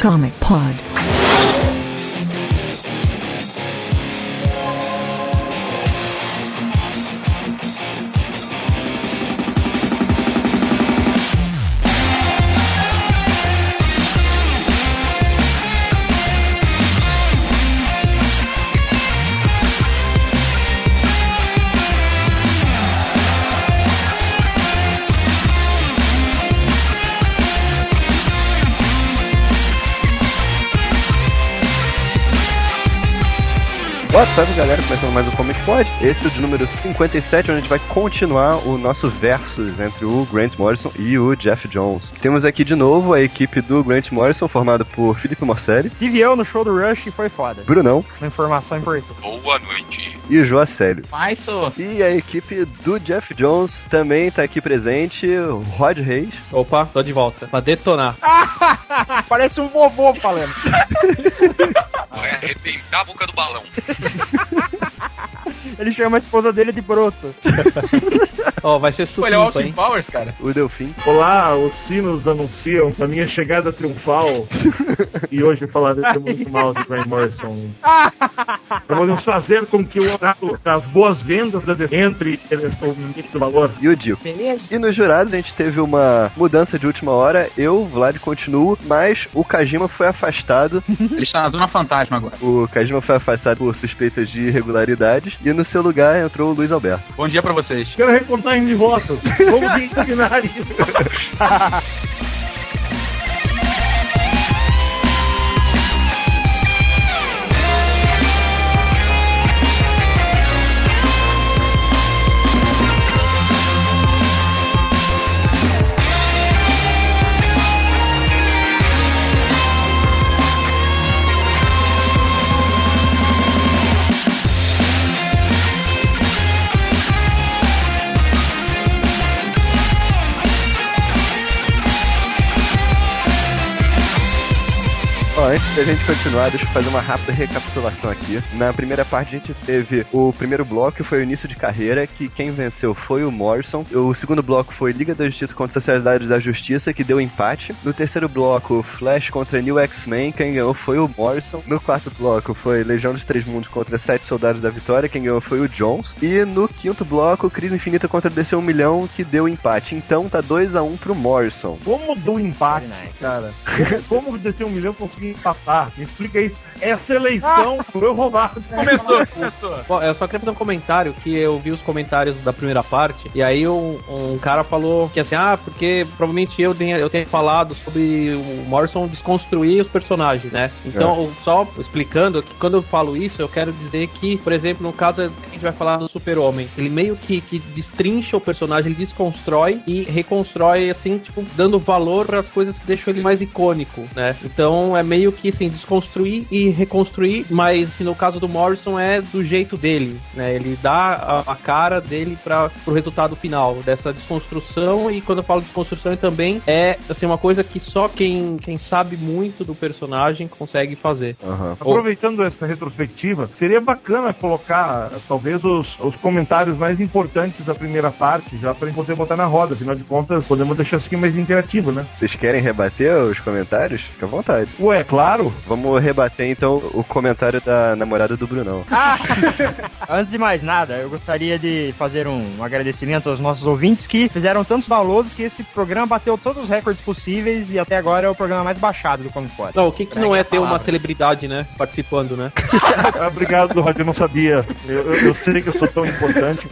Comic Pod. Tarde, galera. Começando mais um Comic Pod. Esse é o de número 57, onde a gente vai continuar o nosso versus entre o Grant Morrison e o Jeff Jones. Temos aqui de novo a equipe do Grant Morrison, formada por Felipe Morcelli, Tive eu no show do Rush e foi foda. Brunão Uma informação importante. Boa noite. E Joacélio. Mas sou. E a equipe do Jeff Jones também tá aqui presente, o Rod Reis, Opa, tô de volta. Pra detonar. Parece um vovô falando. Vai arrebentar a boca do balão. Ele chama a esposa dele de broto. Ó, vai ser supimpa, hein? Powers, cara. o Delfim. Olá, os sinos anunciam a minha chegada triunfal. e hoje falaremos muito mal de Grant Morrison. Vamos fazer com que o oráculo das boas vendas da DC entre limite do valor. E o Dio. E nos jurados a gente teve uma mudança de última hora. Eu, Vlad, continuo, mas o Kajima foi afastado. Ele está na zona fantasma agora. O Kajima foi afastado por suspeitas de irregularidades. E no seu lugar entrou o Luiz Alberto. Bom dia pra vocês. Quero recontagem de votos. Vamos dignar isso. antes da gente continuar, deixa eu fazer uma rápida recapitulação aqui. Na primeira parte a gente teve o primeiro bloco, que foi o início de carreira, que quem venceu foi o Morrison. O segundo bloco foi Liga da Justiça contra Sociedade da Justiça, que deu empate. No terceiro bloco, Flash contra New X-Men, quem ganhou foi o Morrison. No quarto bloco foi Legião dos Três Mundos contra Sete Soldados da Vitória, quem ganhou foi o Jones. E no quinto bloco, Crise Infinita contra DC 1 Milhão, que deu empate. Então tá 2 a 1 pro Morrison. Como do empate, cara? Como, descer um milhão conseguir empatar? Me explica isso. Essa eleição foi roubada. Começou, começou. Bom, eu só queria fazer um comentário que eu vi os comentários da primeira parte e aí um, um cara falou que assim, ah, porque provavelmente eu tenha, eu tenha falado sobre o Morrison desconstruir os personagens, né? Então, só explicando que quando eu falo isso, eu quero dizer que, por exemplo, no caso que a gente vai falar do Super-Homem, ele meio que, que destrincha o personagem, ele desconstrói e reconstrói, assim, tipo, dando valor para as coisas que deixam ele mais icônico, né? Então é meio que assim, desconstruir e reconstruir, mas assim, no caso do Morrison é do jeito dele, né? Ele dá a, a cara dele para pro resultado final dessa desconstrução e quando eu falo desconstrução também é assim uma coisa que só quem, quem sabe muito do personagem consegue fazer. Aham. Aproveitando essa retrospectiva, seria bacana colocar talvez os, os comentários mais importantes da primeira parte, já pra gente poder botar na roda. Afinal de contas, podemos deixar isso aqui mais interativo, né? Vocês querem rebater os comentários? Fica à vontade. Ué, claro. Vamos rebater então o comentário da namorada do Brunão. Antes de mais nada, eu gostaria de fazer um agradecimento aos nossos ouvintes que fizeram tantos downloads que esse programa bateu todos os recordes possíveis e até agora é o programa mais baixado do Comic Pod. Não, o que, que não é ter uma celebridade, né? Participando, né? Obrigado, Rod, eu não sabia. Eu, eu- eu sei que eu sou tão importante.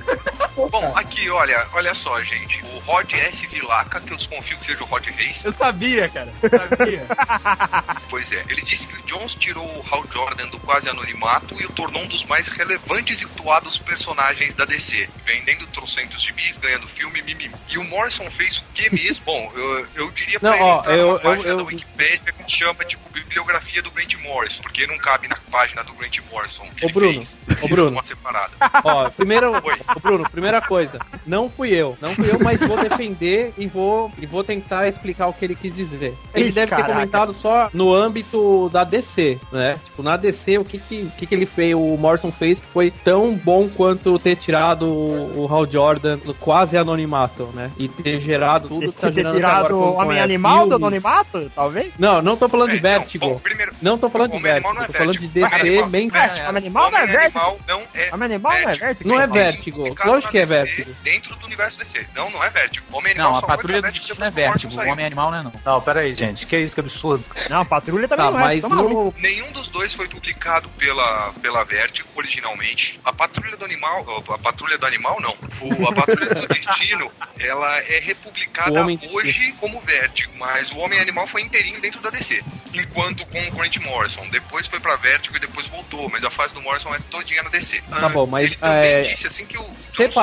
Bom, aqui, olha, olha só, gente. O Rod S. Vilaca, que eu desconfio que seja o Rod Reis. Eu sabia, cara. Eu sabia. Pois é, ele disse que o Jones tirou o Hal Jordan do quase anonimato e o tornou um dos mais relevantes e cultuados personagens da DC, vendendo trocentos de bis, ganhando filme, mimimi. E o Morrison fez o que mesmo? Bom, eu, eu diria pra Não, ele ó, entrar eu- numa página eu- da eu- Wikipedia que chama, tipo, bibliografia do Grant Morrison, porque não cabe na página do Grant Morrison. que Ô, ele Bruno, fez. ô, Bruno. uma separada. Ó, primeiro, Oi. ô, Bruno, primeiro primeira coisa, não fui eu. Não fui eu, mas vou defender e vou, e vou tentar explicar o que ele quis dizer. Ele Ih, deve caraca. ter comentado só no âmbito da DC, né? Tipo, na DC, o que que, que, que ele fez, o Morrison fez que foi tão bom quanto ter tirado o, o Hal Jordan no quase anonimato, né? E ter gerado tudo que tá Ter tirado agora, o Homem é, Animal do anonimato, talvez? Não, não tô falando de É, não, Vertigo. bom, primeiro, Não tô falando de Vertigo, não é tô falando de Vertigo. DC bem. Vertigo, Homem Animal não é Vertigo. Animal não é Homem Animal não é Vertigo. Vertigo? Não é Vertigo, lógico que é DC, Vertigo. Dentro do universo DC. Não, não é Vertigo. Homem Animal Não, a Patrulha do Destino é que o. Homem Animal não é não. Não, pera aí, gente, que isso, que absurdo. Não, Patrulha também Tá, não é. mas Nenhum dos dois foi publicado pela, pela Vertigo originalmente. A Patrulha do Animal, a Patrulha do Animal não. O, a Patrulha do Destino, ela é republicada Homem hoje como Vertigo, mas o Homem Animal foi inteirinho dentro da DC. Enquanto com o Grant Morrison, depois foi pra Vertigo e depois voltou, mas a fase do Morrison é todinha na DC. Tá bom, mas, ele também é, disse assim que o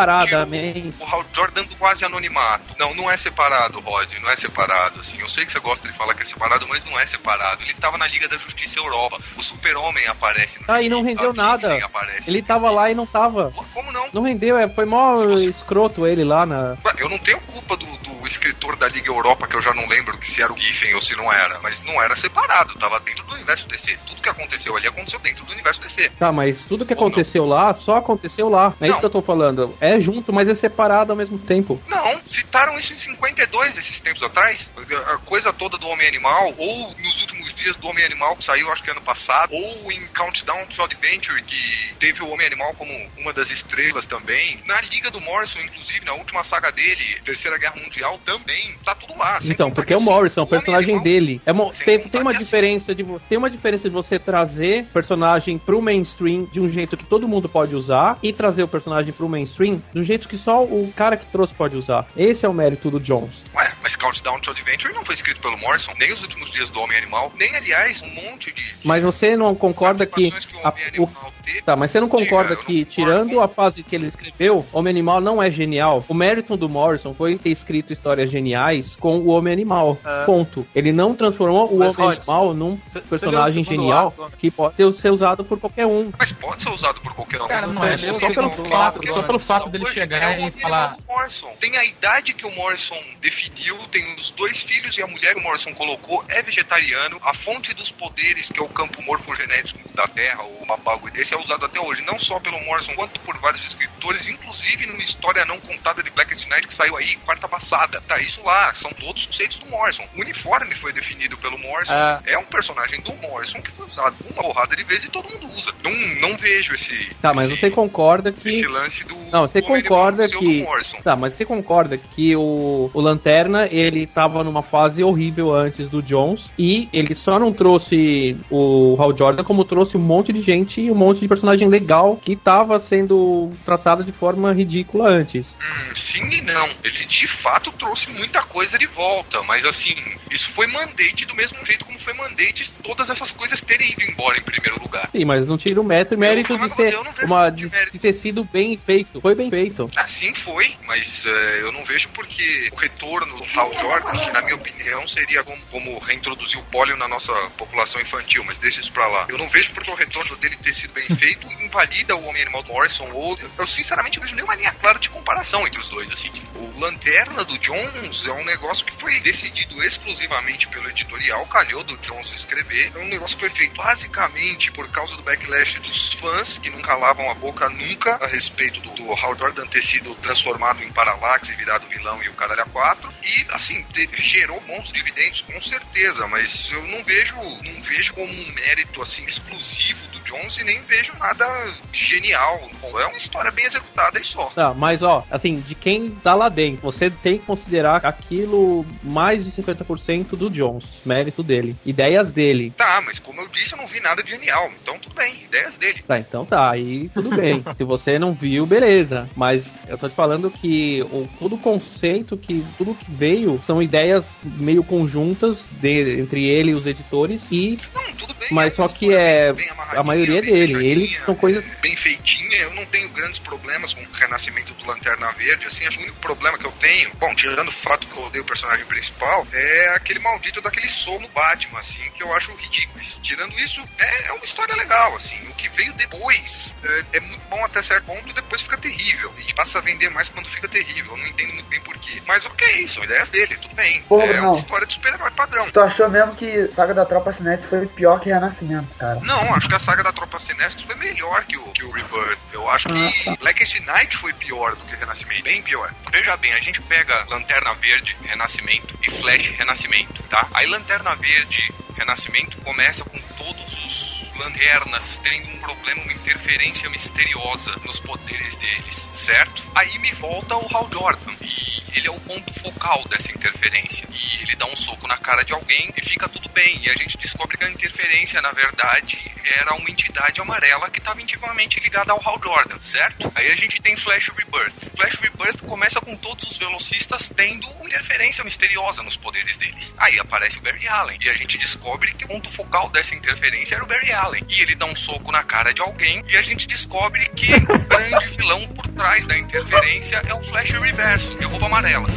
Separadamente. tirou o Hal Jordan quase anonimato. Não, não é separado, Rod, não é separado. Assim, eu sei que você gosta de falar que é separado, mas não é separado. Ele tava na Liga da Justiça Europa. O Super-Homem aparece no Ah, e não rendeu nada. Ele tava lá e não tava. Como não? Não rendeu, é, foi mó você- escroto ele lá na. Eu não tenho culpa do, do escritor da Liga Europa, que eu já não lembro se era o Giffen ou se não era, mas não era separado, tava dentro do universo DC. Tudo que aconteceu ali aconteceu dentro do universo DC. Tá, mas tudo que Ou não. aconteceu lá, só aconteceu lá. É isso Não. que eu tô falando. É junto, mas é separado ao mesmo tempo. Não, citaram isso em 52, esses tempos atrás. A coisa toda do Homem Animal, ou nos últimos dias do Homem Animal, que saiu acho que ano passado, ou em Countdown to Adventure, que teve o Homem Animal como uma das estrelas também. Na Liga do Morrison, inclusive, na última saga dele, Terceira Guerra Mundial, também. Tá tudo lá. Então, porque que, o Morrison, o Homem personagem dele, é Sem tem, tem uma assim, diferença de tem uma diferença de você trazer personagem pro mainstream de um jeito que todo mundo pode usar e trazer o personagem pro mainstream um jeito que só o cara que trouxe pode usar. Esse é o mérito do Jones. Ué, Countdown to Adventure não foi escrito pelo Morrison, nem os últimos dias do Homem Animal, nem, aliás, um monte de. de Mas você não concorda que, que o a- Homem o Animal teve. Tá, mas você não concorda Diga, que, não tirando a fase que ele escreveu, Homem Animal não é genial? O mérito do Morrison foi ter escrito histórias geniais com o Homem Animal. É. Ponto. Ele não transformou o Mas, Homem Rod, Animal num personagem o genial arco? que pode ter- ser usado por qualquer um. Mas pode ser usado por qualquer um. Cara, Mas não é, só não pelo fato- só o pelo fato dele chegar é o e falar- Morrison. Tem a idade que o Morrison definiu, tem os dois filhos e a mulher que o Morrison colocou, é vegetariano. A fonte dos poderes, que é o campo morfogenético da Terra, ou uma bagulho desse, é usado até hoje, não só pelo Morrison, quanto por vários escritores, inclusive numa história não contada de Blackest Night que saiu aí quarta passada. Tá isso lá, são todos conceitos do Morrison. O uniforme foi definido pelo Morrison, é, um personagem do Morrison que foi usado uma porrada de vezes e todo mundo usa. Não, não vejo esse. Tá, mas esse, você concorda que. esse lance do. Não, você concorda que. Tá, mas você concorda que o, o Lanterna, ele tava numa fase horrível antes do Jones e ele só não trouxe o Hal Jordan como trouxe um monte de gente e um monte de personagem legal que tava sendo tratado de forma ridícula antes. Hum, sim e não. Ele de fato trouxe muita coisa de volta, mas assim, isso foi mandate do mesmo jeito como foi mandate todas essas coisas terem ido embora em primeiro lugar. Sim, mas não tira o mérito, mérito de ser vejo uma de de ter sido bem feito. Foi bem feito. Assim foi, mas é, eu não vejo porque o retorno do Hal Jordan, que na minha opinião seria como, como reintroduzir o pólio na nossa população infantil, mas deixa isso pra lá. Eu não vejo porque o retorno dele ter sido bem feito invalida o Homem-Animal Morrison, ou eu sinceramente não vejo nenhuma linha clara de comparação entre os dois, assim. O Lanterna do Jones é um negócio que foi decidido exclusivamente pelo editorial, calhou do Jones escrever, é um negócio que foi feito basicamente por causa do backlash dos fãs, que não calavam a boca nunca a respeito do, do Hal Jordan ter sido transformado em Parallax e virado vilão e o caralho a quatro, e assim, gerou bons dividendos com certeza, mas eu não vejo, não vejo como um mérito assim exclusivo do Jones e nem vejo nada genial. Bom, é uma história bem executada e só. Tá, mas ó, assim, de quem tá lá dentro, você tem que considerar aquilo mais de 50% do Jones, mérito dele, ideias dele. Tá, mas como eu disse, eu não vi nada de genial. Então tudo bem, ideias dele. Tá, então tá, aí tudo bem. Se você não viu, beleza. Mas eu tô te falando que o, todo o conceito, que tudo que veio são ideias meio conjuntas de- entre ele e os editores e tudo bem. Mas uma só que história é- bem- bem a maioria é dele. Ele são coisas- é, bem feitinha. Eu não tenho grandes problemas com o renascimento do Lanterna Verde. Assim, acho que o único problema que eu tenho, bom, tirando o fato que eu odeio o personagem principal, é aquele maldito daquele som no Batman, assim, que eu acho ridículo. Tirando isso, é, é uma história legal, assim. O que veio depois é, é muito bom até certo ponto, depois fica terrível. E passa a vender mais quando fica terrível. Eu não entendo muito bem porquê. Mas ok, são ideias dele, tudo bem. Pô, é não. uma história de super-herói padrão. Tu achou mesmo que Saga da Tropa Cinética foi pior que Renascimento, cara? Não, acho que a saga da Tropa Sinestros foi melhor que o, que o Rebirth. Eu acho que Blackest Night foi pior do que Renascimento, bem pior. Veja bem, a gente pega Lanterna Verde, Renascimento e Flash, Renascimento, tá? Aí Lanterna Verde, Renascimento começa com todos os lanternas tendo um problema, uma interferência misteriosa nos poderes deles, certo? Aí me volta o Hal Jordan e ele é o ponto focal dessa interferência. E ele dá um soco na cara de alguém e fica tudo bem. E a gente descobre que a interferência, na verdade, era uma entidade amarela que estava intimamente ligada ao Hal Jordan, certo? Aí a gente tem Flash Rebirth. Flash Rebirth começa com todos os velocistas tendo uma interferência misteriosa nos poderes deles. Aí aparece o Barry Allen e a gente descobre que o ponto focal dessa interferência era o Barry Allen. E ele dá um soco na cara de alguém e a gente descobre que o grande vilão por trás da interferência é o Flash Reverso, que é roupa amarela.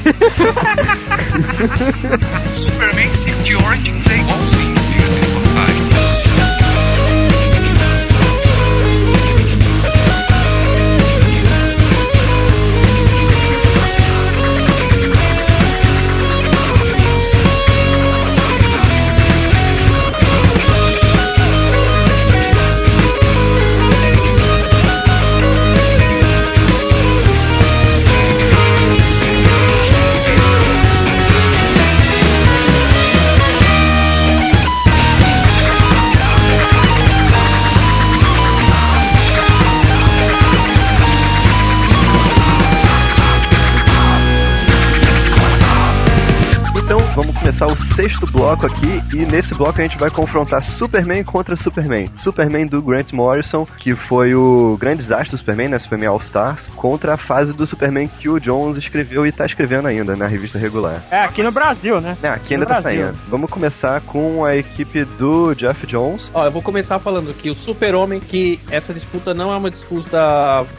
Superman City Origins é igualzinho, o sexto bloco aqui e nesse bloco a gente vai confrontar Superman contra Superman. Superman do Grant Morrison, que foi o grande desastre do Superman, né, Superman All Stars, contra a fase do Superman que o Jones escreveu e tá escrevendo ainda na revista regular. É, aqui no Brasil, né? É, aqui ainda No tá Brasil. saindo. Vamos começar com a equipe do Jeff Jones. Ó, eu vou começar falando que o Super-Homem, que essa disputa não é uma disputa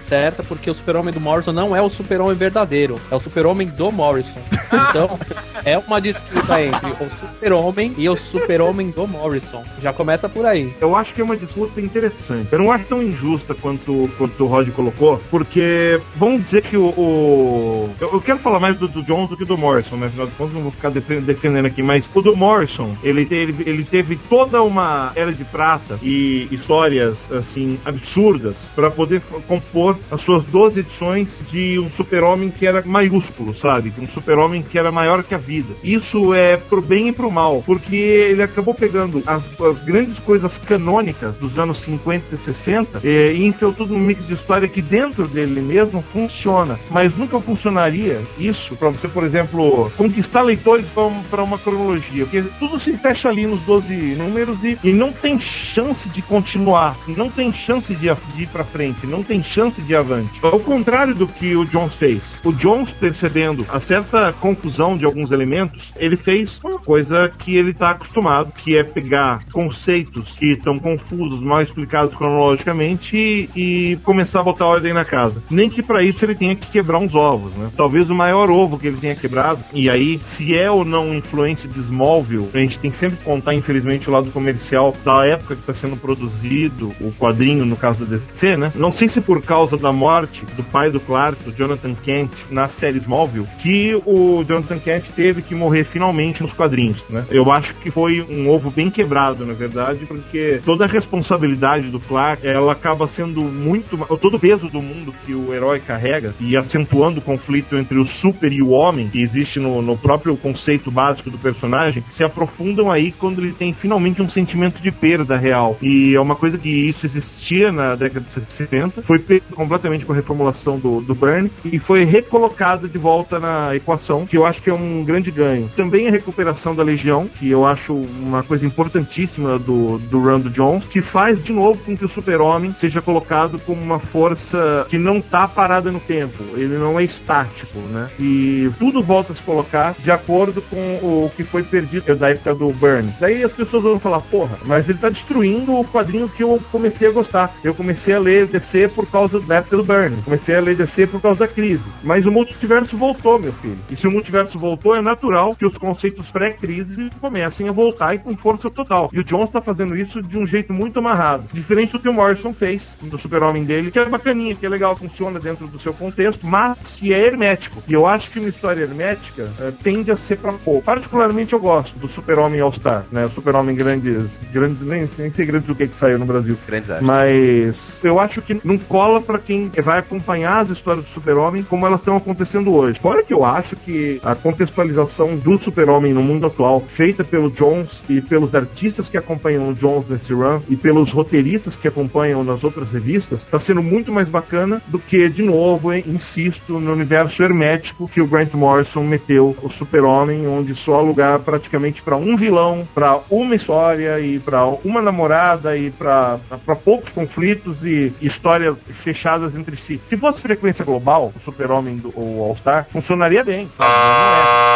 certa, porque o Super-Homem do Morrison não é o Super-Homem verdadeiro, é o Super-Homem do Morrison. Então, é uma disputa entre o Super-Homem e o Super-Homem do Morrison. Já começa por aí. Eu acho que é uma disputa interessante. Eu não acho tão injusta quanto, quanto o Rod colocou, porque vamos dizer que o. o- eu, eu quero falar mais do, do Jones do que do Morrison, né? Afinal de contas, não vou ficar defe- defendendo aqui, mas o do Morrison, ele teve, ele teve toda uma era de prata e histórias, assim, absurdas para poder compor as suas 12 edições de um super-homem que era maiúsculo, sabe? Um super-homem que era maior que a vida. Isso é pro bem e pro mal, porque ele acabou pegando as, as grandes coisas canônicas dos anos 50 e 60 eh, e enfiou tudo num mix de história que dentro dele mesmo funciona, mas nunca funcionaria isso para você, por exemplo, conquistar leitores para uma cronologia, porque tudo se fecha ali nos 12 números e, e não tem chance de continuar, não tem chance de, de ir para frente, não tem chance de avante. Ao contrário do que o Jones fez. O Jones, percebendo a certa confusão de alguns elementos, ele fez uma coisa que ele está acostumado, que é pegar conceitos que estão confusos, mal explicados cronologicamente e, e começar a botar ordem na casa. Nem que para isso ele tenha que quebrar uns ovos, né? Talvez o maior ovo que ele tenha quebrado, e aí, se é ou não influência de Smallville, a gente tem que sempre contar, infelizmente, o lado comercial da época que está sendo produzido o quadrinho, no caso da DC, né? Não sei se por causa da morte do pai do Clark, do Jonathan Kent, na série Smallville, que o Jonathan Kent teve que morrer finalmente nos quadrinhos, né? Eu acho que foi um ovo bem quebrado, na verdade, porque toda a responsabilidade do Clark, ela acaba sendo muito... Todo o peso do mundo que o herói carrega e acentuando o conflito entre o super e o homem, que existe no, no próprio conceito básico do personagem, se aprofundam aí quando ele tem finalmente um sentimento de perda real. E é uma coisa que isso existia na década de 70, foi feito completamente com a reformulação do, do e foi recolocado de volta na equação que eu acho que é um grande ganho. Também a recuperação da Legião, que eu acho uma coisa importantíssima do, do run do Jones, que faz de novo com que o Super-Homem seja colocado como uma força que não tá parada no tempo, ele não é estático, né? E tudo volta a se colocar de acordo com o que foi perdido da época do Burn. Daí as pessoas vão falar, porra, mas ele tá destruindo o quadrinho que eu comecei a gostar. Eu comecei a ler DC por causa da época do Burn. Comecei a ler DC por causa da crise. Mas o multiverso voltou, meu filho. E se o multiverso voltou, é natural que os conceitos pré-crise comecem a voltar e com força total. E o John está fazendo isso de um jeito muito amarrado. Diferente do que o Morrison fez do super-homem dele, que é bacaninha, que é legal, funciona dentro do seu contexto, mas que é hermético. E eu acho que uma história hermética uh, tende a ser para pouco. Particularmente eu gosto do super-homem All-Star, né? O super-homem grandes, grandes nem, nem sei grandes do que que saiu no Brasil. Grandes Mas eu acho que não cola para quem vai acompanhar as histórias do super-homem como elas estão acontecendo hoje. Fora que eu acho que a contextualização do super-homem no mundo atual, feita pelo Jones e pelos artistas que acompanham o Jones nesse run e pelos roteiristas que acompanham nas outras revistas, está sendo muito mais bacana do que, de novo, insisto, no universo hermético que o Grant Morrison meteu o super-homem, onde só há lugar praticamente para um vilão, para uma história e para uma namorada e para poucos conflitos e histórias fechadas entre si. Se fosse frequência global, o super-homem ou All-Star, funcionaria bem. Não é.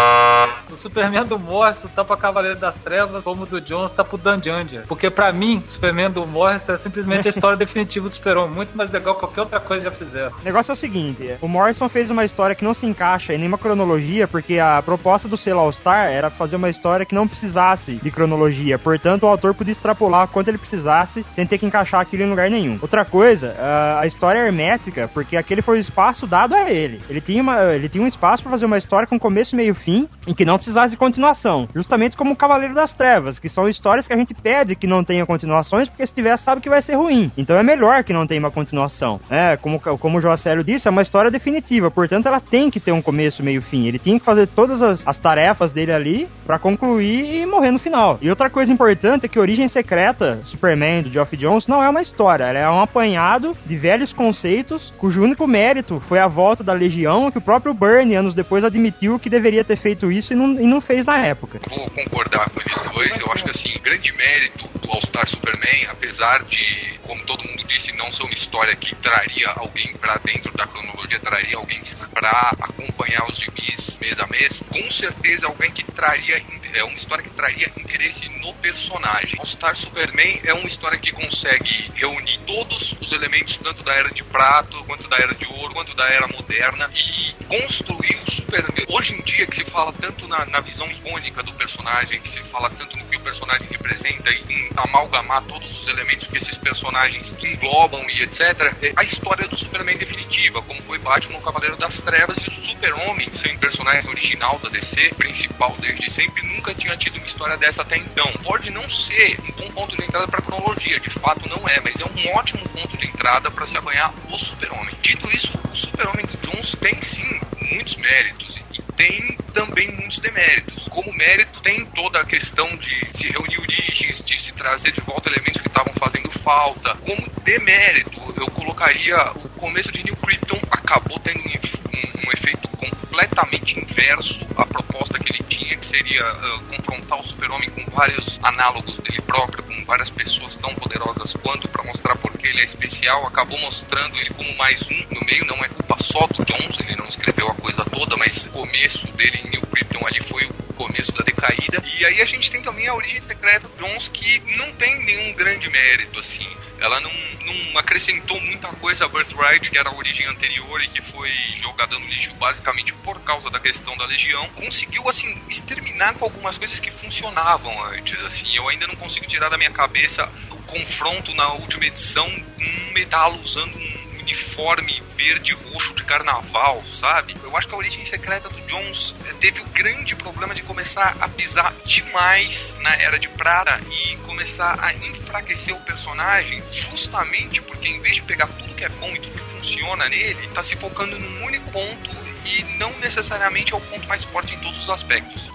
O Superman do Morrison tá pra Cavaleiro das Trevas, como o do Jones tá pro Dungeon. Porque pra mim, o Superman do Morrison é simplesmente a história definitiva do Super-Homem. Muito mais legal que qualquer outra coisa já fizeram. O negócio é o seguinte: o Morrison fez uma história que não se encaixa em nenhuma cronologia, porque a proposta do selo All-Star era fazer uma história que não precisasse de cronologia. Portanto, o autor podia extrapolar quanto ele precisasse sem ter que encaixar aquilo em lugar nenhum. Outra coisa, a história é hermética, porque aquele foi o espaço dado a ele. Ele tinha, uma, ele tinha um espaço para fazer uma história com começo, meio e fim, em que não precisasse de continuação. Justamente como o Cavaleiro das Trevas, que são histórias que a gente pede que não tenham continuações, porque se tiver, sabe que vai ser ruim. Então é melhor que não tenha uma continuação. É, como, como o Joacélio disse, é uma história definitiva, portanto ela tem que ter um começo, meio fim. Ele tinha que fazer todas as, as tarefas dele ali para concluir e morrer no final. E outra coisa importante é que Origem Secreta, Superman, do Geoff Jones, não é uma história, ela é um apanhado de velhos conceitos, cujo único mérito foi a volta da Legião, que o próprio Byrne, anos depois, admitiu que deveria ter feito isso e não, e não fez na época. Vou concordar com eles dois. Eu acho que assim, grande mérito do All-Star Superman, apesar de, como todo mundo disse, não ser uma história que traria alguém para dentro da cronologia, traria alguém para acompanhar os gibis mês a mês, com certeza alguém que traria é uma história que traria interesse no personagem. All-Star Superman é uma história que consegue reunir todos os elementos, tanto da era de prato, quanto da era de ouro, quanto da era moderna, e construir o Superman. Hoje em dia, que se fala tanto na, na visão icônica do personagem, que se fala tanto no que o personagem representa, e em amalgamar todos os elementos que esses personagens englobam e etc., é a história do Superman definitiva, como foi Batman no Cavaleiro das Trevas e o Super-Homem, sem personagem original da DC, principal desde sempre, nunca tinha tido uma história dessa até então. Pode não ser um bom ponto de entrada para cronologia, de fato não é, mas é um ótimo ponto de entrada para se apanhar o Super-Homem. Dito isso, o Super-Homem do Jones tem sim muitos méritos e tem também muitos deméritos. Como mérito, tem toda a questão de se reunir origens, de se trazer de volta elementos que estavam fazendo falta. Como demérito, eu colocaria o começo de New Krypton acabou tendo um, um, um efeito completamente inverso à proposta que ele tinha, que seria uh, confrontar o super-homem com vários análogos dele próprio, com várias pessoas tão poderosas quanto para mostrar porque ele é especial, acabou mostrando ele como mais um no meio, não é culpa só do Jones, ele não escreveu a coisa toda, mas o começo dele em New Krypton ali foi o começo da decaída. E aí a gente tem também a origem secreta do Jones, que não tem nenhum grande mérito, assim. Ela não, não acrescentou muita coisa a Birthright, que era a origem anterior e que foi jogada no lixo basicamente por causa da questão da Legião. Conseguiu, assim, exterminar com algumas coisas que funcionavam antes, assim. Eu ainda não consigo tirar da minha cabeça o confronto na última edição, um medalo usando um uniforme verde roxo de carnaval, sabe? Eu acho que a origem secreta do Jones teve o grande problema de começar a pisar demais na era de prata e começar a enfraquecer o personagem, justamente porque em vez de pegar tudo que é bom e tudo que funciona nele, tá se focando num único ponto e não necessariamente é o ponto mais forte em todos os aspectos.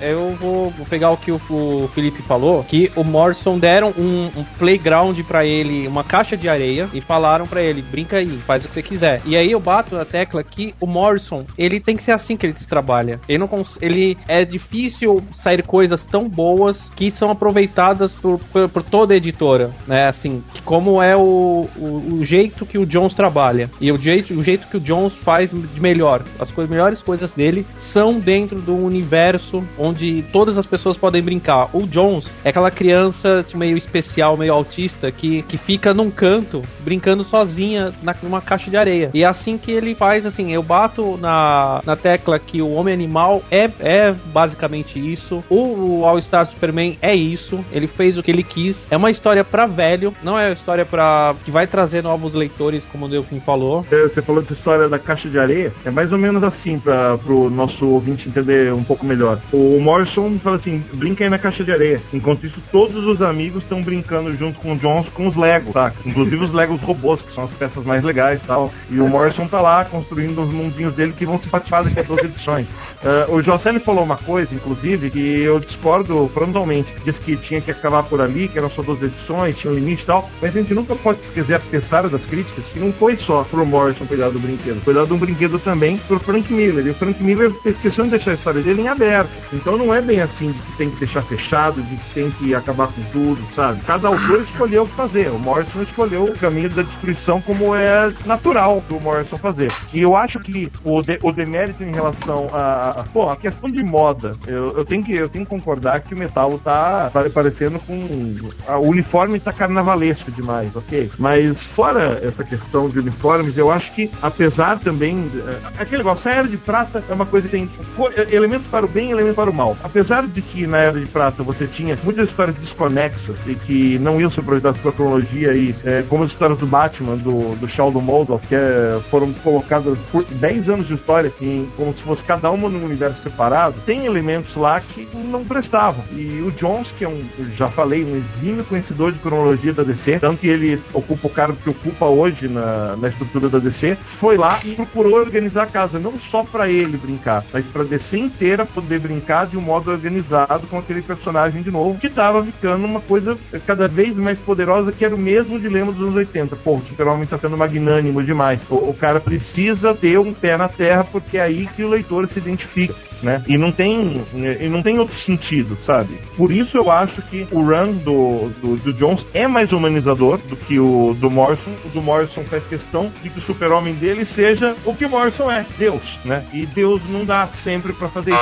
Eu vou, pegar o que o, Felipe falou, que o Morrison deram um, um playground pra ele, uma caixa de areia, e falaram pra ele, brinca aí, faz o que você quiser. E aí eu bato na tecla que o Morrison, ele tem que ser assim que ele se trabalha. Ele não ele é difícil sair coisas tão boas que são aproveitadas por, por, por toda a editora, né? Assim, como é o, o, o jeito que o Jones trabalha e o jeito, o jeito que o Jones faz de melhor. As coisas, melhores coisas dele são dentro do universo onde todas as pessoas podem brincar. O Jones é aquela criança meio especial, meio autista que, que fica num canto brincando sozinha na, numa caixa de areia. E é assim que ele faz, assim, eu bato na, na tecla que o Homem Animal é, é basicamente isso. O, o All Star Superman é isso. Ele fez o que ele quis. É uma história pra velho, não é uma história pra que vai trazer novos leitores, como o Delfim falou. É, Você falou dessa história da caixa de areia, é mais ou menos assim para pro nosso ouvinte entender um pouco melhor. O Morrison fala assim: brinca aí na caixa de areia. Enquanto isso, todos os amigos estão brincando junto com o Jones com os Legos, tá? Inclusive os Legos robôs, que são as peças mais legais e tal. E o Morrison tá lá construindo os mundinhos dele que vão se participar daqui a duas edições. Ah, o José falou uma coisa, inclusive, que eu discordo frontalmente. Diz que tinha que acabar por ali, que eram só duas edições, tinha um limite e tal. Mas a gente nunca pode esquecer, apesar das críticas, que não foi só pro Morrison cuidar do brinquedo. Cuidar de um brinquedo também pro Frank Miller. E o Frank Miller esqueceu de deixar a história dele em aberto. Então não é bem assim de que tem que deixar fechado, de que tem que acabar com tudo, sabe? Cada autor escolheu o que fazer. O Morrison escolheu o caminho da destruição como é natural do Morrison fazer. E eu acho que o, de- o demérito em relação a, pô, a questão de moda, eu, eu tenho que, eu tenho que concordar que o metal tá pare- parecendo com. a- o uniforme tá carnavalesco demais, ok? Mas fora essa questão de uniformes, eu acho que, apesar também. é, Aquele negócio, a Era de Prata é uma coisa que tem co- elementos para o bem e elementos para o mal. Apesar de que na Era de Prata você tinha muitas histórias desconexas e que não iam ser aproveitadas pela cronologia e é, como as histórias do Batman, do, do Sheldon Moldoff, que é, foram colocadas por 10 anos de história como se fosse cada uma num universo separado, tem elementos lá que não prestavam. E o Jones, que é um, já falei, um exímio conhecedor de cronologia da DC, tanto que ele ocupa o cargo que ocupa hoje na, na estrutura da DC, foi lá procurou organizar a casa, não só pra ele brincar, mas pra DC inteira poder brincar de um modo organizado com aquele personagem de novo, que tava ficando uma coisa cada vez mais poderosa, que era o mesmo dilema dos anos 80. Pô, o Super-Homem tá sendo magnânimo demais. O, o cara precisa ter um pé na terra, porque é aí que o leitor se identifica, né? E não tem, e não tem outro sentido, sabe? Por isso eu acho que o run do, do, do Jones é mais humanizador do que o do Morrison. O do Morrison faz questão de que o super-homem dele seja o que o Morrison é, Deus, né? E Deus não dá sempre pra fazer isso.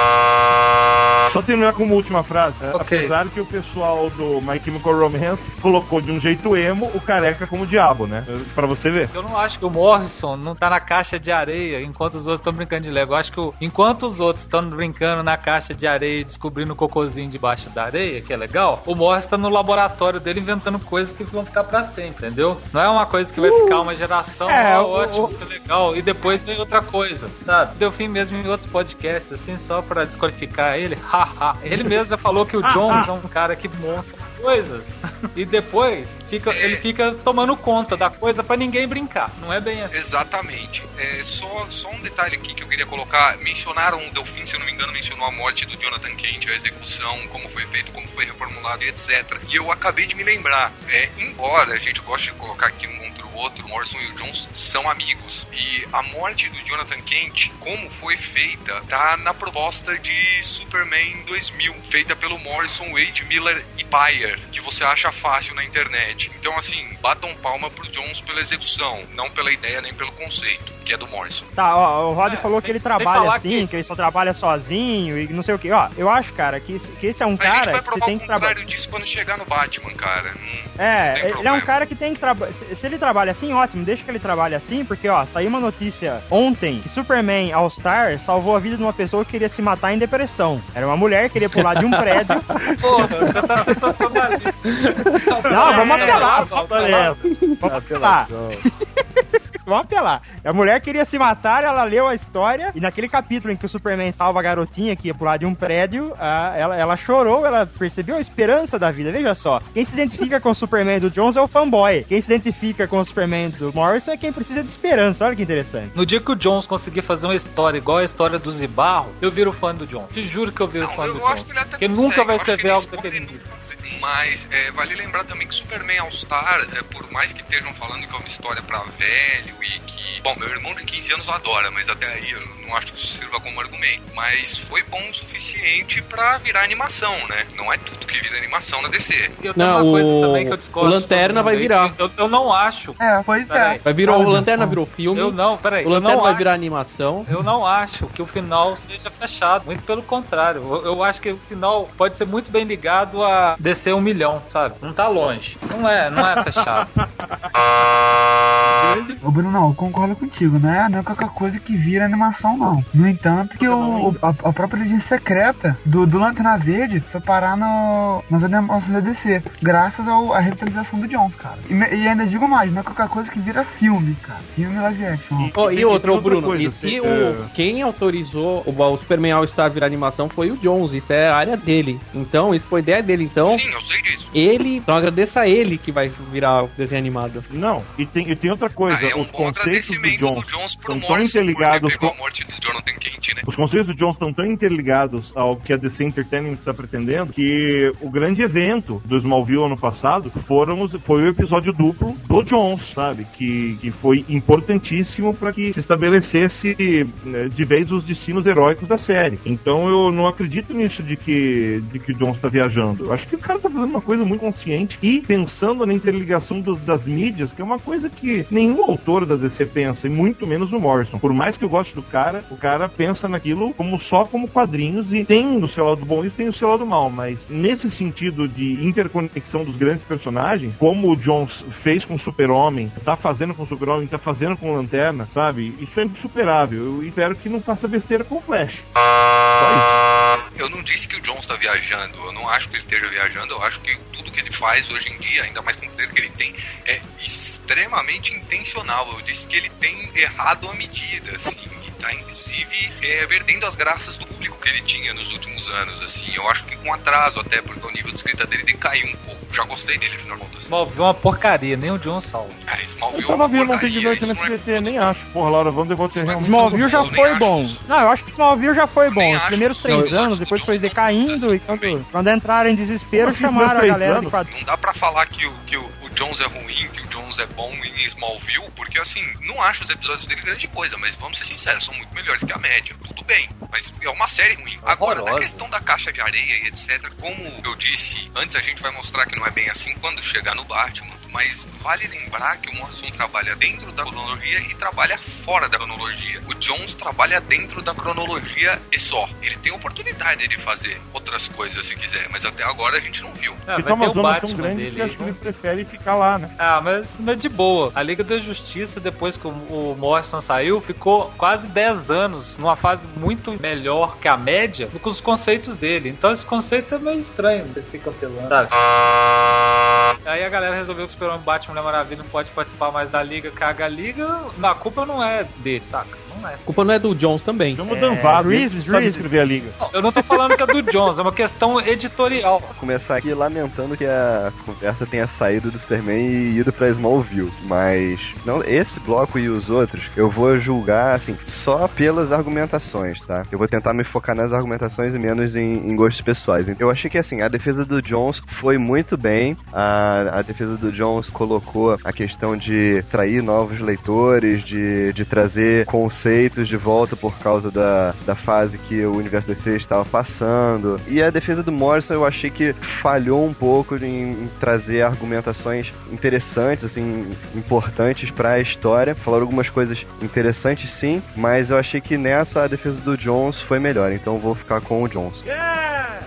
Só terminar com uma última frase. né? Ok. Apesar que o pessoal do My Chemical Romance colocou de um jeito emo o careca como diabo, né? Pra você ver. Eu não acho que o Morrison não tá na caixa de areia enquanto os outros estão brincando de Lego. Eu acho que o- enquanto os outros estão brincando na caixa de areia e descobrindo o cocôzinho debaixo da areia, que é legal, o Morrison tá no laboratório dele inventando coisas que vão ficar pra sempre, entendeu? Não é uma coisa que vai ficar uma geração, É, ó, o- ótimo, que legal, e depois vem outra coisa, sabe? Deu fim mesmo em outros podcasts, assim, só pra desqualificar ele, haha. ele mesmo já falou que o Jones é um cara que monta coisas e depois fica, ele fica tomando conta da coisa pra ninguém brincar. Não é bem assim. Exatamente. É, só, só um detalhe aqui que eu queria colocar. Mencionaram o Delfim, se eu não me engano, mencionou a morte do Jonathan Kent, a execução, como foi feito, como foi reformulado e etc. E eu acabei de me lembrar. É, embora a gente goste de colocar aqui um contra o outro, Morrison e o Jones são amigos. E a morte do Jonathan Kent, como foi feita, tá na proposta de Superman 2000, feita pelo Morrison, Wade Miller e Bayer, que você acha fácil na internet. Então, assim, batam palma pro Jones pela execução, não pela ideia nem pelo conceito, que é do Morrison. Tá, ó, o Rod É, falou sem- que ele trabalha assim, que- que... ele só trabalha sozinho e não sei o que. Ó, eu acho, cara, que, esse- que esse é um a gente cara vai que você provar o que trabalhar. contrário disso quando chegar no Batman, cara. Hum, É, ele é um cara que tem que trabalhar. Se, se ele trabalha assim, ótimo, deixa que ele trabalhe assim, porque, ó, saiu uma notícia ontem que Superman All-Star salvou a vida de uma pessoa que queria se matar em depressão. Era uma mulher que queria pular de um prédio. Porra, você tá sensacionalista. Não, vamos É, apelar, vamos apelar. Vamos apelar. Vamos apelar. A mulher queria se matar, ela leu a história, e naquele capítulo em que o Superman salva a garotinha que ia pular de um prédio, a, ela, ela chorou, ela percebeu a esperança da vida. Veja só, quem se identifica com o Superman do Jones é o fanboy. Quem se identifica com o Superman do Morrison é quem precisa de esperança. Olha que interessante. No dia que o Jones conseguir fazer uma história igual a história do Zibarro, eu viro fã do Jones. Te juro que eu viro Não, fã eu do acho Jones. que ele até Porque nunca vai que escrever algo daquele. Mas é, vale lembrar também que Superman All-Star, é, por mais que estejam falando que é uma história pra velho e que. Bom, meu irmão de 15 anos adora, mas até aí eu não acho que isso sirva como argumento. Mas foi bom o suficiente pra virar animação, né? Não é tudo que vira animação na DC. E eu tenho Não, uma coisa o- também que eu discordo. o Lanterna vai virar. Eu, eu não acho. É, pois Peraí. é. Vai virar, o Lanterna virou filme. Eu não, peraí. O Lanterna vai acho, virar animação. Eu não acho que o final seja fechado. Muito pelo contrário. Eu, eu acho que o final pode ser muito bem ligado a descer um milhão, sabe? Não tá longe. Não é, não é fechado. Bruno, não, eu concordo contigo, não é, não é qualquer coisa que vira animação, não. No entanto, que o, o- a, a própria legenda secreta do, do Lanterna Verde foi parar no, nas animações da DC, graças ao, à revitalização do Jones, cara. E, me- e ainda digo mais, não é qualquer coisa que vira filme, cara. Filme live action. Oh, tem- e outra, tem o Bruno, coisa, e se tem- o, é, quem autorizou o, o Superman All-Star virar animação foi o Jones, isso é a área dele. Então, isso foi ideia dele. Então, Sim, eu sei disso. ele. Então agradeça a ele que vai virar o desenho animado. Não, e tem, e tem outra coisa, Ah, é um bom conceitos do agradecimento Jones do Jones pro Morrison interligados com- a morte do Jonathan Kent, né? Os conceitos do Jones estão tão interligados ao que a DC Entertainment está pretendendo que o grande evento do Smallville ano passado foram os, foi o episódio duplo do Jones, sabe? Que, que foi importantíssimo para que se estabelecesse né, de vez os destinos heróicos da série. Então eu não acredito nisso de que, de que o Jones está viajando. Eu acho que o cara tá fazendo uma coisa muito consciente e pensando na interligação dos- das mídias, que é uma coisa que nenhum autor da DC pensa, e muito menos o Morrison. Por mais que eu goste do cara, o cara pensa naquilo como só como quadrinhos e tem o seu lado bom e tem o seu lado mal, mas nesse sentido de interconexão dos grandes personagens, como o Jones fez com o Super-Homem, tá fazendo com o Super-Homem, tá fazendo com o Lanterna, sabe? Isso é insuperável. Eu espero que não faça besteira com o Flash. Eu não disse que o Jones tá viajando, eu não acho que ele esteja viajando, eu acho que tudo que ele faz hoje em dia, ainda mais com o poder que ele tem, é extremamente intencional. Disse que ele tem errado a medida, assim, tá inclusive é, perdendo as graças do público que ele tinha nos últimos anos, assim. Eu acho que com atraso até, porque o nível de escrita dele decaiu um pouco. Já gostei dele, afinal de contas. Smallville é uma porcaria, nem o Jones salva. Ah, Smallville Eu é uma tava vendo ontem porcaria, de noite no não é SBT, culpa nem acho. Porra, Laura, vamos devolver é realmente. Smallville já foi acho bom. isso. Não, eu acho que Smallville já foi Eu bom. Os primeiros os três episódios anos, depois foi decaindo, bons e assim quando, também. quando entraram em desespero, assim, chamaram a galera. Não dá pra falar que, o, que o, o Jones é ruim, que o Jones é bom em Smallville, porque assim, não acho os episódios dele grande coisa, mas vamos ser sinceros, são muito melhores que a média. Tudo bem, mas é uma série ruim. Agora, na questão da caixa de areia e etc, como eu disse, antes a gente vai mostrar que não é bem assim quando chegar no Batman, mas vale lembrar que o Morrison trabalha dentro da cronologia e trabalha fora da cronologia. O Jones trabalha dentro da cronologia e só. Ele tem oportunidade de fazer outras coisas se quiser, mas até agora a gente não viu. Ah, Ele vai ter o zona tão Batman grande dele. que acho que ele prefere ficar lá, né? Ah, mas, mas de boa. A Liga da Justiça, depois que o, o Morrison saiu, ficou quase 10 anos numa fase muito melhor que a média que os conceitos dele. Então esse conceito é meio estranho, vocês ficam apelando. Sabe? Aí a galera resolveu que o Super-Homem Batman Mulher Maravilha não pode participar mais da Liga, caga a Liga. Na culpa não é dele, saca? Não é. A culpa não é do Jones também. O É, Reeves, sabe Reeves. escrever a liga. Eu não tô falando que é do Jones, é uma questão editorial. começar aqui lamentando que a conversa tenha saído do Superman e ido pra Smallville. Mas não, esse bloco e os outros eu vou julgar assim só pelas argumentações, tá? Eu vou tentar me focar nas argumentações e menos em, em gostos pessoais. Eu achei que assim a defesa do Jones foi muito bem. A, a defesa do Jones colocou a questão de trair novos leitores, de, de trazer conceitos de volta por causa da, da fase que o universo DC estava passando. E a defesa do Morrison eu achei que falhou um pouco em, em trazer argumentações interessantes, assim, importantes para a história. Falaram algumas coisas interessantes sim, mas eu achei que nessa a defesa do Jones foi melhor, então vou ficar com o Jones.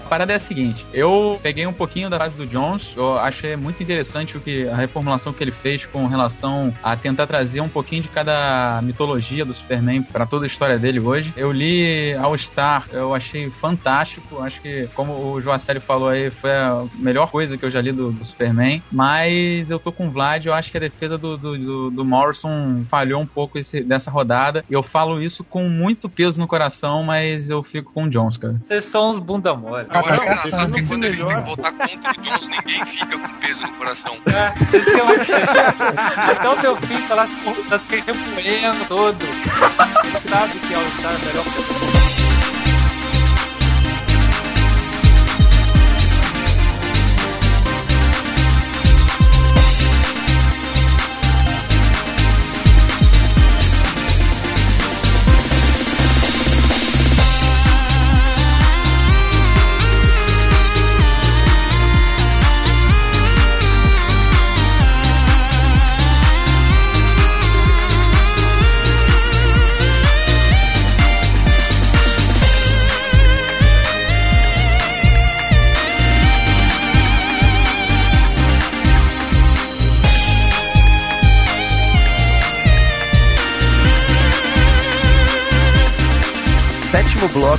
A parada é a seguinte: eu peguei um pouquinho da fase do Jones, eu achei muito interessante o que a reformulação que ele fez com relação a tentar trazer um pouquinho de cada mitologia do Superman para toda a história dele hoje. Eu li All Star, eu achei fantástico. Acho que, como o Joacelli falou aí, foi a melhor coisa que eu já li do, do Superman. Mas eu tô com o Vlad, eu acho que a defesa do, do, do, do Morrison falhou um pouco esse, dessa rodada. E eu falo isso com muito peso no coração, mas eu fico com o Jones, cara. Vocês são uns bunda mole. Eu acho engraçado que quando eles têm que votar contra o Jones, ninguém fica com peso no coração. É, isso que eu acho. Até o teu filho tá lá se, tá se remoendo todo. Sabe que é o melhor que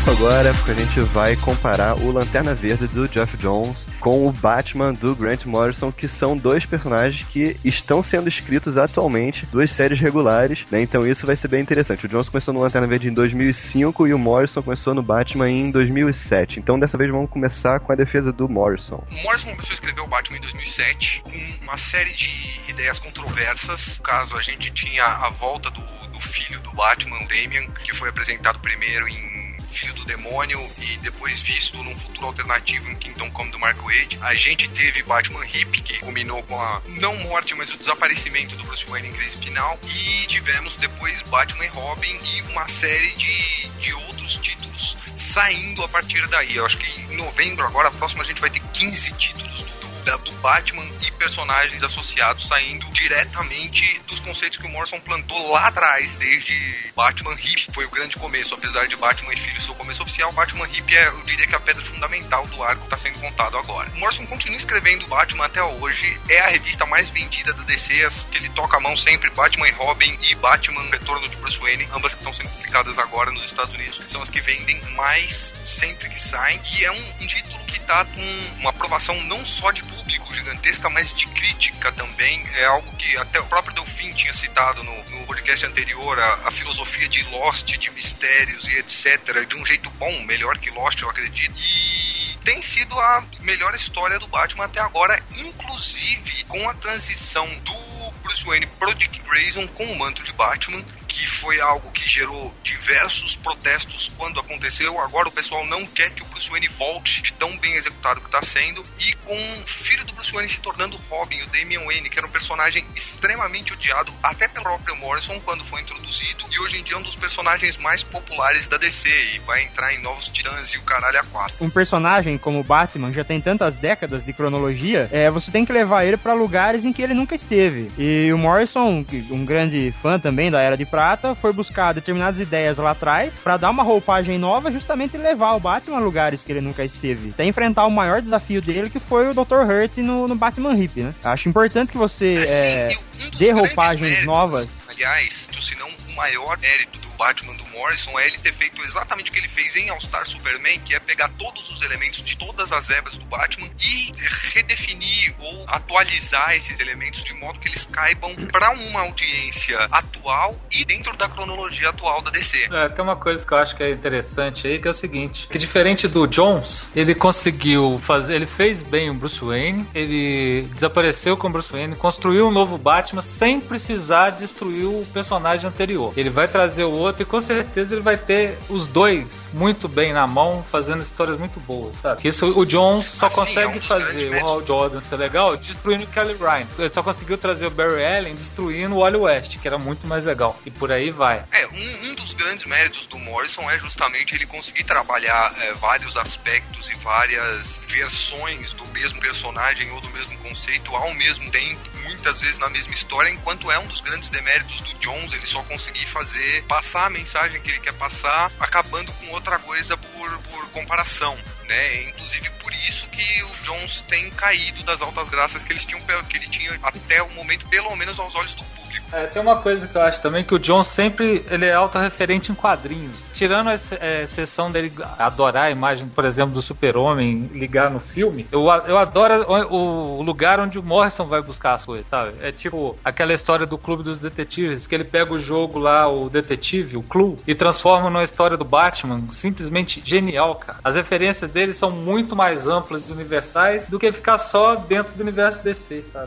Bloco agora, porque a gente vai comparar o Lanterna Verde do Jeff Jones com o Batman do Grant Morrison, que são dois personagens que estão sendo escritos atualmente, duas séries regulares, né? Então isso vai ser bem interessante. O Jones começou no Lanterna Verde em 2005 e o Morrison começou no Batman em 2007. Então dessa vez vamos começar com a defesa do Morrison. O Morrison começou a escrever o Batman em 2007 com uma série de ideias controversas. No caso, a gente tinha a volta do, do filho do Batman, Damian, que foi apresentado primeiro em Filho do Demônio e depois visto num futuro alternativo em Kingdom Come do Mark Wade. A gente teve Batman Hip, que culminou com a não morte, mas o desaparecimento do Bruce Wayne em crise final. E tivemos depois Batman e Robin e uma série de, de outros títulos saindo a partir daí. Eu acho que em novembro, agora, próximo, a gente vai ter 15 títulos do do Batman e personagens associados saindo diretamente dos conceitos que o Morrison plantou lá atrás, desde Batman Hip, foi o grande começo, apesar de Batman e Filho ser o começo oficial, Batman Hip é, eu diria que a pedra fundamental do arco está sendo contado agora. O Morrison continua escrevendo Batman até hoje, é a revista mais vendida da DC, que ele toca a mão sempre, Batman e Robin e Batman Retorno de Bruce Wayne, ambas que estão sendo publicadas agora nos Estados Unidos, que são as que vendem mais sempre que saem, e é um, um título que está com uma aprovação não só de público gigantesca, mas de crítica também. É algo que até o próprio Delfim tinha citado no, no podcast anterior, a, a, filosofia de Lost, de mistérios e etc. De um jeito bom, melhor que Lost, eu acredito. E tem sido a melhor história do Batman até agora, inclusive com a transição do Bruce Wayne pro Dick Grayson com o manto de Batman que foi algo que gerou diversos protestos quando aconteceu. Agora o pessoal não quer que o Bruce Wayne volte de tão bem executado que está sendo. E com o filho do Bruce Wayne se tornando Robin, o Damian Wayne, que era um personagem extremamente odiado até pelo próprio Morrison quando foi introduzido. E hoje em dia é um dos personagens mais populares da DC e vai entrar em novos titãs e o caralho a quatro. Um personagem como Batman já tem tantas décadas de cronologia, é, você tem que levar ele para lugares em que ele nunca esteve. E o Morrison, um grande fã também da Era de Prata, Prata foi buscar determinadas ideias lá atrás para dar uma roupagem nova, justamente levar o Batman a lugares que ele nunca esteve. Até enfrentar o maior desafio dele, que foi o Dr. Hurt no, no Batman Hip, né? Acho importante que você é, é, um dê roupagens méritos, novas. Aliás, se não o maior mérito do Batman do Morrison é ele ter feito exatamente o que ele fez em All Star Superman, que é pegar todos os elementos de todas as eras do Batman e redefinir ou atualizar esses elementos de modo que eles caibam para uma audiência atual e dentro da cronologia atual da DC. É, tem uma coisa que eu acho que é interessante aí, que é o seguinte, que diferente do Jones, ele conseguiu fazer, ele fez bem o Bruce Wayne, ele desapareceu com o Bruce Wayne, construiu um novo Batman sem precisar destruir o personagem anterior. Ele vai trazer o outro e com certeza ele vai ter os dois muito bem na mão, fazendo histórias muito boas, sabe? Isso o Jones só Assim, consegue é um fazer o Hal Jordan ser legal destruindo o Kelly Ryan. Ele só conseguiu trazer o Barry Allen destruindo o Wally West, que era muito mais legal. E por aí vai. É, um, um dos grandes méritos do Morrison é justamente ele conseguir trabalhar é, vários aspectos e várias versões do mesmo personagem ou do mesmo conceito ao mesmo tempo, muitas vezes na mesma história, enquanto é um dos grandes deméritos do Jones ele só conseguir fazer, passar a mensagem que ele quer passar, acabando com outra coisa por, por comparação né? Inclusive por isso que o Jones tem caído das altas graças que eles tinham que ele tinha até o momento, pelo menos aos olhos do público. É, tem uma coisa que eu acho também que o John sempre ele é autorreferente em quadrinhos. Tirando a é, exceção dele adorar a imagem, por exemplo, do Super-Homem ligar no filme, eu, eu adoro o, lugar onde o Morrison vai buscar as coisas, sabe? É tipo aquela história do Clube dos Detetives, que ele pega o jogo lá, o detetive, o Clue, e transforma numa história do Batman. Simplesmente genial, cara. As referências dele são muito mais amplas e universais do que ficar só dentro do universo DC, sabe?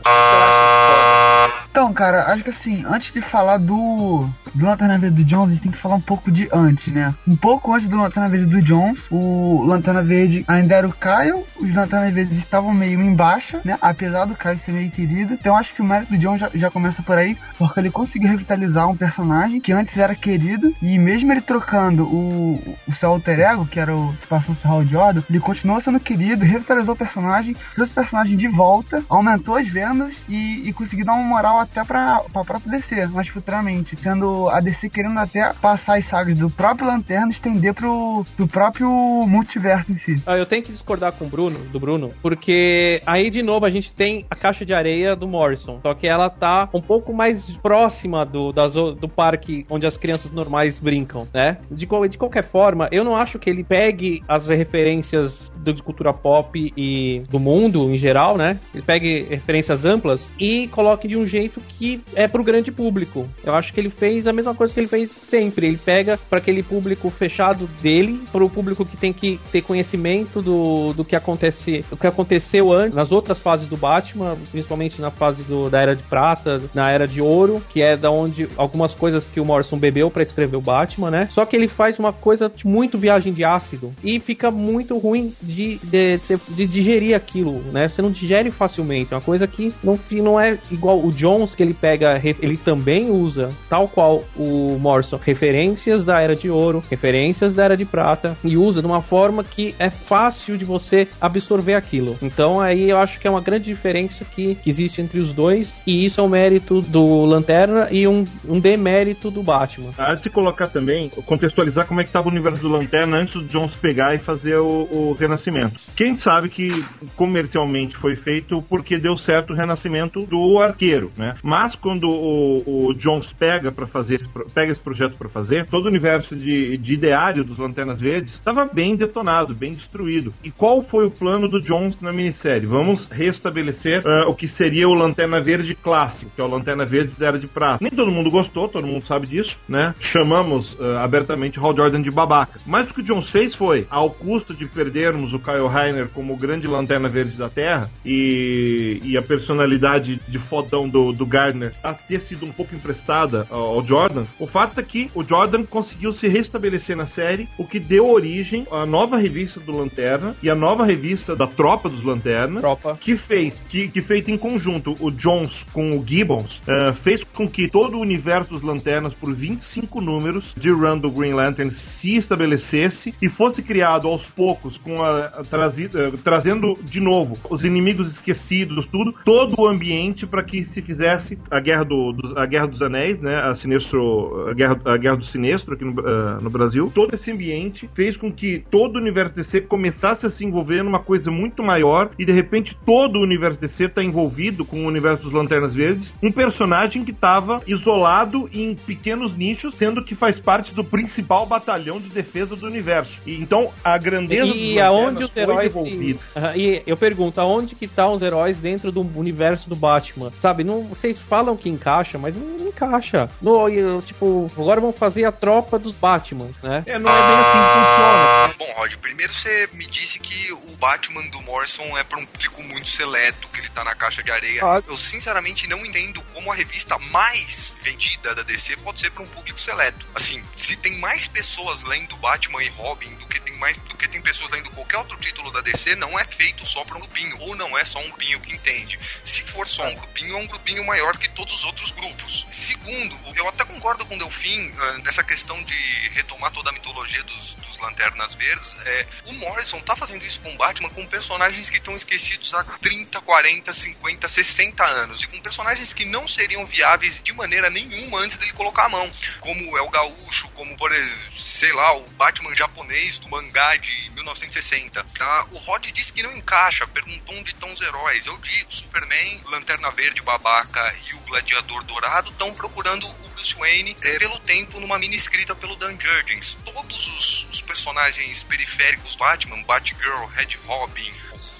Então, cara, acho que assim, antes de falar do, do Lanterna Verde do Jones, a gente tem que falar um pouco de antes, né? Um pouco antes do Lanterna Verde do Jones, o Lanterna Verde ainda era o Caio, os Lanternas Verdes estavam meio em baixa, né? Apesar do Caio ser meio querido. Então acho que o mérito do Jones já, já começa por aí, porque ele conseguiu revitalizar um personagem que antes era querido, e mesmo ele trocando o, o seu alter ego, que era o que passou o Hal Jordan, ele continuou sendo querido, revitalizou o personagem, trouxe o personagem de volta, aumentou as vendas e, e conseguiu dar uma moral até pra, pra própria DC, mais futuramente. Sendo a DC querendo até passar as sagas do próprio Lanterna e estender pro, pro próprio multiverso em si. Ah, eu tenho que discordar com o Bruno, do Bruno, porque aí de novo a gente tem a caixa de areia do Morrison, só que ela tá um pouco mais próxima do, das, do parque onde as crianças normais brincam, né? De, de qualquer forma, eu não acho que ele pegue as referências de cultura pop e do mundo em geral, né? Ele pegue referências amplas e coloque de um jeito que é pro grande público. Eu acho que ele fez a mesma coisa que ele fez sempre. Ele pega para aquele público fechado dele, pro público que tem que ter conhecimento do, do que acontece, o que aconteceu antes nas outras fases do Batman, principalmente na fase do, da Era de Prata, na Era de Ouro, que é da onde algumas coisas que o Morrison bebeu para escrever o Batman, né? Só que ele faz uma coisa muito viagem de ácido e fica muito ruim de, de, de, digerir aquilo, né? Você não digere facilmente. É uma coisa que não, não é igual o Jones, que ele pega, ele também usa, tal qual o Morrison, referências da Era de Ouro, referências da Era de Prata, e usa de uma forma que é fácil de você absorver aquilo. Então aí eu acho que é uma grande diferença que, que existe entre os dois, e isso é um mérito do Lanterna e um, um demérito do Batman. Há de se colocar também, contextualizar como é que estava o universo do Lanterna antes do Jones pegar e fazer o, o Renascimento. Quem sabe que comercialmente foi feito porque deu certo o Renascimento do Arqueiro, né? Mas quando o, o Jones pega para fazer pega esse projeto para fazer, todo o universo de, de ideário dos Lanternas Verdes estava bem detonado, bem destruído. E qual foi o plano do Jones na minissérie? Vamos restabelecer uh, o que seria o Lanterna Verde clássico, que é o Lanterna Verde da Era de Prata. Nem todo mundo gostou, todo mundo sabe disso, né? Chamamos uh, abertamente Hal Jordan de babaca. Mas o que o Jones fez foi, ao custo de perdermos o Kyle Rainer como o grande Lanterna Verde da Terra e, e a personalidade de fodão do, do Gardner a ter sido um pouco emprestada ao Jordan, o fato é que o Jordan conseguiu se restabelecer na série, o que deu origem à nova revista do Lanterna e a nova revista da Tropa dos Lanternas, Tropa. que fez, que, que feito em conjunto o Jones com o Gibbons, uh, fez com que todo o universo dos Lanternas, por 25 números de Run do Green Lantern, se estabelecesse e fosse criado aos poucos, com a, a uh, trazendo de novo os inimigos esquecidos, tudo, todo o ambiente para que se fizesse a Guerra, do, do, a Guerra dos Anéis, né, a, Sinestro, a, Guerra, a Guerra do Sinestro aqui no, uh, no Brasil. Todo esse ambiente fez com que todo o universo DC começasse a se envolver numa coisa muito maior e de repente todo o universo DC está envolvido com o universo dos Lanternas Verdes, um personagem que estava isolado em pequenos nichos, sendo que faz parte do principal batalhão de defesa do universo. E então a grandeza e aonde os heróis se... e eu pergunto, aonde que estão tá os heróis dentro do universo do Batman? Sabe, não, vocês falam que encaixa, mas não, não encaixa. No, eu, tipo, agora vão fazer a tropa dos Batman, né? É, não é bem assim que funciona. Bom, Rod, primeiro você me disse que o Batman do Morrison é para um público muito seleto, que ele tá na caixa de areia. Ah. Eu sinceramente não entendo como a revista mais vendida da DC pode ser para um público seleto. Assim, se tem mais pessoas lendo Batman e Robin do que tem mais do que tem pessoas lendo qualquer outro título da DC, não é feito só para um grupinho, ou não é só um grupinho que entende. Se for só um grupinho, é um grupinho maior que todos os outros grupos. Segundo, eu até concordo com o Delfim uh, nessa questão de retomar toda a mitologia dos, dos Lanternas Verdes. É, o Morrison tá fazendo isso com Batman com personagens que estão esquecidos há 30, 40, 50, 60 anos. E com personagens que não seriam viáveis de maneira nenhuma antes dele colocar a mão. Como é o Gaúcho, como, por sei lá, o Batman japonês do mangá de 1960. 30. Tá? O Rod disse que não encaixa, perguntou onde estão os heróis. Eu digo, Superman, Lanterna Verde, Babaca e o Gladiador Dourado estão procurando o Bruce Wayne é, pelo tempo numa mini escrita pelo Dan Jurgens. Todos os, os personagens periféricos Batman, Batgirl, Red Robin,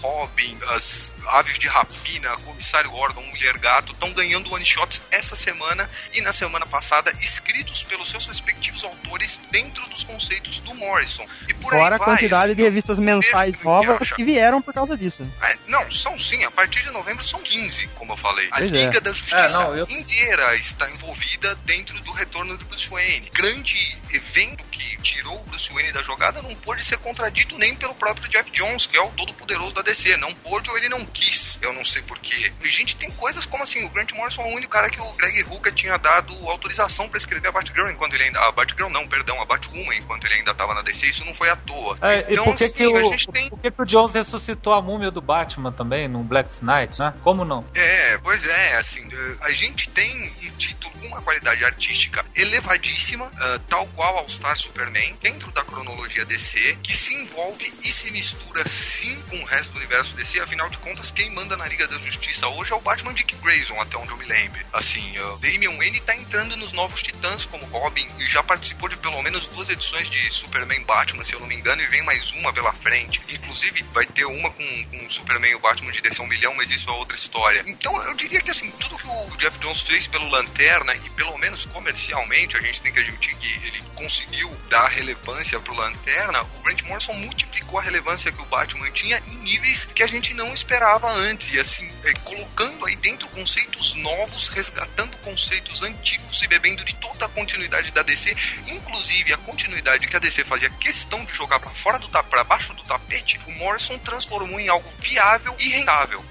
Robin, as Aves de Rapina, Comissário Órgão, Mulher Gato, estão ganhando one-shots essa semana e na semana passada, escritos pelos seus respectivos autores dentro dos conceitos do Morrison. E por Fora aí a vai, quantidade assim, de revistas mensais novas acha. que vieram por causa disso. É, não, são sim. A partir de novembro são 15, como eu falei. A Pois é. Liga da Justiça É, não, eu- inteira está envolvida dentro do retorno de Bruce Wayne. Grande evento que tirou o Bruce Wayne da jogada não pôde ser contradito nem pelo próprio Jeff Jones, que é o todo-poderoso da DC. Não pôde ou ele não quis. Eu não sei porquê. E, gente, tem coisas como assim: o Grant Morrison é o único cara que o Greg Hooker tinha dado autorização para escrever a Batgirl enquanto ele ainda. A Batgirl não, perdão, a Batwoman enquanto ele ainda estava na DC. Isso não foi à toa. É, e então, por que, assim, que, o, a gente tem por que, que o Jones ressuscitou a múmia do Batman também, no Black Knight, né? Como não? É, pois é, assim, a gente tem um título com uma qualidade artística elevadíssima, ah, tal qual All Star Superman, dentro da cronologia DC, que se envolve e se mistura sim com o resto do universo DC, afinal de contas, quem manda na Liga da Justiça hoje é o Batman Dick Grayson, até onde eu me lembre. Assim, uh, Damian Wayne tá entrando nos Novos Titãs como Robin e já participou de pelo menos duas edições de Superman Batman, se eu não me engano, e vem mais uma pela frente. Inclusive, vai ter uma com, com Superman e o Batman de DC 1 milhão, mas isso é outra história. Então, eu diria que assim, tudo que o Jeff Jones fez pelo Lanterna, e pelo menos comercialmente, a gente tem que admitir que ele conseguiu dar relevância pro Lanterna, o Grant Morrison multiplicou a relevância que o Batman tinha em níveis que a gente não esperava antes. E assim, é, colocando aí dentro conceitos novos, resgatando conceitos antigos e bebendo de toda a continuidade da DC, inclusive a continuidade que a DC fazia questão de jogar para fora do para baixo do tapete, o Morrison transformou em algo viável e rentável.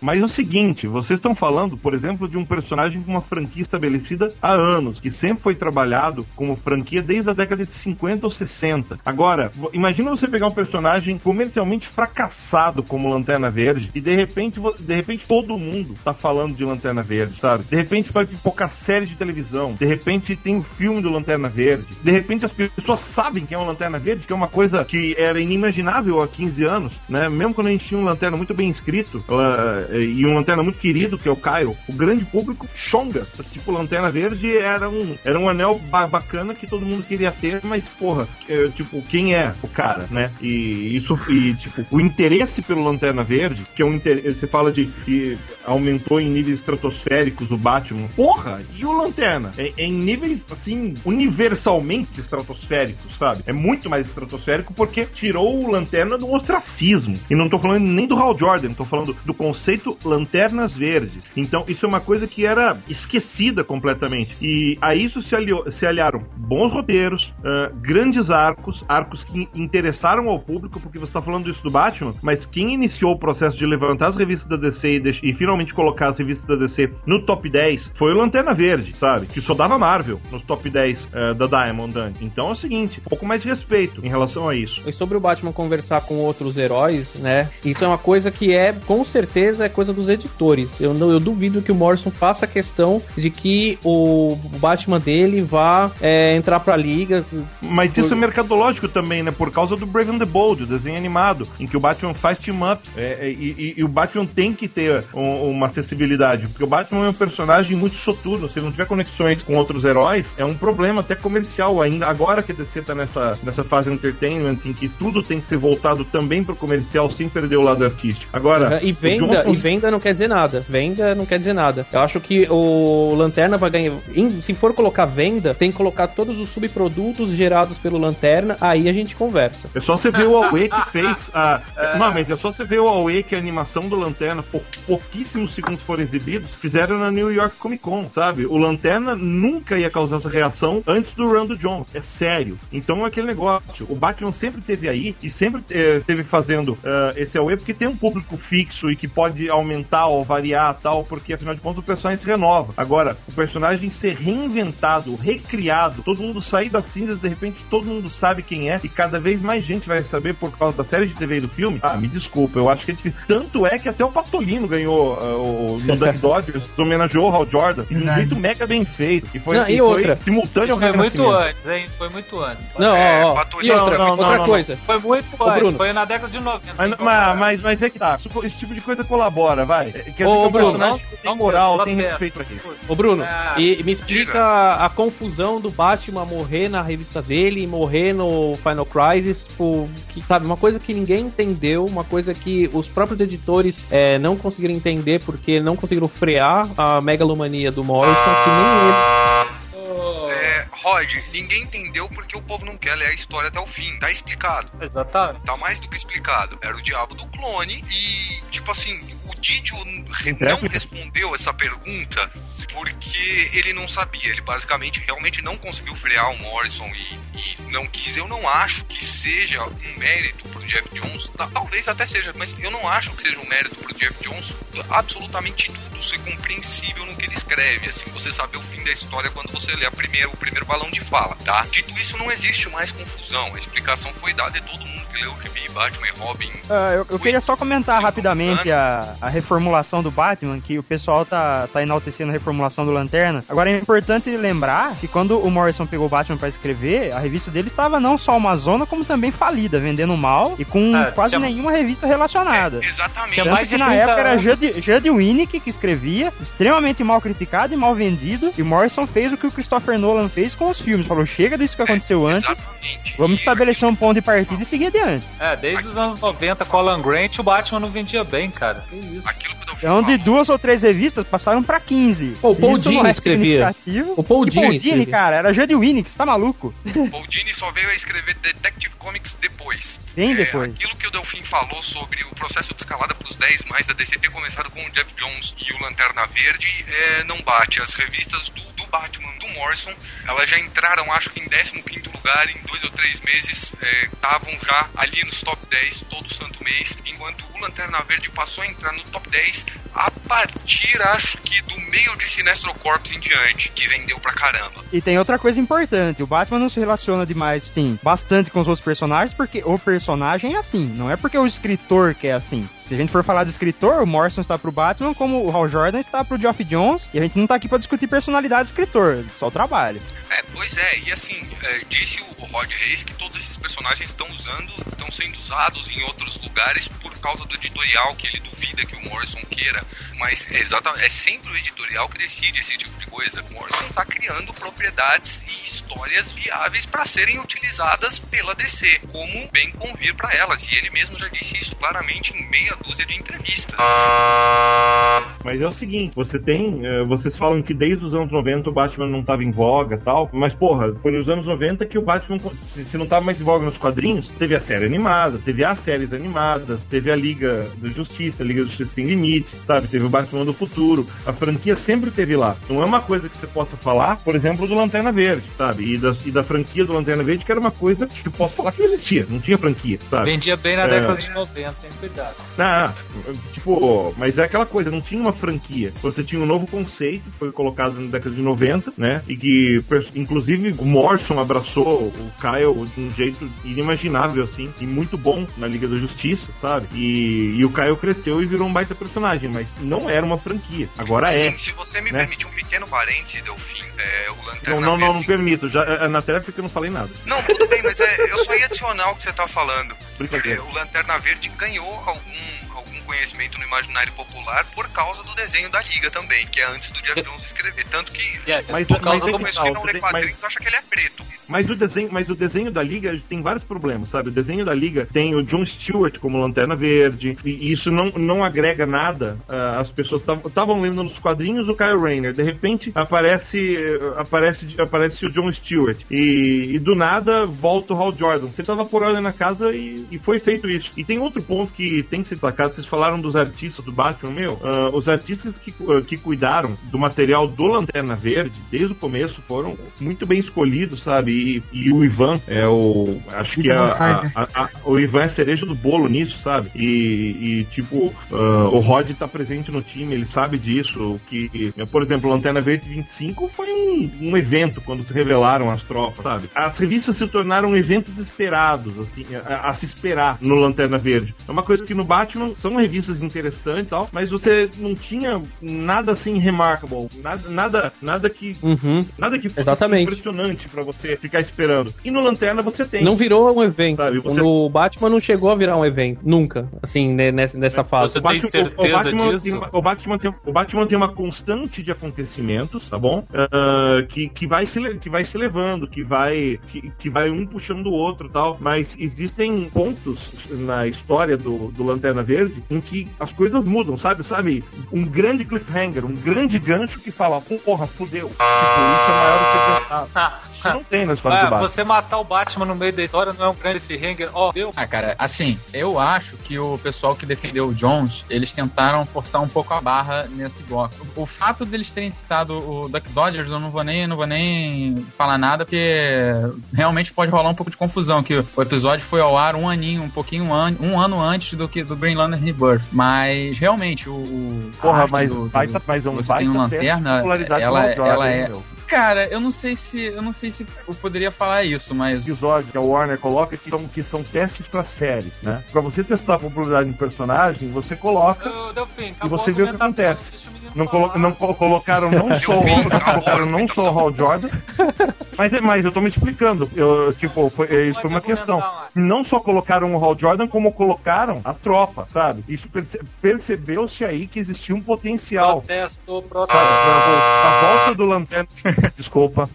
Mas é o seguinte, vocês estão falando, por exemplo, de um personagem com uma franquia estabelecida há anos, que sempre foi trabalhado como franquia desde a década de 50 ou 60. Agora, imagina você pegar um personagem comercialmente fracassado como Lanterna Verde e de repente, de repente todo mundo tá falando de Lanterna Verde, sabe? De repente vai pipocar série de televisão, de repente tem o filme do Lanterna Verde, de repente as pessoas sabem que é um Lanterna Verde, que é uma coisa que era inimaginável há 15 anos, né? Mesmo quando a gente tinha um Lanterna muito bem escrito eh, e um Lanterna muito querido, que é o Caio, o grande público chonga. Tipo, Lanterna Verde era um, era um anel ba- bacana que todo mundo queria ter, mas porra, eh, tipo, quem é o cara, né? E isso, e tipo, o interesse pelo Lanterna Verde, que é um interesse, você fala de que aumentou em níveis estratosféricos o Batman. Porra, e o Lanterna? É, é em níveis, assim, universalmente estratosféricos, sabe? É muito mais estratosférico porque tirou o Lanterna do ostracismo. E não tô falando nem do Hal Jordan, tô falando do conceito Lanternas Verdes. Então, isso é uma coisa que era esquecida completamente. E a isso se, aliou- se aliaram bons roteiros, ah, grandes arcos, arcos que interessaram ao público, porque você tá falando isso do Batman, mas quem iniciou o processo de levantar as revistas da DC e, e finalmente colocar as revistas da DC no top 10 foi o Lanterna Verde, sabe? Que só dava Marvel nos top 10 eh, da Diamond. Então é o seguinte, um pouco mais de respeito em relação a isso. E sobre o Batman conversar com outros heróis, né? Isso é uma coisa que é, com certeza, é coisa dos editores. Eu, não, eu duvido que o Morrison faça questão de que o Batman dele vá é, entrar pra liga. Mas isso é mercadológico também, né? Por causa do Brave and the Bold, o desenho animado, em que o Batman faz team-ups. É, é, e, e- e o Batman tem que ter um- uma acessibilidade, porque o Batman é um personagem muito soturno. Se ele não tiver conexões com outros heróis, é um problema até comercial ainda. Agora que a DC tá nessa, nessa fase entertainment, em que tudo tem que ser voltado também pro comercial, sem perder o lado artístico. Agora, E o venda, e venda não quer dizer nada. Venda não quer dizer nada. Eu acho que o Lanterna vai ganhar. Se for colocar venda, tem que colocar todos os subprodutos gerados pelo Lanterna, aí a gente conversa. É só você ver o Aue que fez a. Não, mas é só você ver o Aue que a animação do Lanterna, pou- pouquíssimos segundos foram exibidos, fizeram na New York Comic Con, sabe? O Lanterna nunca ia causar essa reação antes do Run do Jones. É sério. Então é aquele negócio. O Batman sempre teve aí e sempre eh, teve fazendo eh, esse Aue porque tem um público fixo e que pode aumentar ou variar tal, porque afinal de contas o personagem se renova. Agora, o personagem ser reinventado, recriado, todo mundo sair das cinzas, de repente todo mundo sabe quem é e cada vez mais gente vai saber por causa da série de TV e do filme. Ah, me desculpa, eu acho que é difícil. Tanto é que até o Patolino ganhou uh, no Duck Dodgers, homenageou o Hal Jordan de um jeito mega bem feito. E foi, Não, e foi outra? simultâneo ao Isso foi muito antes, hein? Isso foi muito antes. Não, É, ó, ó. Patrulha E outra, não, não, outra não, coisa. Foi muito Ô, antes, Bruno. foi na década de 90. Mas, mas, mas, mas é que tá, esse tipo de coisa colabora, vai. Quer dizer, Ô, que o Bruno, personagem não- tem não- moral, não tem respeito pra quê? Ô Bruno, e me explica a, a confusão do Batman morrer na revista dele e morrer no Final Crisis, tipo, que, sabe, uma coisa que ninguém entendeu, uma coisa que os próprios editores é, não conseguiram entender porque não conseguiram frear a megalomania do Morrison, que nem ele. É, Rod, ninguém entendeu porque o povo não quer ler a história até o fim. Tá explicado. Exatamente. Tá mais do que explicado. Era o diabo do clone e, tipo assim, o Didio não respondeu essa pergunta porque ele não sabia. Ele basicamente realmente não conseguiu frear o Morrison e, e não quis. Eu não acho que seja um mérito pro Jeff Jones. Ta- Talvez até seja, mas eu não acho que seja um mérito pro Jeff Jones absolutamente tudo ser compreensível no que ele escreve. Assim, você saber o fim da história quando você lê a primeira, o primeiro balão de fala, tá? Dito isso, não existe mais confusão. A explicação foi dada e todo mundo que leu o gibi Batman e Robin Ah, eu, eu queria só comentar rapidamente a, a reformulação do Batman, que o pessoal tá, tá enaltecendo a reformulação do Lanterna. Agora é importante lembrar que quando o Morrison pegou o Batman pra escrever, a revista dele estava não só uma zona, como também falida, vendendo mal e com Ah, quase tinha- nenhuma revista relacionada. Exatamente. Tinha Tanto mais que na 30 época era anos. Judd, Judd Winnick que escrevia, extremamente mal criticado e mal vendido, e Morrison fez o que o Christopher Nolan fez com os filmes. Falou, chega disso que aconteceu antes, Exatamente. vamos estabelecer um ponto de partida e seguir adiante. É, desde os anos 90, com Alan Grant, o Batman não vendia bem, cara. Que isso? Aquilo que o Delfim Então, de falou, duas ou três revistas, passaram pra 15. Pô, o Se Paul Dini é escrevia. O Paul Que Dini Paul cara, era Winnick, você tá maluco? Paul Dini só veio a escrever Detective Comics depois. Bem É, depois. Aquilo que o Delfim falou sobre o processo de escalada pros 10 mais da DC ter começado com o Jeff Jones e o Lanterna Verde é, não bate. As revistas do, do Batman, do Morrison, elas já entraram, acho que em 15 lugar, em dois ou três meses, estavam já ali nos top 10 todo santo mês, enquanto o Lanterna Verde passou a entrar no top 10 a partir, acho que, do meio de Sinestro Corps em diante, que vendeu pra caramba. E tem outra coisa importante, o Batman não se relaciona demais, sim, bastante com os outros personagens, porque o personagem é assim, não é porque o escritor que é assim. Se a gente for falar de escritor, o Morrison está pro Batman, como o Hal Jordan está pro Geoff Jones, e a gente não tá aqui pra discutir personalidade do escritor, só o trabalho. É, pois é, e assim, é, disse o Rod Reis que todos esses personagens estão usando, estão sendo usados em outros lugares por causa do editorial, que ele duvida que o Morrison queira, mas é, exata, é sempre o editorial que decide esse tipo de coisa. O Morrison está criando propriedades e histórias viáveis para serem utilizadas pela DC, como bem convir para elas, e ele mesmo já disse isso claramente em meia dúzia de entrevistas. Mas é o seguinte, você tem. eh, vocês falam que desde os anos 90 o Batman não tava em voga e tal. Mas, porra, foi nos anos 90 que o Batman, se, não tava mais voga nos quadrinhos, teve a série animada, teve as séries animadas, teve a Liga da Justiça, a Liga da Justiça Sem Limites, sabe? Teve o Batman do Futuro. A franquia sempre teve lá. Não é uma coisa que você possa falar, por exemplo, do Lanterna Verde, sabe? E da, e da franquia do Lanterna Verde, que era uma coisa que eu posso falar que não existia. Não tinha franquia, sabe? Vendia bem na É. década de 90, tem cuidado. Ah, tipo, mas é aquela coisa, não tinha uma franquia. Você tinha um novo conceito, que foi colocado na década de 90, né? E que, inclusive, o Morrison abraçou o Kyle de um jeito inimaginável, assim, e muito bom na Liga da Justiça, sabe? E, e o Kyle cresceu e virou um baita personagem, mas não era uma franquia. Agora é. Sim, se você me né? permite um pequeno parêntese, Delfim, é, o Não, Lanterna não, não, não Verde- permito. Já, é, na tela porque eu não falei nada. Não, tudo bem, mas é, eu só ia adicionar o que você tá falando. É, o Lanterna Verde ganhou algum conhecimento no imaginário popular por causa do desenho da Liga também, que é antes do Jeff Jones escrever. Tanto que É, Mas- por causa mas do é que não lê quadrinhos, mas- acha que ele é preto. Mas o desenho, mas o desenho da Liga tem vários problemas, sabe? O desenho da Liga tem o John Stewart como Lanterna Verde, e isso não, não agrega nada. Ah, as pessoas estavam lendo nos quadrinhos o Kyle Rayner, de repente aparece aparece, aparece o John Stewart, e, e do nada volta o Hal Jordan. Você tava por ordem na casa e, e foi feito isso. E tem outro ponto que tem que ser destacado, vocês falaram dos artistas do Batman, meu, ah, os artistas que, ah, que cuidaram do material do Lanterna Verde, desde o começo, foram muito bem escolhidos, sabe? E, e o Ivan é o. Acho que a, a- a- a- o Ivan é cereja do bolo nisso, sabe? E, e, tipo, ah, o Rod tá presente no time, ele sabe disso. Que, por exemplo, Lanterna Verde 25 foi um, um evento quando se revelaram as tropas, sabe? As revistas se tornaram eventos esperados, assim, a, a se esperar no Lanterna Verde. É uma coisa que no Batman são revistas interessantes e tal, mas você não tinha nada assim remarkable, nada, nada, nada que, Uhum. nada que fosse Exatamente. impressionante pra você ficar esperando. E no Lanterna você tem. Não virou um evento. Sabe, você- No Batman não chegou a virar um evento. Nunca. Assim, nessa, nessa fase. Você O tem Batman- certeza o Batman disso? Tem uma, o, Batman tem, o Batman tem uma constante de acontecimentos, tá bom? Ah, que, que, vai se, que vai se levando, que vai, que, que vai um puxando o outro tal. Mas existem pontos na história do, do Lanterna Verde em que as coisas mudam, sabe? Sabe? Um grande cliffhanger, um grande gancho que fala, porra, fudeu. Tipo, isso é maior do que pensava. Isso não tem na história Ah, do Batman. você matar o Batman no meio da história não é um grande cliffhanger? Ó, deu. Ah, cara, assim, eu acho que o pessoal que defendeu o Jones, eles tentaram forçar um pouco a barra nesse bloco. O, o fato deles terem citado o Duck Dodgers, eu não vou nem, não vou nem falar nada, porque realmente pode rolar um pouco de confusão, que o episódio foi ao ar um aninho, um pouquinho an, um ano antes do que do Green Lantern Rebirth. Mas realmente o, o Porra, mas, do- do- baita, mas é um você baita tem um de lanterna, ela, Jordan, ela é meu? Cara, eu não sei se eu não sei se eu poderia falar isso, mas episódio que a Warner coloca que são, que são testes pra séries, né? Pra você testar a popularidade do personagem, você coloca. Delfim, E você vê o que acontece. Não, colo não co- colocaram não Eu só, vi, colocaram não só o Hal Jordan, mas, é- mas eu tô me explicando. Eu, tipo, foi, é, isso foi uma questão. Não só colocaram o Hal Jordan, como colocaram a tropa, sabe? Isso perce- percebeu-se aí que existia um potencial. Protesto, Sabe? protesto. A, volta do Lanterna. Desculpa.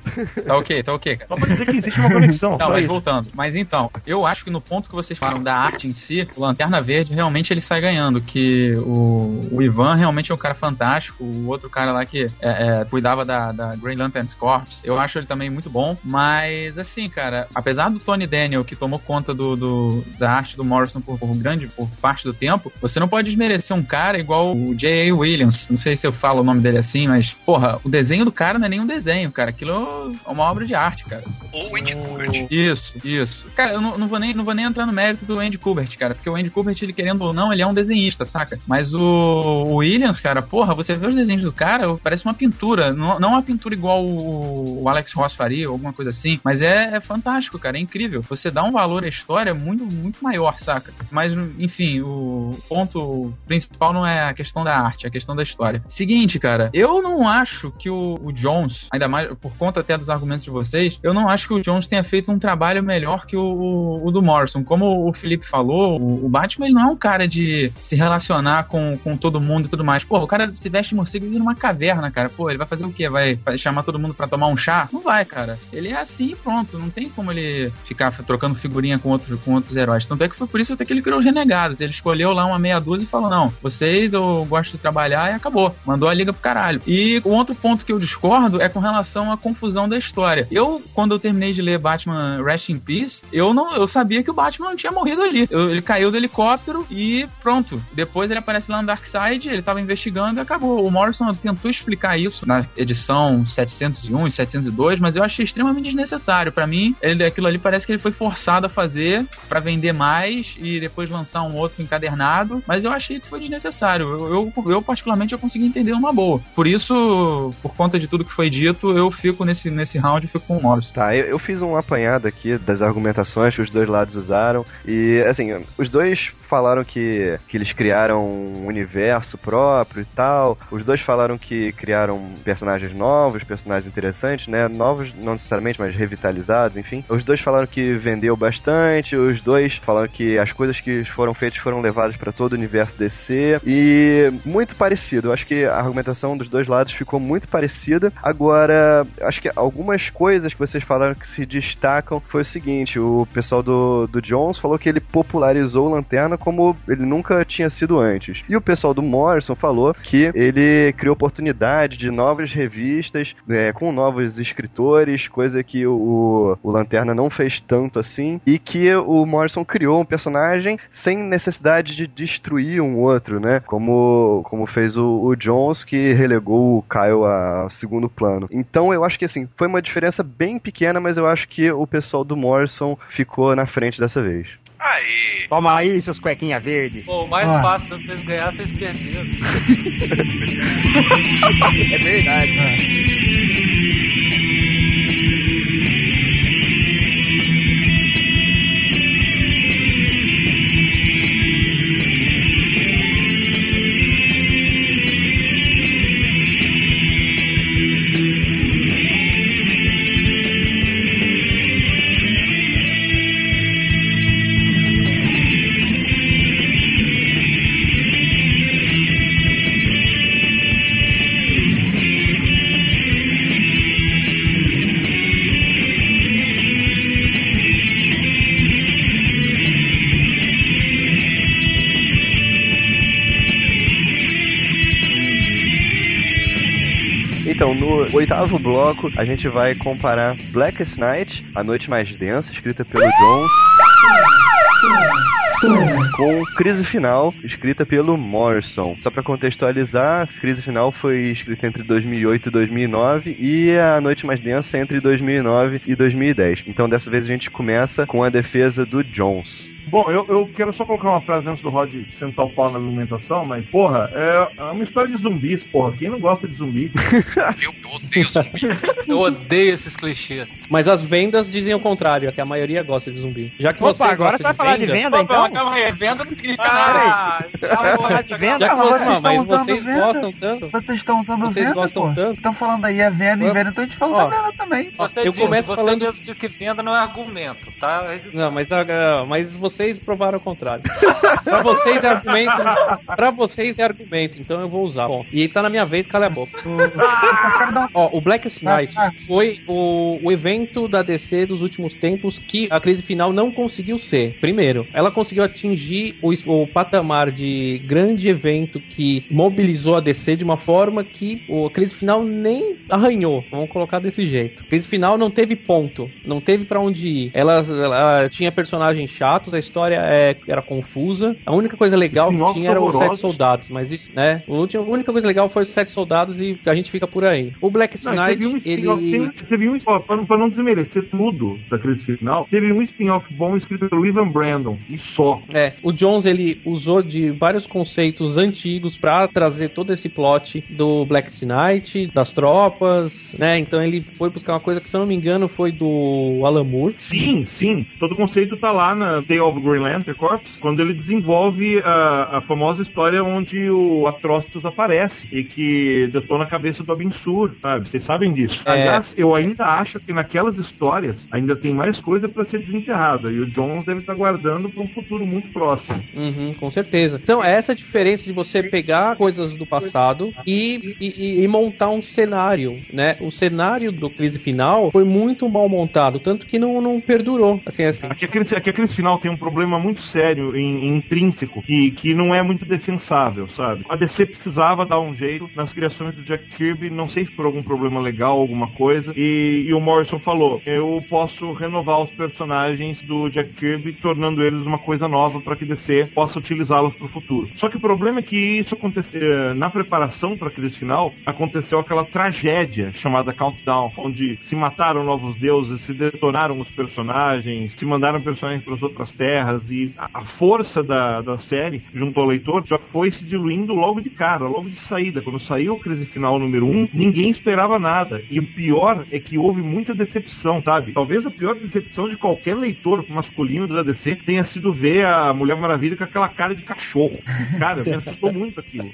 tá ok, tá ok, cara. Só pra dizer que existe uma conexão. Só mas isso. voltando. Mas então, eu acho que no ponto que vocês falaram da arte em si, o Lanterna Verde realmente ele sai ganhando. Que o, o Ivan realmente é um cara fantástico. O outro cara lá que é, é, cuidava da, da Green Lantern's Corps, eu acho ele também muito bom. Mas assim, cara, apesar do Tony Daniel que tomou conta do, do- da arte do Morrison por, por grande por parte do tempo, você não pode desmerecer um cara igual o J.A. Williams. Não sei se eu falo o nome dele assim, mas, porra, o desenho do cara não é nem um desenho, cara. Aquilo é uma obra de arte, cara. Ou o Andy Kubert. Isso, isso. Cara, eu não, não vou nem, não vou nem entrar no mérito do Andy Kubert, cara, porque o Andy Kubert, ele querendo ou não, ele é um desenhista, saca? Mas o, o Williams, cara, porra, você vê os desenhos do cara, parece uma pintura. Não, não uma pintura igual o, Alex Ross faria, alguma coisa assim, mas é, é fantástico, cara, é incrível. Você dá um valor à história muito, muito maior, saca? Mas, enfim, o ponto principal não é a questão da arte, é a questão da história. Seguinte, cara, eu não acho que o, o Jones, ainda mais por conta até dos argumentos de vocês, eu não acho que o Jones tenha feito um trabalho melhor que o, o, o do Morrison. Como o Felipe falou, o, o Batman ele não é um cara de se relacionar com, com todo mundo e tudo mais. Pô, o cara se veste de morcego e vira uma caverna, cara. Pô, ele vai fazer o quê? Vai, chamar todo mundo pra tomar um chá? Não vai, cara. Ele é assim e pronto. Não tem como ele ficar trocando figurinha com outros, com outros heróis. Tanto é que foi por isso até que ele criou os Renegados. Ele escolheu lá uma meia dúzia e falou: não, vocês eu gosto de trabalhar e acabou. Mandou a liga pro caralho. E o outro ponto que eu discordo é com relação à confusão da história. Eu, quando eu terminei de ler Batman Rest in Peace, eu não eu sabia que o Batman não tinha morrido ali. Eu- ele caiu do helicóptero e pronto. Depois ele aparece lá no Darkseid, ele tava investigando e acabou. O Morrison tentou explicar isso na edição 701 e 702, mas eu achei extremamente desnecessário. Pra mim, ele, aquilo ali parece que ele foi forçado a fazer pra vender mais e depois lançar um outro encadernado, mas eu achei que foi desnecessário. Eu, eu, eu, particularmente, eu consegui entender uma boa. Por isso, por conta de tudo que foi dito, eu fico nesse, nesse round, fico com o Morrison. Tá, eu, eu fiz um apanhado aqui das argumentações que os dois lados usaram. E, assim, os dois falaram que, que eles criaram um universo próprio e tal. Os dois falaram que criaram personagens novos, personagens interessantes, né? Novos, não necessariamente, mas revitalizados, enfim. Os dois falaram que vendeu bastante. Os dois falaram que as coisas que foram feitas foram levadas para todo o universo DC. E muito parecido. Eu acho que a argumentação dos dois lados ficou muito parecida. Agora, acho que algumas coisas que vocês falaram que se destacam foi o seguinte: o pessoal do, do Jones falou que ele popularizou o Lanterna como ele nunca tinha sido antes. E o pessoal do Morrison falou que ele criou oportunidade de novas revistas é, com novos escritores, coisa que o, o Lanterna não fez tanto assim, e que o Morrison criou um personagem sem necessidade de destruir um outro, né? Como, como fez o, o Jones, que relegou o Kyle a segundo plano. Então eu acho que assim, foi uma diferença bem pequena, mas eu acho que o pessoal do Morrison ficou na frente dessa vez. Aê! Toma aí, seus cuequinha verde. Pô, o mais Ah. fácil de vocês ganhar, vocês perderam. É verdade. Então, no oitavo bloco, a gente vai comparar Blackest Night, A Noite Mais Densa, escrita pelo John, com Crise Final, escrita pelo Morrison. Só para contextualizar, Crise Final foi escrita entre 2008 e 2009 e A Noite Mais Densa entre 2009 e 2010. Então dessa vez a gente começa com a defesa do Jones. Bom, eu, eu quero só colocar uma frase antes do Rod sentar o pau na alimentação, mas, porra, é, é uma história de zumbis, porra. Quem não gosta de zumbi? Eu, eu odeio zumbi. Eu odeio esses clichês. Mas as vendas dizem o contrário, é que a maioria gosta de zumbi. Já que Opa, você agora você vai falar de venda, Opa, então? calma aí, venda não significa Ah, nada. tá de venda? Já que Mas você, vocês não, mas vocês venda? gostam tanto. Vocês estão usando Vocês venda, gostam pô. tanto? Estão falando aí é venda e venda, então a gente fala ó. da venda também. Você, Eu diz, começo você falando- mesmo diz que venda não é argumento, tá? Não, mas, ah, mas vocês provaram o contrário. pra vocês é argumento. Pra vocês é argumento, então eu vou usar. Bom, e tá na minha vez, cala a boca. Um Ó, o Blackest Night Ah, ah. foi o, o evento da DC dos últimos tempos que a crise final não conseguiu ser. Primeiro, ela conseguiu atingir o, o patamar de grande evento que mobilizou a DC de uma forma que o, a crise final nem arranhou. Vamos colocar desse jeito. A crise final não teve ponto, não teve pra onde ir. Ela, ela tinha personagens chatos, a história é, era confusa. A única coisa legal que Spin-offs tinha era os sete horrorosos. soldados, mas isso, né? A última- a única coisa legal foi os sete soldados e a gente fica por aí. O Black Knight, teve um ele. teve, um spin-off, pra, não- pra não desmerecer tudo da crise final, teve um spin-off bom escrito pelo Ivan Brandon, e só. É, o Jones ele usou de vários conceitos antigos pra trazer todo esse plot do Black Knight, das tropas, né? Então ele foi buscar uma coisa que, se eu não me engano, foi do Alan Moore. Sim, sim. Todo o conceito tá lá na Tale of Green Lantern Corps, quando ele desenvolve a, a famosa história onde o Atrocitus aparece e que detona a cabeça do Abensur, sabe? Vocês sabem disso. É. Aliás, eu ainda acho que naquelas histórias ainda tem mais coisa pra ser desenterrada e o Jones deve estar guardando pra um futuro muito próximo. Uhum, com certeza. Então, é essa a diferença de você pegar coisas do passado e, e- e montar um cenário, né? O cenário do Crise Final foi muito mal montado, tanto que não, não perdurou. Assim, assim. Aqui a, crise, aqui a crise final tem um problema muito sério em, intrínseco que, que não é muito defensável, sabe? A DC precisava dar um jeito nas criações do Jack Kirby, não sei se por algum problema legal, alguma coisa, e, e o Morrison falou: eu posso renovar os personagens do Jack Kirby, tornando eles uma coisa nova para que DC possa utilizá-los para o futuro. Só que o problema é que isso aconteceu na preparação para a crise final, aconteceu aquela tragédia chamada Countdown, onde se mataram novos deuses, se detonaram os personagens, se mandaram personagens para as outras terras e a, a força da, da série junto ao leitor já foi se diluindo logo de cara, logo de saída. Quando saiu a crise final número 1, um, ninguém esperava nada. E o pior é que houve muita decepção, sabe? Talvez a pior decepção de qualquer leitor masculino da DC tenha sido ver a Mulher Maravilha com aquela cara de cachorro. Cara, me assustou muito aquilo.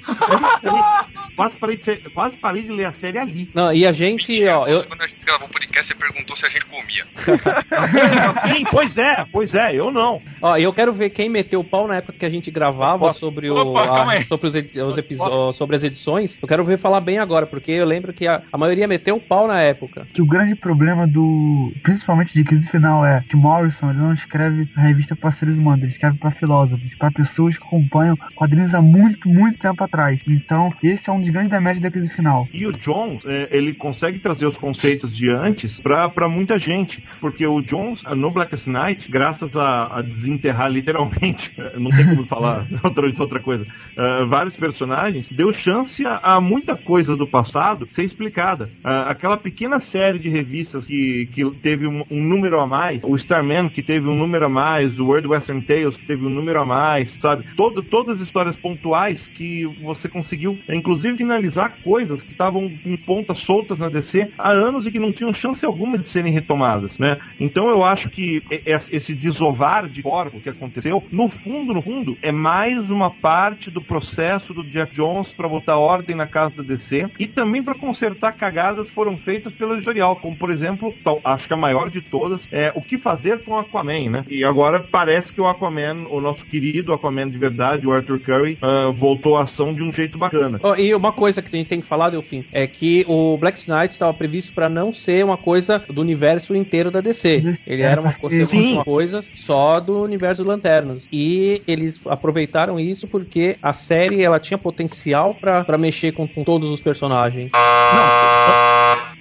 Quase parei, de ser- quase parei de ler a série ali. Não, e a gente, Mentira, ó, eu, Quando a gente gravou o podcast, você perguntou se a gente comia. Sim, pois é, pois é, eu não. Ó, eu quero ver quem meteu o pau na época que a gente gravava Opa, sobre, o, opa, a- sobre, os, edi- os ó, sobre as edições. Eu quero ver falar bem agora, porque eu lembro que a, a maioria meteu o pau na época. que o grande problema do. principalmente de crise final é que Morrison ele não escreve a revista para seres humanos, ele escreve para filósofos, para pessoas que acompanham quadrinhos há muito, muito tempo atrás. Então, esse é um dos grandes demédios da crise final. E o Jones, é, ele consegue trazer os conceitos de antes pra, pra muita gente. Porque o Jones, no Blackest Night, graças a, a desenterrar literalmente, não tem como falar outra, outra coisa, ah, vários personagens, deu chance a, a muita coisa do passado ser explicada. Ah, aquela pequena série de revistas que, que teve um, um número a mais, o Starman que teve um número a mais, o World Western Tales que teve um número a mais, sabe? Todo, todas as histórias pontuais que você conseguiu, inclusive, finalizar coisas que estavam em pontas soltas na DC há anos e que não tinham chance alguma de serem retomadas, né? Então eu acho que esse desovar de corpo que aconteceu, no fundo, no fundo, é mais uma parte do processo do Jeff Jones para botar ordem na casa da DC e também para consertar cagadas que foram feitas pelo editorial, como por exemplo, tal- acho que a maior de todas é o que fazer com o Aquaman, né? E agora parece que o Aquaman, o nosso querido Aquaman de verdade, o Arthur Curry, ah, voltou à ação de um jeito bacana. Ó, e uma coisa que a gente tem que falar, Delfim, é que o Black Knight estava previsto para não ser uma coisa do universo inteiro da DC. Ele era uma, co- uma coisa só do universo Lanternas. E eles aproveitaram isso porque a série ela tinha potencial para mexer com, com todos os personagens. Não,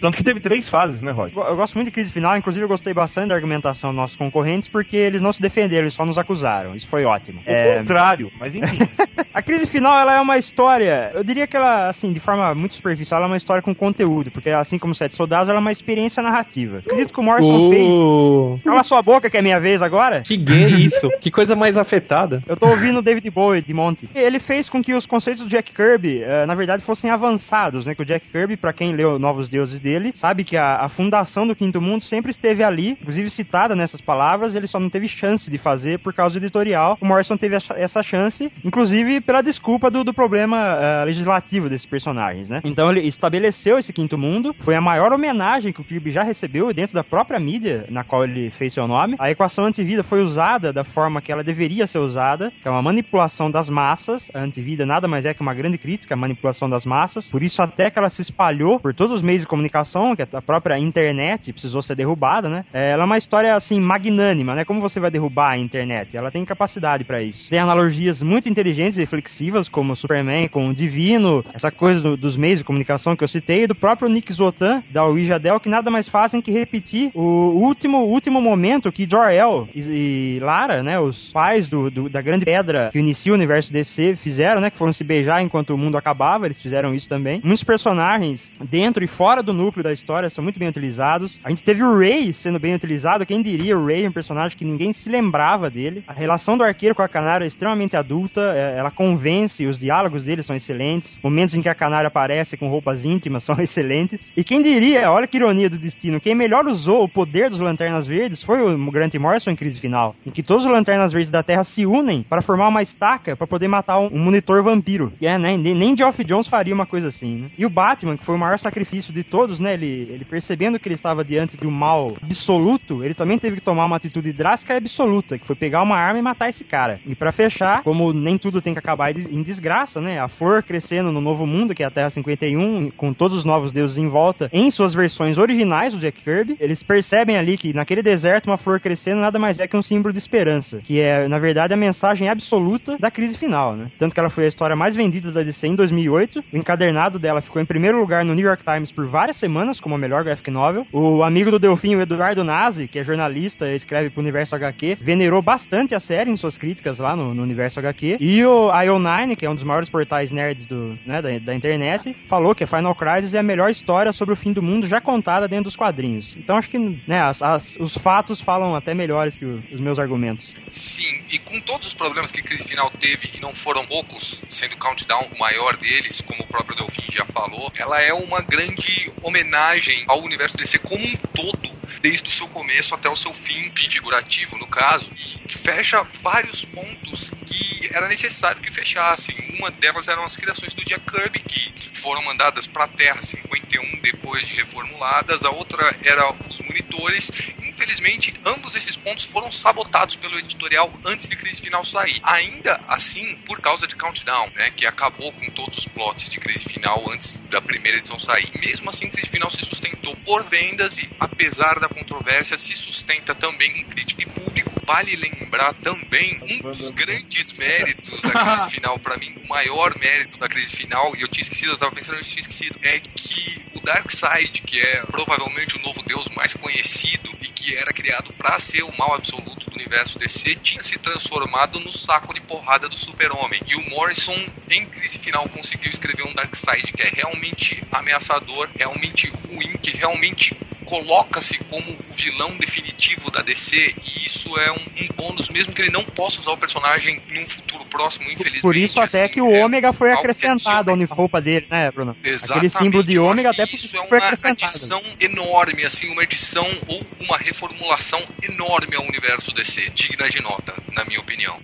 tanto que teve três fases, né, Rod? Eu gosto muito de crise final, inclusive eu gostei bastante da argumentação dos nossos concorrentes, porque eles não se defenderam, eles só nos acusaram. Isso foi ótimo. O é... contrário, mas enfim. a crise final, ela é uma história, eu diria que ela, assim, de forma muito superficial, ela é uma história com conteúdo, porque assim como Sete Soldados, ela é uma experiência narrativa. Acredito que o Morrison uh. fez. Cala sua boca, que é minha vez agora. Que gay isso. que coisa mais afetada. Eu tô ouvindo David Bowie de Monte. Ele fez com que os conceitos do Jack Kirby, uh, na verdade, fossem avançados, né? Que o Jack Kirby, para quem leu Novos Deuses dele, sabe que a, a fundação do Quinto Mundo sempre esteve ali, inclusive citada nessas palavras, ele só não teve chance de fazer por causa do editorial. O Morrison teve essa chance, inclusive pela desculpa do, do problema uh, legislativo desses personagens, né? Então ele estabeleceu esse Quinto Mundo, foi a maior homenagem que o Kirby já recebeu dentro da própria mídia na qual ele fez seu nome. A equação antivida foi usada da forma que ela deveria ser usada, que é uma manipulação das massas. A antivida nada mais é que uma grande crítica à manipulação das massas. Por isso até que ela se espalhou por todos os meios de comunicação, que a própria internet precisou ser derrubada, né? É, ela é uma história assim magnânima, né? Como você vai derrubar a internet? Ela tem capacidade para isso. Tem analogias muito inteligentes e reflexivas, como Superman com o Divino, essa coisa do, dos meios de comunicação que eu citei, e do próprio Nick Zotan, da Ouija Del, que nada mais fazem que repetir o último, último momento que Jor-El e, e, Lara, né, os pais do, do, da grande pedra que inicia o universo DC, fizeram, né, que foram se beijar enquanto o mundo acabava, eles fizeram isso também. Muitos personagens dentro e fora do núcleo da história são muito bem utilizados. A gente teve o Ray sendo bem utilizado, quem diria o Ray, um personagem que ninguém se lembrava dele. A relação do arqueiro com a canária é extremamente adulta, é, ela convence, os diálogos dele são excelentes, momentos em que a canária aparece com roupas íntimas são excelentes. E quem diria, olha que ironia do destino, quem melhor usou o poder dos Lanternas Verdes foi o Grant Morrison em Crise Final, em que todos os Lanternas Verdes da Terra se unem para formar uma estaca para poder matar um, um, monitor vampiro. É, né, nem Geoff Jones faria uma coisa assim, né? E o Batman, que foi o maior sacrifício de todos, né, ele, ele percebendo que ele estava diante de um mal absoluto, ele também teve que tomar uma atitude drástica e absoluta, que foi pegar uma arma e matar esse cara. E para fechar, como nem tudo tem que acabar em desgraça, né, a flor crescendo no novo mundo, que é a Terra 51, com todos os novos deuses em volta, em suas versões originais do Jack Kirby, eles percebem ali que naquele deserto uma flor crescendo nada mais é que um símbolo de esperança, que é, na verdade, a mensagem absoluta da crise final, né? Tanto que ela foi a história mais vendida da DC em 2008, o encadernado dela ficou em primeiro lugar no New York Times por várias semanas como a melhor graphic novel. O amigo do Delfim, o Eduardo Nazi, que é jornalista e escreve pro Universo HQ, venerou bastante a série em suas críticas lá no, no Universo HQ. E o IO9, que é um dos maiores portais nerds do, né, da, da internet, falou que Final Crisis é a melhor história sobre o fim do mundo já contada dentro dos quadrinhos. Então acho que né, as, as, os fatos falam até melhores que os meus argumentos. Sim, e com todos os problemas que crise final teve, e não foram poucos, sendo Countdown o maior deles, como o próprio Delfim já falou, ela é uma grande homenagem ao universo DC como um todo, desde o seu começo até o seu fim, fim figurativo no caso, e fecha vários pontos que era necessário que fechassem. Uma delas eram as criações do Jack Kirby, que foram mandadas para a Terra 51 depois de reformuladas, a outra era os monitores. Infelizmente, ambos esses pontos foram sabotados pelo editorial antes de Crise Final sair. Ainda assim, por causa de Countdown, né, que acabou com todos os plots de Crise Final antes da primeira edição sair. Mesmo assim, Crise Final se sustentou por vendas e, apesar da controvérsia, se sustenta também em crítica e público. Vale lembrar também um dos grandes méritos da Crise Final, para mim, o maior mérito da Crise Final, e eu tinha esquecido, eu tava pensando, eu tinha esquecido, é que o Darkseid, que é provavelmente o novo deus mais conhecido e que era criado para ser o mal absoluto do universo DC, tinha se transformado no saco de porrada do super-homem. E o Morrison, em crise final, conseguiu escrever um Darkseid que é realmente ameaçador, realmente ruim, que realmente coloca-se como o vilão definitivo da DC e isso é um, um, bônus, mesmo que ele não possa usar o personagem num futuro próximo, infelizmente. Por isso até assim, que o é ômega foi acrescentado ao roupa dele, né, Bruno? Exatamente. Aquele símbolo de ômega até isso é uma edição enorme, assim, uma edição ou uma reformulação enorme ao universo DC, digna de nota, na minha opinião.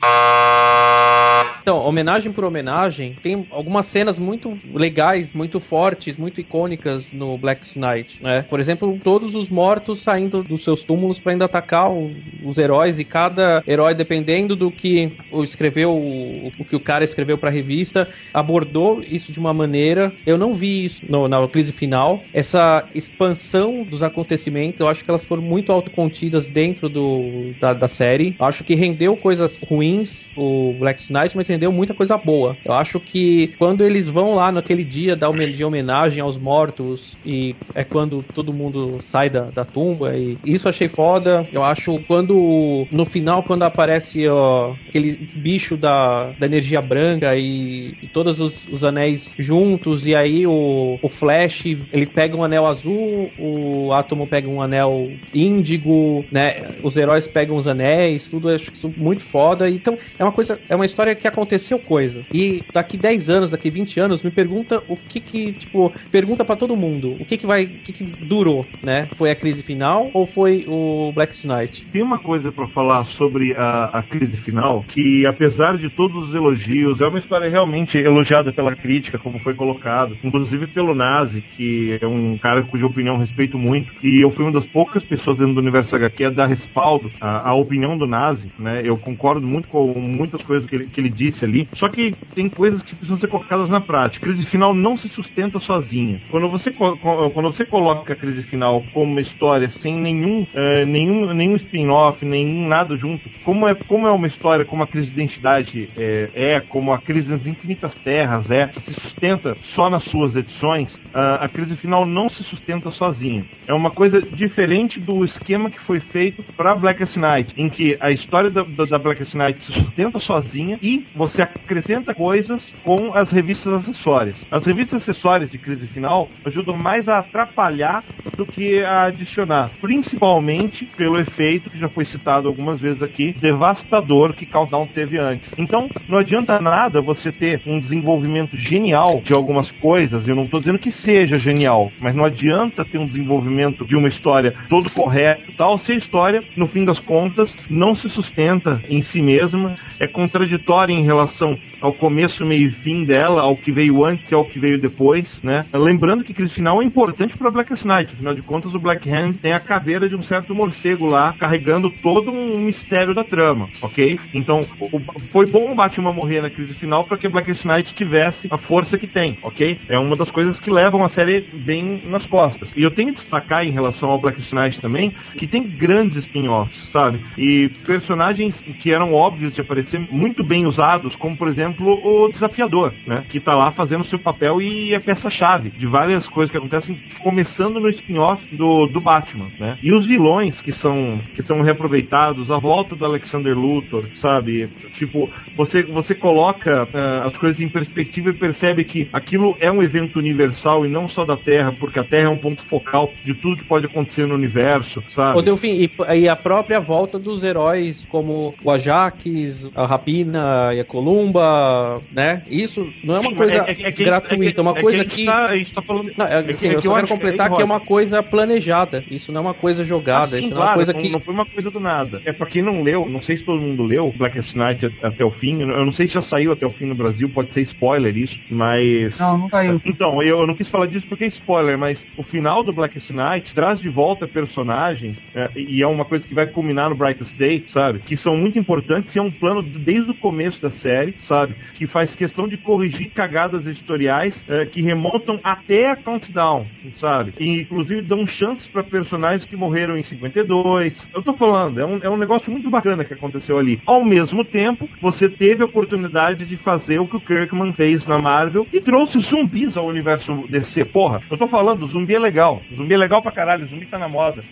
Então, homenagem por homenagem, tem algumas cenas muito legais, muito fortes, muito icônicas no Black Knight, né? Por exemplo, todos os mortos saindo dos seus túmulos para ainda atacar o, os heróis e cada herói, dependendo do que o escreveu, o, o que o cara escreveu para a revista, abordou isso de uma maneira. Eu não vi isso no, na crise final. Essa expansão dos acontecimentos, eu acho que elas foram muito autocontidas dentro do, da, da série. Eu acho que rendeu coisas ruins o Black Knight, mas rendeu muita coisa boa. Eu acho que quando eles vão lá naquele dia dar de homenagem aos mortos e é quando todo mundo sai da, da tumba e isso achei foda. Eu acho quando no final quando aparece ó, aquele bicho da, da energia branca e, e todos os, os, anéis juntos e aí o, o Flash ele pega um anel azul, o Átomo pega um anel índigo, né? Os heróis pegam os anéis, tudo acho isso muito foda. Então é uma coisa, é uma história que aconteceu coisa. E daqui 10 anos, daqui 20 anos, me pergunta o que que, tipo, pergunta para todo mundo, o que que vai, o que que durou, né? Foi a crise final ou foi o Black Knight? Tem uma coisa para falar sobre a, a crise final, que apesar de todos os elogios, é uma história realmente elogiada pela crítica, como foi colocado, inclusive pelo Nazi, que é um cara cuja opinião respeito muito, e eu fui uma das poucas pessoas dentro do universo HQ a dar respaldo à, à opinião do Nazi, né? Eu concordo muito com muitas coisas que ele, que ele disse ali, só que tem coisas que precisam ser colocadas na prática. A crise final não se sustenta sozinha. Quando você, quando você coloca a crise final como uma história sem nenhum, uh, nenhum, nenhum spin-off, nenhum nada junto, como é, como é uma história como a crise de identidade é, é como a crise das infinitas terras é, se sustenta só nas suas edições, uh, a crise final não se sustenta sozinha. É uma coisa diferente do esquema que foi feito para Blackest Night, em que a história da, da, da Blackest Night se sustenta sozinha e você acrescenta coisas com as revistas acessórias. As revistas acessórias de crise final ajudam mais a atrapalhar do que a adicionar, principalmente pelo efeito que já foi citado algumas vezes aqui, devastador que Countdown teve antes. Então, não adianta nada você ter um desenvolvimento genial de algumas coisas, eu não estou dizendo que seja genial, mas não adianta ter um desenvolvimento de uma história todo correto, tal, se a história, no fim das contas, não se sustenta em si mesma, é contraditória em relação ao começo, meio e fim dela, ao que veio antes e ao que veio depois, né? Lembrando que aquele final é importante para Black Knight, afinal de contas o Black Hand tem a caveira de um certo morcego lá, carregando todo um mistério da trama, ok? Então, foi bom o Batman morrer na crise final para que Black Knight tivesse a força que tem, ok? É uma das coisas que levam a série bem nas costas. E eu tenho que destacar em relação ao Black Knight também, que tem grandes spin-offs, sabe? E personagens que eram óbvios de aparecer muito bem usados, como por exemplo exemplo, o desafiador, né? Que tá lá fazendo seu papel e é peça-chave de várias coisas que acontecem, começando no spin-off do, do Batman, né? E os vilões que são, que são reaproveitados, a volta do Alexander Luthor, sabe? Tipo, você, você coloca uh, as coisas em perspectiva e percebe que aquilo é um evento universal e não só da Terra, porque a Terra é um ponto focal de tudo que pode acontecer no universo, sabe? Ô, Delfim, e, e a própria volta dos heróis, como o Ajax, a Rapina e a Columba, né? Isso não é uma Sim, coisa é, é, é gratuita, é uma coisa que. Tá, a gente tá falando. Não, é, assim, eu só quero completar que é uma coisa planejada. Isso não é uma coisa jogada. Assim, isso claro, não é uma coisa não, que. Não foi uma coisa do nada. É pra quem não leu, não sei se todo mundo leu Black Knight até o fim. Eu não sei se já saiu até o fim no Brasil, pode ser spoiler isso, mas. Não, não saiu. Então, eu não quis falar disso porque é spoiler, mas o final do Black Knight traz de volta personagens, é, e é uma coisa que vai culminar no Brightest Day, sabe? Que são muito importantes e é um plano desde o começo da série, sabe? Que faz questão de corrigir cagadas editoriais é, que remontam até a Countdown, sabe? E inclusive dão chances para personagens que morreram em 52. Eu tô falando, é um, é um negócio muito bacana que aconteceu ali. Ao mesmo tempo, você teve a oportunidade de fazer o que o Kirkman fez na Marvel e trouxe zumbis ao universo DC. Porra, eu tô falando, zumbi é legal. Zumbi é legal pra caralho, zumbi tá na moda.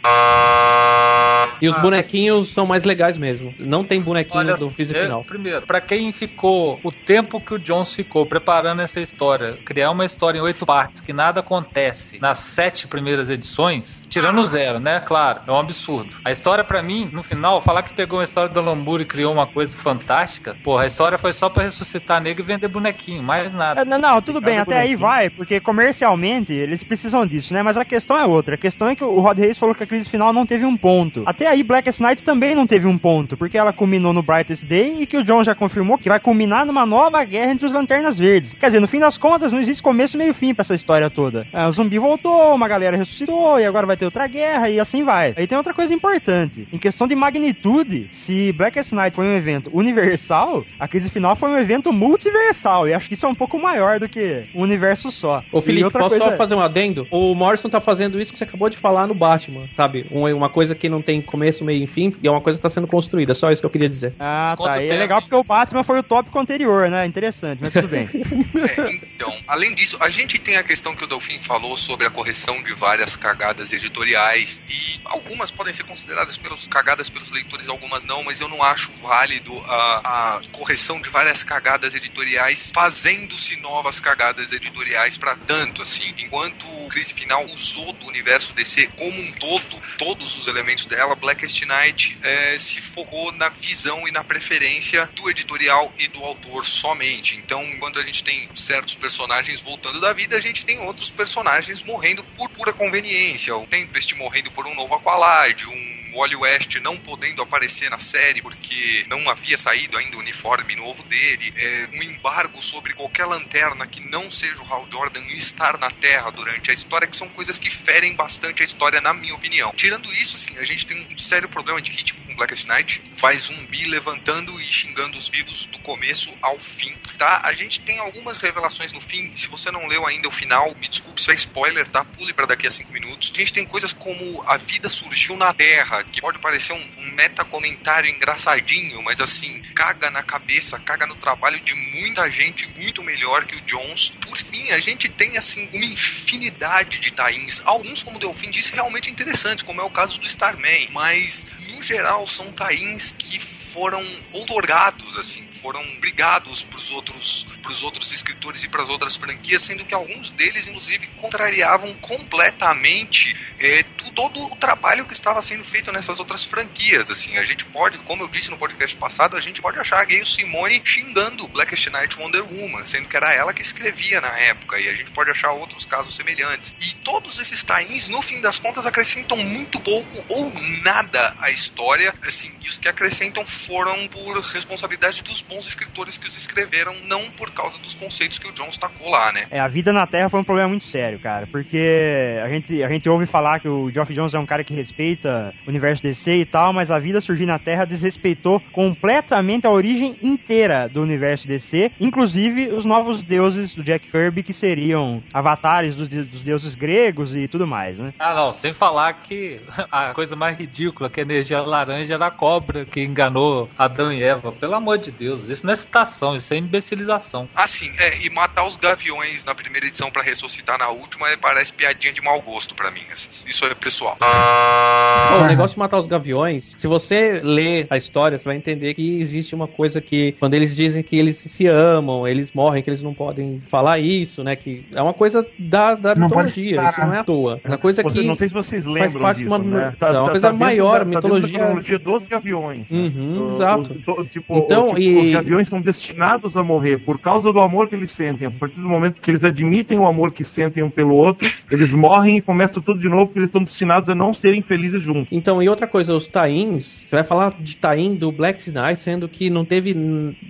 E os ah. bonequinhos são mais legais mesmo. Não tem bonequinho Olha, do físico é, final. Primeiro, pra quem ficou o tempo que o Jones ficou preparando essa história, criar uma história em oito partes que nada acontece nas sete primeiras edições, tirando o zero, né? Claro, é um absurdo. A história, para mim, no final, falar que pegou uma história do Lambura e criou uma coisa fantástica, porra, a história foi só para ressuscitar negro e vender bonequinho, mais nada. É, não, não, tudo bem, até aí vai, porque comercialmente eles precisam disso, né? Mas a questão é outra. A questão é que o Rod Reis falou que a crise final não teve um ponto. Até aí, Blackest Night também não teve um ponto, porque ela culminou no Brightest Day e que o John já confirmou que vai culminar uma nova guerra entre os Lanternas Verdes. Quer dizer, no fim das contas, não existe começo, meio fim pra essa história toda. É, o zumbi voltou, uma galera ressuscitou, e agora vai ter outra guerra, e assim vai. Aí tem outra coisa importante. Em questão de magnitude, se Blackest Night foi um evento universal, a crise final foi um evento multiversal. E acho que isso é um pouco maior do que um universo só. Ô, Felipe, outra posso coisa- só fazer um adendo? O Morrison tá fazendo isso que você acabou de falar no Batman, sabe? Um- Uma coisa que não tem começo, meio e fim, e é uma coisa que tá sendo construída. Só isso que eu queria dizer. Ah, Quanto tá. E é legal porque o Batman foi o tópico anterior, né? Interessante, mas tudo bem. É, então, além disso, a gente tem a questão que o Delfim falou sobre a correção de várias cagadas editoriais e algumas podem ser consideradas pelos cagadas pelos leitores, algumas não, mas eu não acho válido a, a correção de várias cagadas editoriais fazendo-se novas cagadas editoriais para tanto assim. Enquanto o Crise Final usou do universo DC como um todo, todos os elementos dela, Blackest Night eh, se focou na visão e na preferência do editorial e do autor somente. Então, enquanto a gente tem certos personagens voltando da vida, a gente tem outros personagens morrendo por pura conveniência. O Tempest morrendo por um novo Aqualad, um Wally West não podendo aparecer na série porque não havia saído ainda o uniforme novo dele, é, um embargo sobre qualquer lanterna que não seja o Hal Jordan estar na Terra durante a história, que são coisas que ferem bastante a história, na minha opinião. Tirando isso, assim, a gente tem um sério problema de ritmo com Blackest Night, faz zumbi levantando e xingando os vivos do começo ao fim, tá? A gente tem algumas revelações no fim, se você não leu ainda o final, me desculpe se é spoiler, tá? Pule pra daqui a cinco minutos. A gente tem coisas como a vida surgiu na Terra, que pode parecer um, um meta-comentário engraçadinho, mas assim, caga na cabeça, caga no trabalho de muita gente muito melhor que o Jones. Por fim, a gente tem assim uma infinidade de tains, alguns, como o Delfim disse, realmente interessantes, como é o caso do Starman, mas no geral são tains que foram outorgados, assim, foram brigados pros outros, pros outros escritores e para as outras franquias, sendo que alguns deles, inclusive, contrariavam completamente é, todo o trabalho que estava sendo feito nessas outras franquias, assim, a gente pode, como eu disse no podcast passado, a gente pode achar Gayle Simone xingando Blackest Night Wonder Woman, sendo que era ela que escrevia na época, e a gente pode achar outros casos semelhantes. E todos esses tains, no fim das contas, acrescentam muito pouco ou nada à história, assim, e os que acrescentam foram por responsabilidade dos bons escritores que os escreveram, não por causa dos conceitos que o Jones tacou lá, né? É, a vida na Terra foi um problema muito sério, cara, porque a gente, a gente ouve falar que o Geoff Jones é um cara que respeita o universo DC e tal, mas a vida surgir na Terra desrespeitou completamente a origem inteira do universo DC, inclusive os novos deuses do Jack Kirby, que seriam avatares dos, de- dos deuses gregos e tudo mais, né? Ah, não, sem falar que a coisa mais ridícula que a energia laranja era a cobra que enganou Adão e Eva. Pelo amor de Deus, isso não é citação, isso é imbecilização. Ah, sim, é, e matar os gaviões na primeira edição pra ressuscitar na última é, parece piadinha de mau gosto pra mim. assim. Isso é pessoal. Bom, o negócio de matar os gaviões, se você ler a história, você vai entender que existe uma coisa que, quando eles dizem que eles se amam, eles morrem, que eles não podem falar isso, né? Que é uma coisa da, da Não mitologia, isso não é à toa. É uma coisa Você- que. não sei se vocês faz lembram parte de disso, uma- né? é uma coisa dentro maior, da- tá dentro mitologia- da cronologia dos gaviões. Uhum, O- exato. o- o- tipo, Então, o- tipo, e- Os gaviões são destinados a morrer por causa do amor que eles sentem. A partir do momento que eles admitem o amor que sentem um pelo outro, eles morrem e começam tudo de novo porque eles estão destinados a não serem felizes juntos. Então, e outra coisa, os tains, você vai falar de tain do Black Knight, sendo que não teve,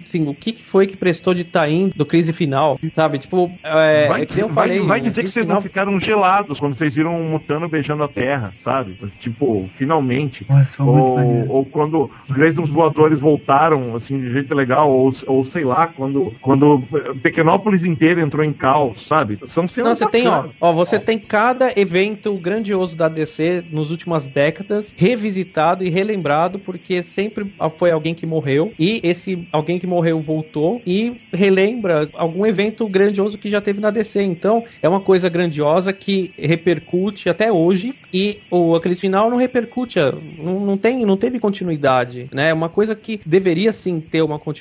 assim, o que que foi que prestou de tain do crise final, sabe? Tipo, é, vai, é que eu vai- falei. vai o dizer que vocês final- não ficaram gelados quando vocês viram um mutano beijando a terra, sabe? Tipo, finalmente. Nossa. Ou, ou quando os Graysons voadores voltaram, assim, de jeito legal, ou, ou sei lá, quando, quando Pequenópolis inteira entrou em caos, sabe? São cenas Não, você tem, ó, ó, você tem cada evento grandioso da DC nas últimas décadas revisitado e relembrado porque sempre foi alguém que morreu e esse alguém que morreu voltou e relembra algum evento grandioso que já teve na DC. Então, é uma coisa grandiosa que repercute até hoje e o aquele final não repercute, não, não tem, não teve continuidade, né? É uma coisa que deveria sim ter uma continuidade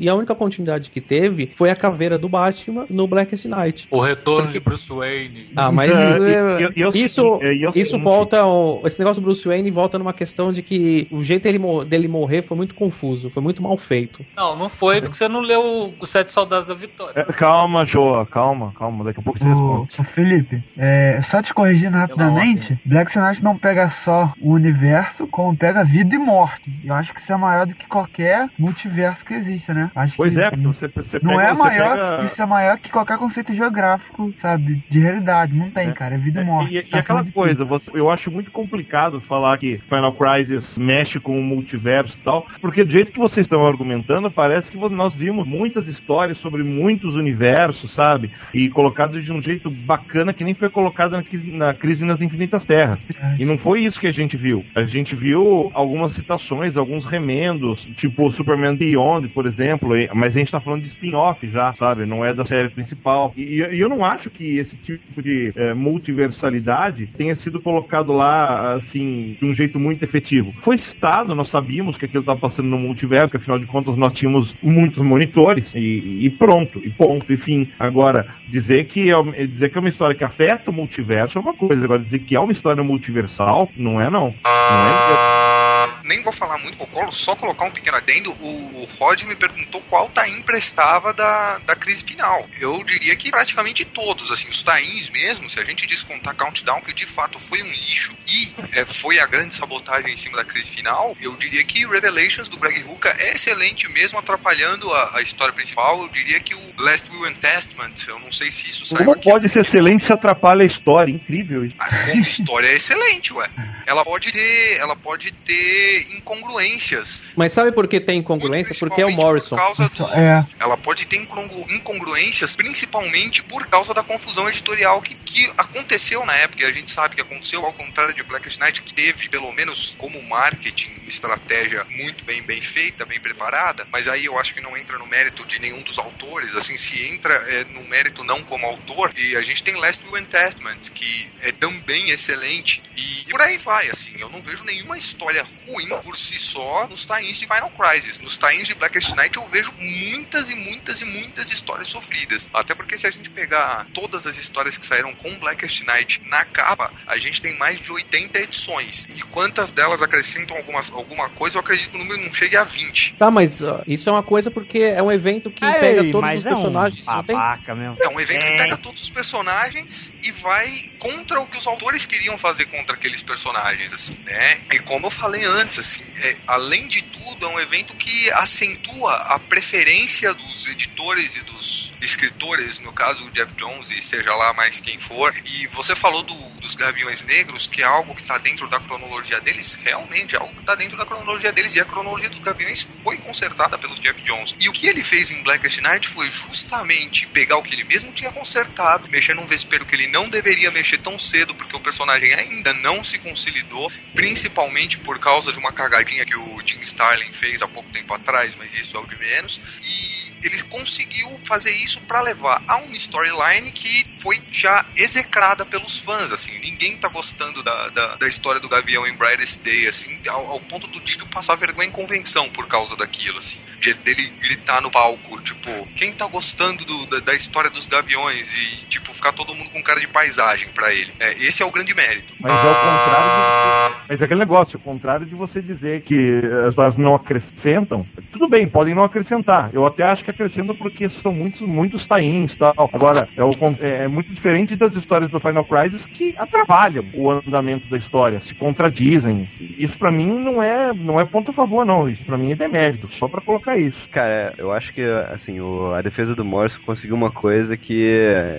e a única continuidade que teve foi a caveira do Batman no Blackest Night. O retorno de Bruce Wayne. Ah, mas É, é, e- e- e é o isso, é, e é o isso volta. ao- esse negócio do Bruce Wayne volta numa questão de que o jeito dele, dele morrer foi muito confuso, foi muito mal feito. Não, não foi porque você não leu os Sete Soldados da Vitória. É, calma, Joa, calma, calma, daqui a pouco você responde. Felipe, é, só te corrigindo rapidamente, Black Knight não pega só o universo, como pega vida e morte. Eu acho que isso é maior do que qualquer multiverso que existe, né? Acho Pois que é, porque você, você não pega, é você maior, pega- isso é maior que qualquer conceito geográfico, sabe? De realidade. Não tem, cara. É vida e morte. E, e Tá aquela falando de coisa, você- eu acho muito complicado falar que Final Crisis mexe com o multiverso e tal, porque do jeito que vocês estão argumentando, parece que nós vimos muitas histórias sobre muitos universos, sabe? E colocados de um jeito bacana que nem foi colocado na, na Crise nas Infinitas Terras. E não foi isso que a gente viu. A gente viu algumas citações, alguns remendos, tipo Superman Beyond, por exemplo, mas a gente tá falando de spin-off já, sabe? Não é da série principal. E, e eu não acho que esse tipo de eh, multiversalidade tenha sido colocado lá, assim, de um jeito muito efetivo. Foi citado, nós sabíamos que aquilo estava passando no multiverso, que afinal de contas nós tínhamos muitos monitores, e, e pronto, e ponto, enfim. Agora, dizer que, é, dizer que é uma história que afeta o multiverso é uma coisa, agora dizer que é uma história multiversal, não é não. Não é Nem vou falar muito, vou colo- só colocar um pequeno adendo. O, Rod me perguntou qual taim prestava da, da crise final. Eu diria que praticamente todos, assim, os tains mesmo, se a gente descontar Countdown, que de fato foi um lixo e é, foi a grande sabotagem em cima da crise final, eu diria que Revelations do Greg Rucka é excelente mesmo, atrapalhando a, a história principal. Eu diria que o Last Will and Testament, eu não sei se isso saiu Como aqui pode ser excelente se atrapalha a história? Incrível isso. Ah, como história é excelente, ué. Ela pode ter, ela pode ter incongruências. Mas sabe por que tem incongruência? Porque é o Morrison. Por causa do, É. ela pode ter incongru- incongruências, principalmente por causa da confusão editorial que, que aconteceu na época. E a gente sabe que aconteceu ao contrário de Blackest Night, que teve, pelo menos como marketing, uma estratégia muito bem, bem feita, bem preparada. Mas aí eu acho que não entra no mérito de nenhum dos autores. Assim, se entra é, no mérito não como autor. E a gente tem Last Will and Testament, que é também excelente. E por aí vai, assim. Eu não vejo nenhuma história ruim por si só nos tains de Final Crisis. Nos tains de Blackest Night eu vejo muitas e muitas e muitas histórias sofridas. Até porque se a gente pegar todas as histórias que saíram com Blackest Night na capa, a gente tem mais de 80 edições. E quantas delas acrescentam algumas, alguma coisa, eu acredito que o número não chegue a 20. Tá, mas ó, isso é uma coisa porque é um evento que pega todos os é um personagens. não tem? mesmo. É um evento que pega todos os personagens e vai contra o que os autores queriam fazer contra aqueles personagens, assim, né? E como eu falei antes, assim, é, além de tudo, é um evento que acentua a preferência dos editores e dos escritores, no caso o Jeff Jones e seja lá mais quem for. E você falou do- dos Gaviões Negros, que é algo que está dentro da cronologia deles, realmente é algo que está dentro da cronologia deles. E a cronologia dos Gaviões foi consertada pelo Jeff Jones. E o que ele fez em Blackest Night foi justamente pegar o que ele mesmo tinha consertado, mexer num vespeiro que ele não deveria mexer tão cedo, porque o personagem ainda não se consolidou, principalmente por causa de uma cagadinha que o Jim Starlin fez há pouco tempo atrás, mas isso é o de menos. E ele conseguiu fazer isso para levar a uma storyline que foi já execrada pelos fãs, assim, ninguém tá gostando da, da, da história do Gavião em Brightest Day, assim, ao, ao ponto do Didio passar vergonha em convenção por causa daquilo, assim, de, dele gritar no palco, tipo, quem tá gostando do- da, da história dos Gaviões e, tipo, ficar todo mundo com cara de paisagem para ele. É, esse é o grande mérito. Mas é o contrário de, Mas é aquele negócio, o contrário de você dizer que as histórias não acrescentam. Tudo bem, podem não acrescentar. Eu até acho que acrescentam porque são muitos, muitos tie-ins e tal. Agora, é, o con- é muito diferente das histórias do Final Crisis que atrapalham o andamento da história, se contradizem. Isso pra mim não é, não é ponto a favor, não. Isso pra mim é demérito, só pra colocar isso. Cara, eu acho que assim, o- a defesa do Morrison conseguiu uma coisa que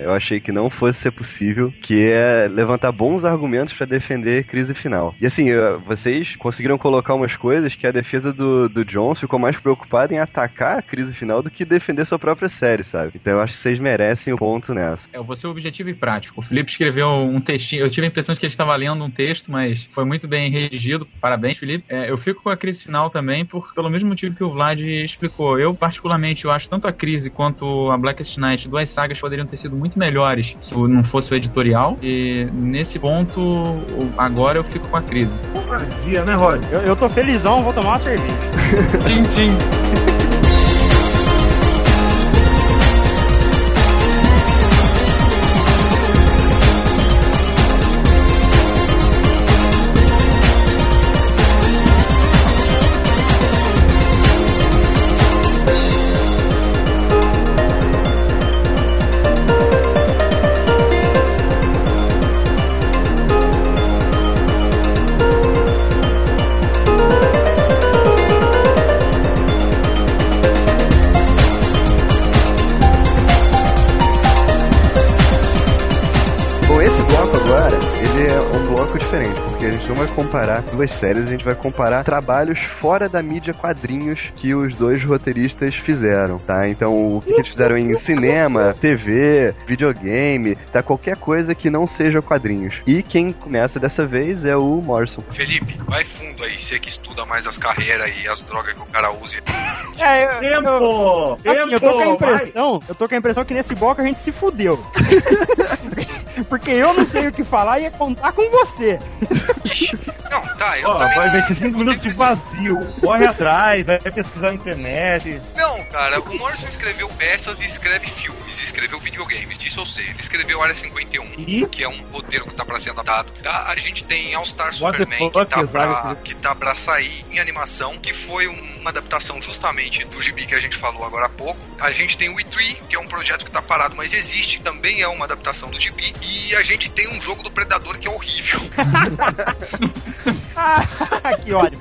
eu achei que não fosse ser possível, que é levantar bons argumentos pra defender crise final. E assim, vocês conseguiram colocar umas coisas que a defesa do, do Jones ficou mais preocupada em atacar a crise final do que defender sua própria série, sabe? Então eu acho que vocês merecem o ponto nessa. É, eu vou ser objetivo e prático. O Felipe escreveu um textinho. Eu tive a impressão de que ele estava lendo um texto, mas foi muito bem redigido. Parabéns, Felipe. É, eu fico com a crise final também, por, pelo mesmo motivo que o Vlad explicou. Eu, particularmente, eu acho tanto a crise quanto a Blackest Night, duas sagas poderiam ter sido muito melhores se não fosse o editorial. E nesse ponto, agora eu fico com a crise. Dia, né, Eu, eu tô felizão, vou tomar uma cerveja. Tchim, tchim. duas séries, a gente vai comparar trabalhos fora da mídia quadrinhos que os dois roteiristas fizeram, tá? Então, o que eles fizeram em cinema, TV, videogame, tá? Qualquer coisa que não seja quadrinhos. E quem começa dessa vez é o Morrison. Felipe, vai fundo aí, você que estuda mais as carreiras e as drogas que o cara usa. É, eu, Tempo! eu, assim, eu tô com a Tempo! impressão, eu tô com a impressão que nesse bloco a gente se fudeu. Porque eu não sei o que falar e ia contar com você. Ixi, não, tá, eu Ó, também. vai, ser 5 não minutos de vazio. Corre atrás, vai pesquisar na internet. Não, cara, o Morrison escreveu peças e escreve filmes, e escreveu videogames, disso eu sei. Ele escreveu Área 51, E? que é um roteiro que tá pra ser adaptado. Tá? A gente tem All Star What Superman, que tá, pra, que tá pra sair em animação, que foi um- uma adaptação justamente do gibi que a gente falou agora há pouco. A gente tem o E3, que é um projeto que tá parado, mas existe, também é uma adaptação do gibi. E a gente tem um jogo do Predador que é horrível. Ah, que ódio.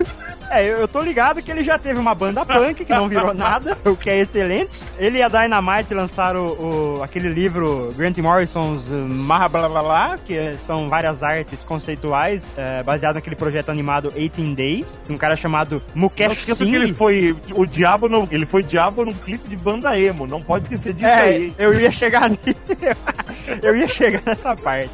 É, eu, tô ligado que ele já teve uma banda punk que não virou nada, o que é excelente. Ele e a Dynamite lançaram o, o- aquele livro Grant Morrison's uh, Maha Blá Blá Blá, que são várias artes conceituais, é, baseado naquele projeto animado 18 Days, de um cara chamado Mukesh esqueça que ele Singh. foi o diabo no, ele foi diabo num clipe de banda emo. Não pode esquecer disso É, aí. eu ia chegar nisso. eu ia chegar nessa parte.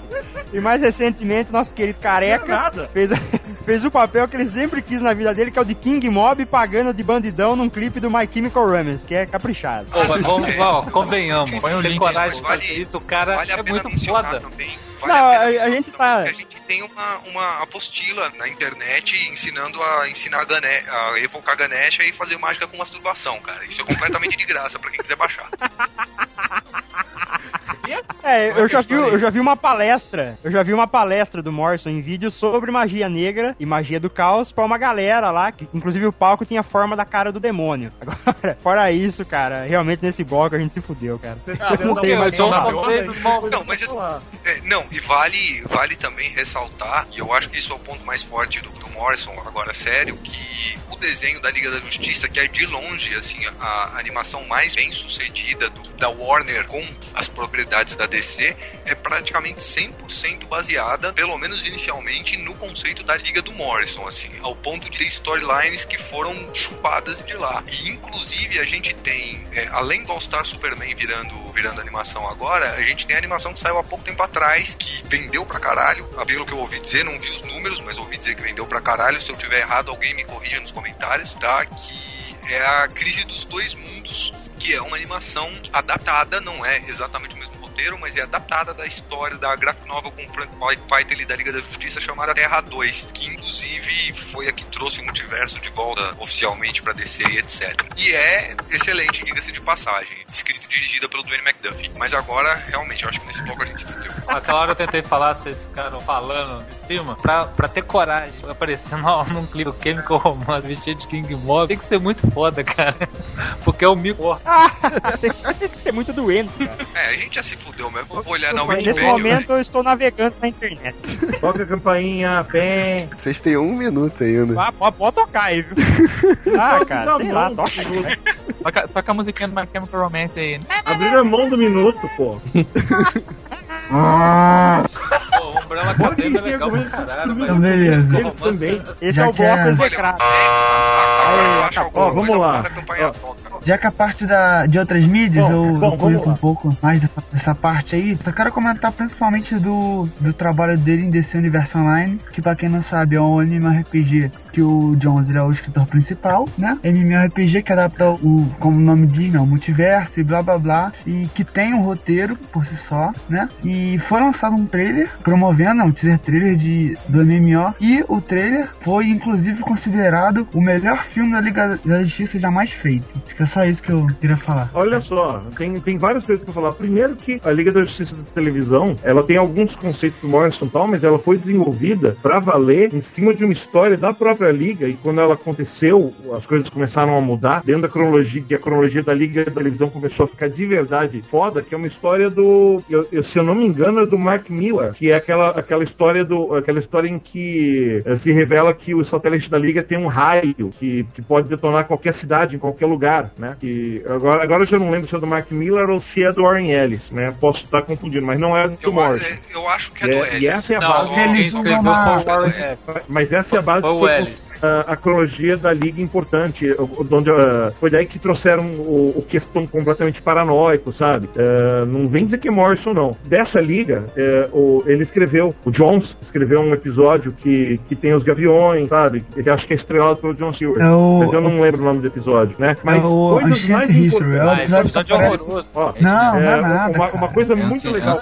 E mais recentemente, nosso querido é careca nada. fez, fez o papel que ele sempre quis na vida dele, que é o de King Mob pagando de bandidão num clipe do My Chemical Romance, que é caprichado. Pô, mas vamos, É. ó, convenhamos. Põe o Tem link, coragem vale- fazer isso, o cara Vale a é pena muito foda. também. Vale Não, a, pena a- a gente tá- A gente tem uma, uma apostila na internet ensinando a ensinar a, Gane a evocar Ganesha e fazer mágica com masturbação, cara. Isso é completamente de graça pra quem quiser baixar. É, eu já, vi, eu já vi uma palestra, eu já vi uma palestra do Morrison em vídeo sobre magia negra e magia do caos pra uma galera lá, que inclusive o palco tinha a forma da cara do demônio. Agora, fora isso, cara, realmente nesse bloco a gente se fudeu, cara. Por quê? O John só fez os mal- Não, mas assim, é, não, e vale, vale também ressaltar, e eu acho que isso é o ponto mais forte do, do Morrison, agora sério, que o desenho da Liga da Justiça, que é de longe, assim, a, a animação mais bem sucedida do- da Warner com as propriedades da DC, é praticamente 100% baseada, pelo menos inicialmente, no conceito da Liga do Morrison, assim, ao ponto de ter storylines que foram chupadas de lá. E inclusive a gente tem, é, além do All Star Superman virando, virando animação agora, a gente tem a animação que saiu há pouco tempo atrás, que vendeu pra caralho, pelo que eu ouvi dizer, não vi os números, mas ouvi dizer que vendeu pra caralho. Se eu tiver errado, alguém me corrija nos comentários, tá? Que é a Crise dos Dois Mundos, que é uma animação adaptada, não é exatamente o mesmo roteiro, mas é adaptada da história da graphic novel com Frank Whiteley da Liga da Justiça chamada Terra 2, que inclusive foi a que trouxe o multiverso de volta oficialmente pra DC e etc. E é excelente, diga-se de passagem, escrita e dirigida pelo Dwayne McDuffie. Mas agora, realmente, eu acho que nesse bloco a gente se fudeu. Aquela hora eu tentei falar, vocês ficaram falando em cima. Pra, pra ter coragem no, num clipe do Chemical Romance vestido de King Mob, tem que ser muito foda, cara. Porque é o mico. tem, que, tem que ser muito doente, cara. É, a gente já se fudeu mesmo. Eu vou olhar na Wikipedia. nesse momento eu estou navegando na internet. Toca a campainha, pé. Vocês têm um minuto ainda. Ah, pode, pode tocar aí, viu? Ah, cara, sei lá, toca. Toca, toca a musiquinha do My Chemical Romance aí. Abriram a mão do minuto, pô. Pô, Umbrella Academy é legal pra caralho, mas. Beleza. Também. Esse Já é o que bloco é- execrado. é, eu acho Ó, vamos lá. Já que a parte da, de outras mídias Bom, eu, bom, eu conheço um pouco mais dessa, dessa parte aí, só quero comentar principalmente do, do trabalho dele em DC Universo Online, que pra quem não sabe é um MMORPG que o Jones é o escritor principal, né? MMORPG que adapta o, como o nome diz, né? O multiverso e blá blá blá, e que tem um roteiro por si só, né? E foi lançado um trailer promovendo, um teaser trailer de, do MMO, e o trailer foi inclusive considerado o melhor filme da Liga da Justiça jamais feito. Acho que é só isso que eu queria falar. Olha só, tem, tem várias coisas pra falar. Primeiro que a Liga da Justiça da televisão, ela tem alguns conceitos do Morrison tal, mas ela foi desenvolvida pra valer em cima de uma história da própria Liga, e quando ela aconteceu, as coisas começaram a mudar, dentro da cronologia, que a cronologia da Liga da televisão começou a ficar de verdade foda, que é uma história do, eu, eu- se eu não me engano, é do Mark Miller, que é aquela, aquela história do, aquela história em que eh, se revela que o satélite da Liga tem um raio que, que pode detonar qualquer cidade, em qualquer lugar, né? Que agora, agora eu já não lembro se é do Mark Miller ou se é do Warren Ellis, né? Posso estar confundindo, mas não é do Eu, Morrison. é, eu acho que é, É, do e Ellis. essa é a Não, base. quem Eles escreveu usam foi o uma- Warren Ellis. Mas essa é a base Foi o Ellis. A, a cronologia da liga importante, onde ah, foi daí que trouxeram o, o questão completamente paranoico, sabe? Ah, não vem dizer que é Morrison, não. Dessa liga, eh, o- ele escreveu, o Jones escreveu um episódio que, que tem os gaviões, sabe? Ele acho que é estrelado pelo John Silver. É o- Mas eu não lembro o nome do episódio, né? Mas é o coisas mais History. É o importantes. Ah, esse episódio é horroroso. Ó, Não, não é é, nada. uma, uma coisa É muito é legal.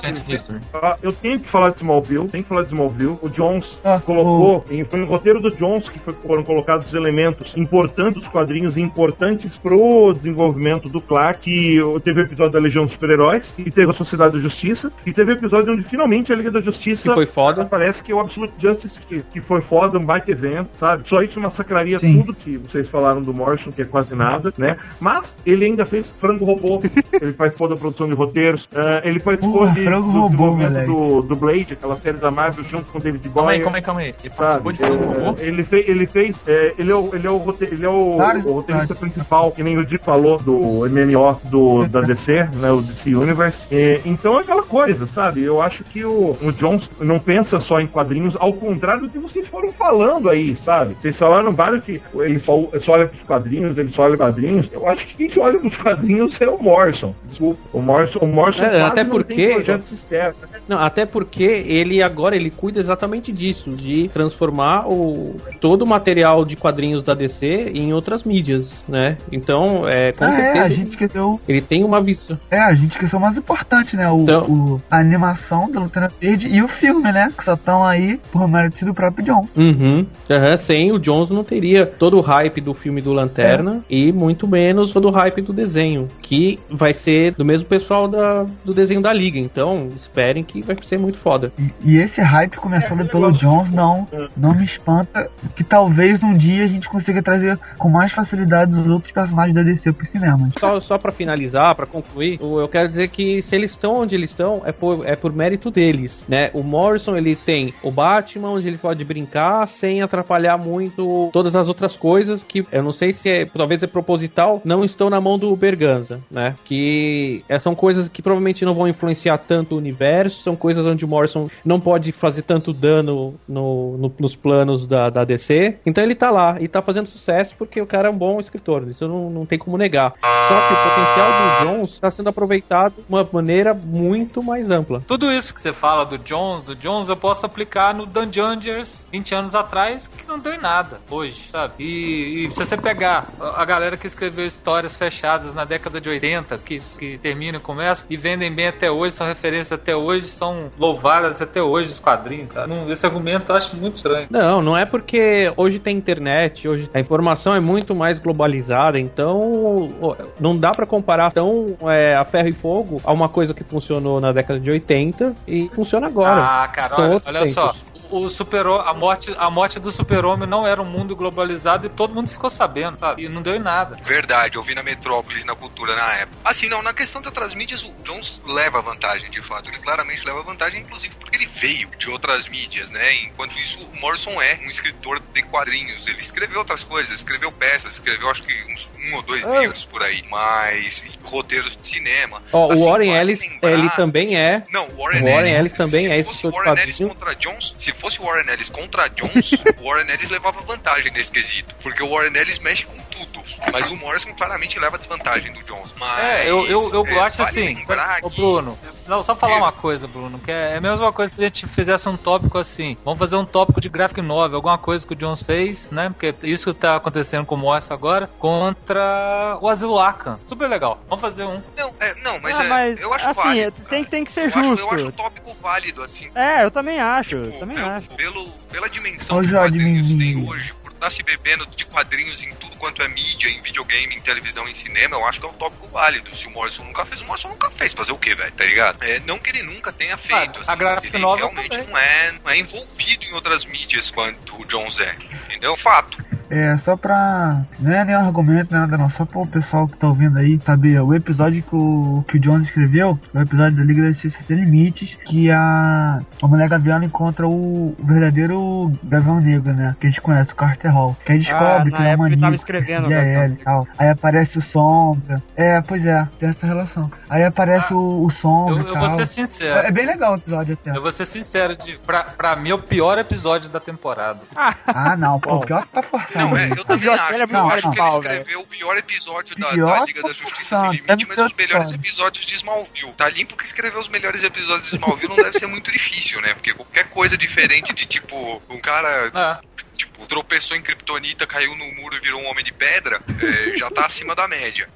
Ah, eu tenho que falar de Smallville, tem que falar de Smallville. O Jones Ah, colocou, em, foi no roteiro do Jones que foi- foram colocados elementos importantes dos quadrinhos e importantes pro desenvolvimento do Clark. Que o- teve o episódio da Legião dos Super-Heróis, e teve a Sociedade da Justiça, e teve o episódio onde finalmente a Liga da Justiça Que foi foda. Parece que é o Absolute Justice, que, que foi foda, um baita evento, sabe? Só isso massacraria Sim. tudo que vocês falaram do Morrison, que é quase nada, né? Mas ele ainda fez Frango Robô, ele participou da produção de roteiros, ah, ele participou Porra, de, Frango do Robô, do, do Blade, aquela série da Marvel, junto com o David Calma aí, calma aí, calma aí. Ele Sabe? participou de Frango Robô? É, ele, fez, ele fez. é, ele, é o, ele é o, rote- ele é o, o roteirista principal, que nem o Di falou, do MMO do, da DC, né? O DC Universe. É, então é aquela coisa, sabe? Eu acho que o, o Jones não pensa só em quadrinhos, ao contrário do que vocês foram falando aí, sabe? Vocês falaram vários que ele só, só olha pros quadrinhos, ele só olha quadrinhos. Eu acho que quem olha pros quadrinhos é o Morrison. Desculpa. O Morrison, o Morrison É, até porque- projetos externos. Não, até porque ele agora ele cuida exatamente disso, de transformar o, todo o material de quadrinhos da DC em outras mídias, né? Então, é, com Ah, é, certeza a gente esqueceu. ele tem uma visão. É, a gente esqueceu o mais importante, né? O, Então- o- a animação da Lanterna Verde e o filme, né? Que só estão aí por mérito do próprio John. Uhum. Aham, sem o Jones não teria todo o hype do filme do Lanterna e muito menos todo o hype do desenho, que vai ser do mesmo pessoal da, do desenho da Liga. Então, esperem que vai ser muito foda. E, e esse hype começado pelo Jones não, não me espanta que talvez um dia a gente consiga trazer com mais facilidade os outros personagens da DC pro cinema. Só, só para finalizar, para concluir, eu quero dizer que se eles estão onde eles estão, é por, é por mérito deles, né? O Morrison, ele tem o Batman, onde ele pode brincar sem atrapalhar muito todas as outras coisas que eu não sei se é, talvez é proposital, não estão na mão do Berganza, né? Que é, são coisas que provavelmente não vão influenciar tanto o universo, são coisas onde o Morrison não pode fazer tanto dano no, no- nos planos da, da DC. Então ele tá lá e tá fazendo sucesso porque o cara é um bom escritor, isso não, não tem como negar. Só que o potencial do Jones está sendo aproveitado de uma maneira muito mais ampla. Tudo isso que você fala do Jones, do Jones, eu posso aplicar no Dungeons 20 anos atrás, que não deu em nada hoje, sabe? E, e se você pegar a galera que escreveu histórias fechadas na década de 80, que, que terminam e começam, e vendem bem até hoje, são referências até hoje, são louvadas até hoje os quadrinhos, cara. Não, esse argumento eu acho muito estranho. Não, não é porque hoje tem internet, hoje a informação é muito mais globalizada, então não dá pra comparar tão é, a ferro e fogo a uma coisa que funcionou na década de 80 e funciona agora. Ah, cara, São olha, olha só. O super a morte, a morte do super-homem não era um mundo globalizado e todo mundo ficou sabendo, sabe? E não deu em nada. Verdade, eu vi na Metrópolis, na cultura na época. Assim, não, na questão de outras mídias, o Jones leva vantagem, de fato. Ele claramente leva vantagem, inclusive porque ele veio de outras mídias, né? Enquanto isso, o Morrison é um escritor de quadrinhos. Ele escreveu outras coisas, escreveu peças, escreveu acho que uns um ou dois Ah. livros por aí, mas roteiros de cinema. Ó, Assim, o Warren Ellis, lembrar- ele também é. Não, o Warren, Warren Ellis, Ellis também se é fosse escritor de Warren Ellis contra Jones, se fosse o Warren Ellis contra Jones, o Warren Ellis levava vantagem nesse quesito, porque o Warren Ellis mexe com tudo, mas o Morrison claramente leva desvantagem do Jones. Mas É, eu, eu, eu é, acho vale assim. Ô, que- Bruno, não, só falar uma coisa, Bruno, que é, é a mesma coisa se a gente fizesse um tópico assim. Vamos fazer um tópico de graphic novel, alguma coisa que o Jones fez, né? Porque isso que tá acontecendo com o Morrison agora, contra o Arkham. Super legal. Vamos fazer um. Não, é, não, mas, Ah, é, mas, eu acho assim, válido. tem, cara. tem que ser eu acho, justo. eu acho o tópico válido, assim. É, eu também acho, Tipo, também pelo. Pelo, pela dimensão que quadrinhos me- tem hoje, por estar se bebendo de quadrinhos em tudo quanto é mídia, em videogame, em televisão, em cinema, eu acho que é um tópico válido. Se o Morrison nunca fez, o Morrison nunca fez. Fazer o quê, velho? Tá ligado? É, não que ele nunca tenha feito. a assim, ele realmente também. não é, não é envolvido em outras mídias quanto o Jones é. Entendeu? Fato. É só pra. Não é nenhum argumento, nada não. Só pro pessoal que tá ouvindo aí saber. O episódio que o, que o Jones escreveu, o episódio da Liga da Justiça Sem Limites, que a, a mulher Gavião encontra o, o verdadeiro Gavião Negro, né? Que a gente conhece, o Carter Hall. Que aí descobre Ah, que ele é ele tava escrevendo, é Gavião. ele e tal. Aí aparece o Sombra. É, pois é, tem essa relação. Aí aparece o, o Sombra Eu, eu tal. vou ser sincero. É bem legal o episódio até. Eu vou ser sincero, de, pra, pra mim é o pior episódio da temporada. Ah, não, pô, o pior que tá forçado. Não, é, né? eu também acho. é Eu acho que ele escreveu o pior episódio da, Pior da Liga da Justiça Sem Limite, mas os melhores episódio. episódios de Smallville. Tá limpo que escrever os melhores episódios de Smallville não deve ser muito difícil, né? Porque qualquer coisa diferente de tipo, um cara Ah, tipo, tropeçou em Kryptonita, caiu no muro e virou um homem de pedra, é, já tá acima da média.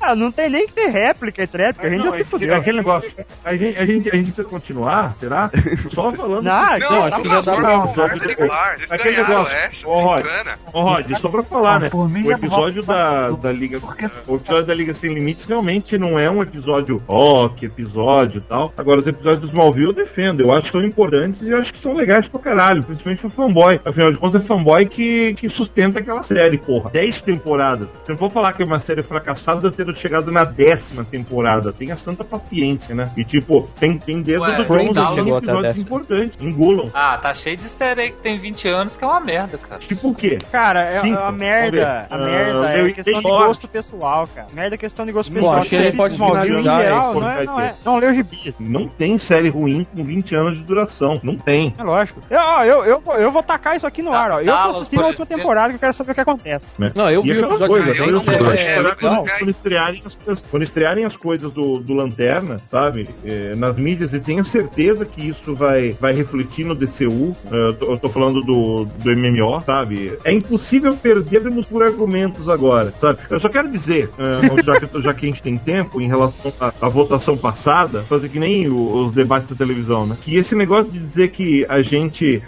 Ah, não tem nem que ter réplica entre réplica, a gente já Não, se é- fudeu. é aquele negócio. A gente, a, gente, a gente precisa continuar, será? Só falando. Não, Não, então, acho não, que já dá pra- conversa eles Aquele negócio. essa, Ô, Rod. bacana. Ô, Rod, só pra falar, Ah, né? por mim O já episódio da, da Liga. O episódio da Liga Sem Limites realmente não é um episódio, ó, que episódio e tal. Agora, os episódios do Smallville eu defendo. Eu acho que são importantes e eu acho que são legais pra caralho, principalmente pra fanboy. Afinal de contas, é fanboy que, que sustenta aquela série, porra. Dez temporadas. Se não for falar que é uma série fracassada, ter chegado na décima temporada. Tenha santa paciência, né? E tipo, tem, tem dedo Ué, do até a episódios importantes. Engulam. ah, tá cheio de série aí que tem 20 anos que é uma merda, cara. Tipo o quê? Cara, é Cinco. a merda. A Vamos ver. merda Ah, é questão de gosto pessoal, cara. Merda é questão de gosto Bom, pessoal. acho que ele pode finalizar geral, esse não é, não é. Não leu gibi. Não tem série ruim com 20 anos de duração. Não tem. É lógico. Eu, ó, eu, eu, vou- eu vou tacar isso aqui no ar, ó. Eu tô assistindo a última temporada que eu quero saber o que acontece. Não, eu E vi o episódio coisa, eu não é, é, é quando, quando estrearem as, quando estrearem as coisas do, do Lanterna, sabe, é, nas mídias, e tenha certeza que isso vai, vai refletir no DCU, é, eu, tô, eu tô falando do, do MMO, sabe, é impossível perdermos por argumentos agora, sabe, eu só quero dizer, é, já, que, já que a gente tem tempo, em relação à, à votação passada, fazer que nem o- os debates da televisão, né, que esse negócio de dizer que a gente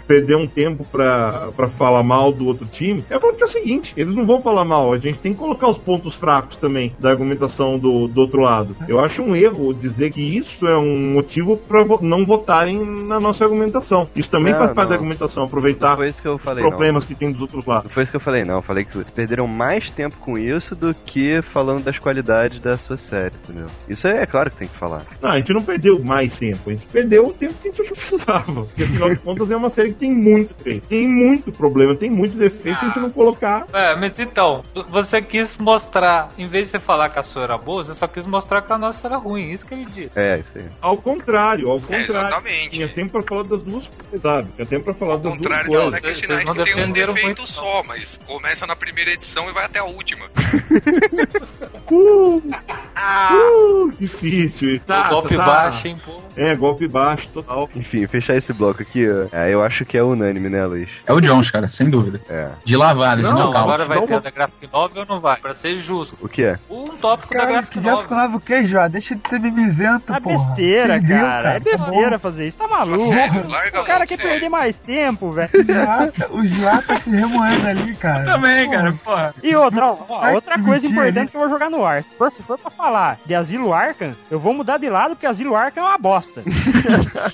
perdeu um tempo pra, pra falar mal do outro time, é porque é o seguinte, eles não vão falar mal, a gente tem que colocar os pontos fracos também da argumentação do, do outro lado. Eu acho um erro dizer que isso é um motivo pra vo- não votarem na nossa argumentação. Isso também Não, faz parte da argumentação, aproveitar foi isso que eu os falei, não. problemas que tem dos outros lados. Não foi isso que eu falei, não. Eu falei que perderam mais tempo com isso do que falando das qualidades da sua série, entendeu? Isso é, é claro que tem que falar. Não, a gente não perdeu mais tempo, a gente perdeu o tempo que a gente precisava. Porque afinal de contas é uma série que tem muito defeito, tem muito problema, tem muito defeito a gente não colocar. É, mas então, você quis mostrar, em vez de você falar que a sua era boa, você só quis mostrar que a nossa era ruim. Isso que ele disse. É, isso aí. Ao contrário, ao É, contrário. exatamente. Tinha tempo pra falar das duas coisas, sabe? Tinha tempo pra falar Ao das duas contrário do coisas. Black Vocês- Knight, não que tem um defeito muito, só, mas começa na primeira edição e vai até a última. Uh, uh, difícil. Tá, o golpe tá. baixo, hein, pô. É, golpe baixo, total. Enfim, fechar esse bloco aqui, ó. É, eu acho que é unânime, né, Luiz? É o Jones, cara, sem dúvida. É. De lavada, de Não, nocaute. agora vai Não, ter não. a da Graphic Novel ou não vai? Pra ser justo. O que é? Um tópico da Cara, Graphic que já Novel. ficava o que, já? Deixa de ser mimizento, É porra. besteira, Entendeu, cara. É Tá bom. besteira fazer isso. Tá maluco? Sério, larga O cara quer sério. perder mais tempo, velho. Os lata, os lata se remoendo ali, cara. Também, Porra. cara, porra. E outra, ó, ó, outra coisa importante né? que eu vou jogar no ar. Se for, se for pra falar de Asilo Arkham, eu vou mudar de lado porque Asilo Arkham é uma bosta.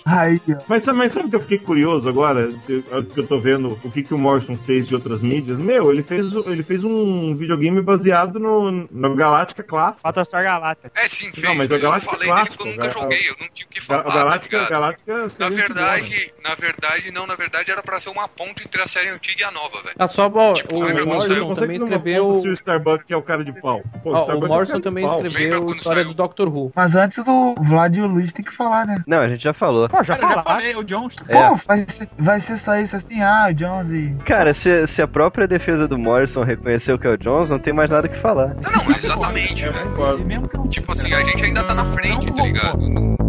Aí, ó. Mas, mas sabe que eu fiquei curioso agora? Que eu, tô vendo o que, que o Morrison fez de outras mídias. Meu, ele fez, ele fez um videogame baseado no, no Galáctica Clássica. Battlestar Galactica. É, sim, fez, Não, mas mas, o eu não Galáctica falei é dele porque eu clássico, nunca joguei, eu não tive o que falar, O Galáctica, tá? Galáctica Na bom, né? verdade, na verdade, não, na verdade era pra ser uma ponte entre a série antiga e a nova, velho. Ah, só bom, Tipo, o saiu? Morrison também escreveu. se o Starbuck que é o cara de pau. Pô, Ó, Starbuck é o o Morrison também escreveu a história saiu? do Doctor Who. Mas antes do Vlad e o Luiz tem que falar, né? Não, a gente já falou. Pô, já Cara, já falei, o Jones. É. Pô, vai ser, vai ser só isso assim, ah, o Jones e... Cara, se, se a própria defesa do Morrison reconheceu que é o Jones, não tem mais nada que falar. Não, não, mas exatamente, não Tipo assim, a gente ainda tá na frente, tá ligado?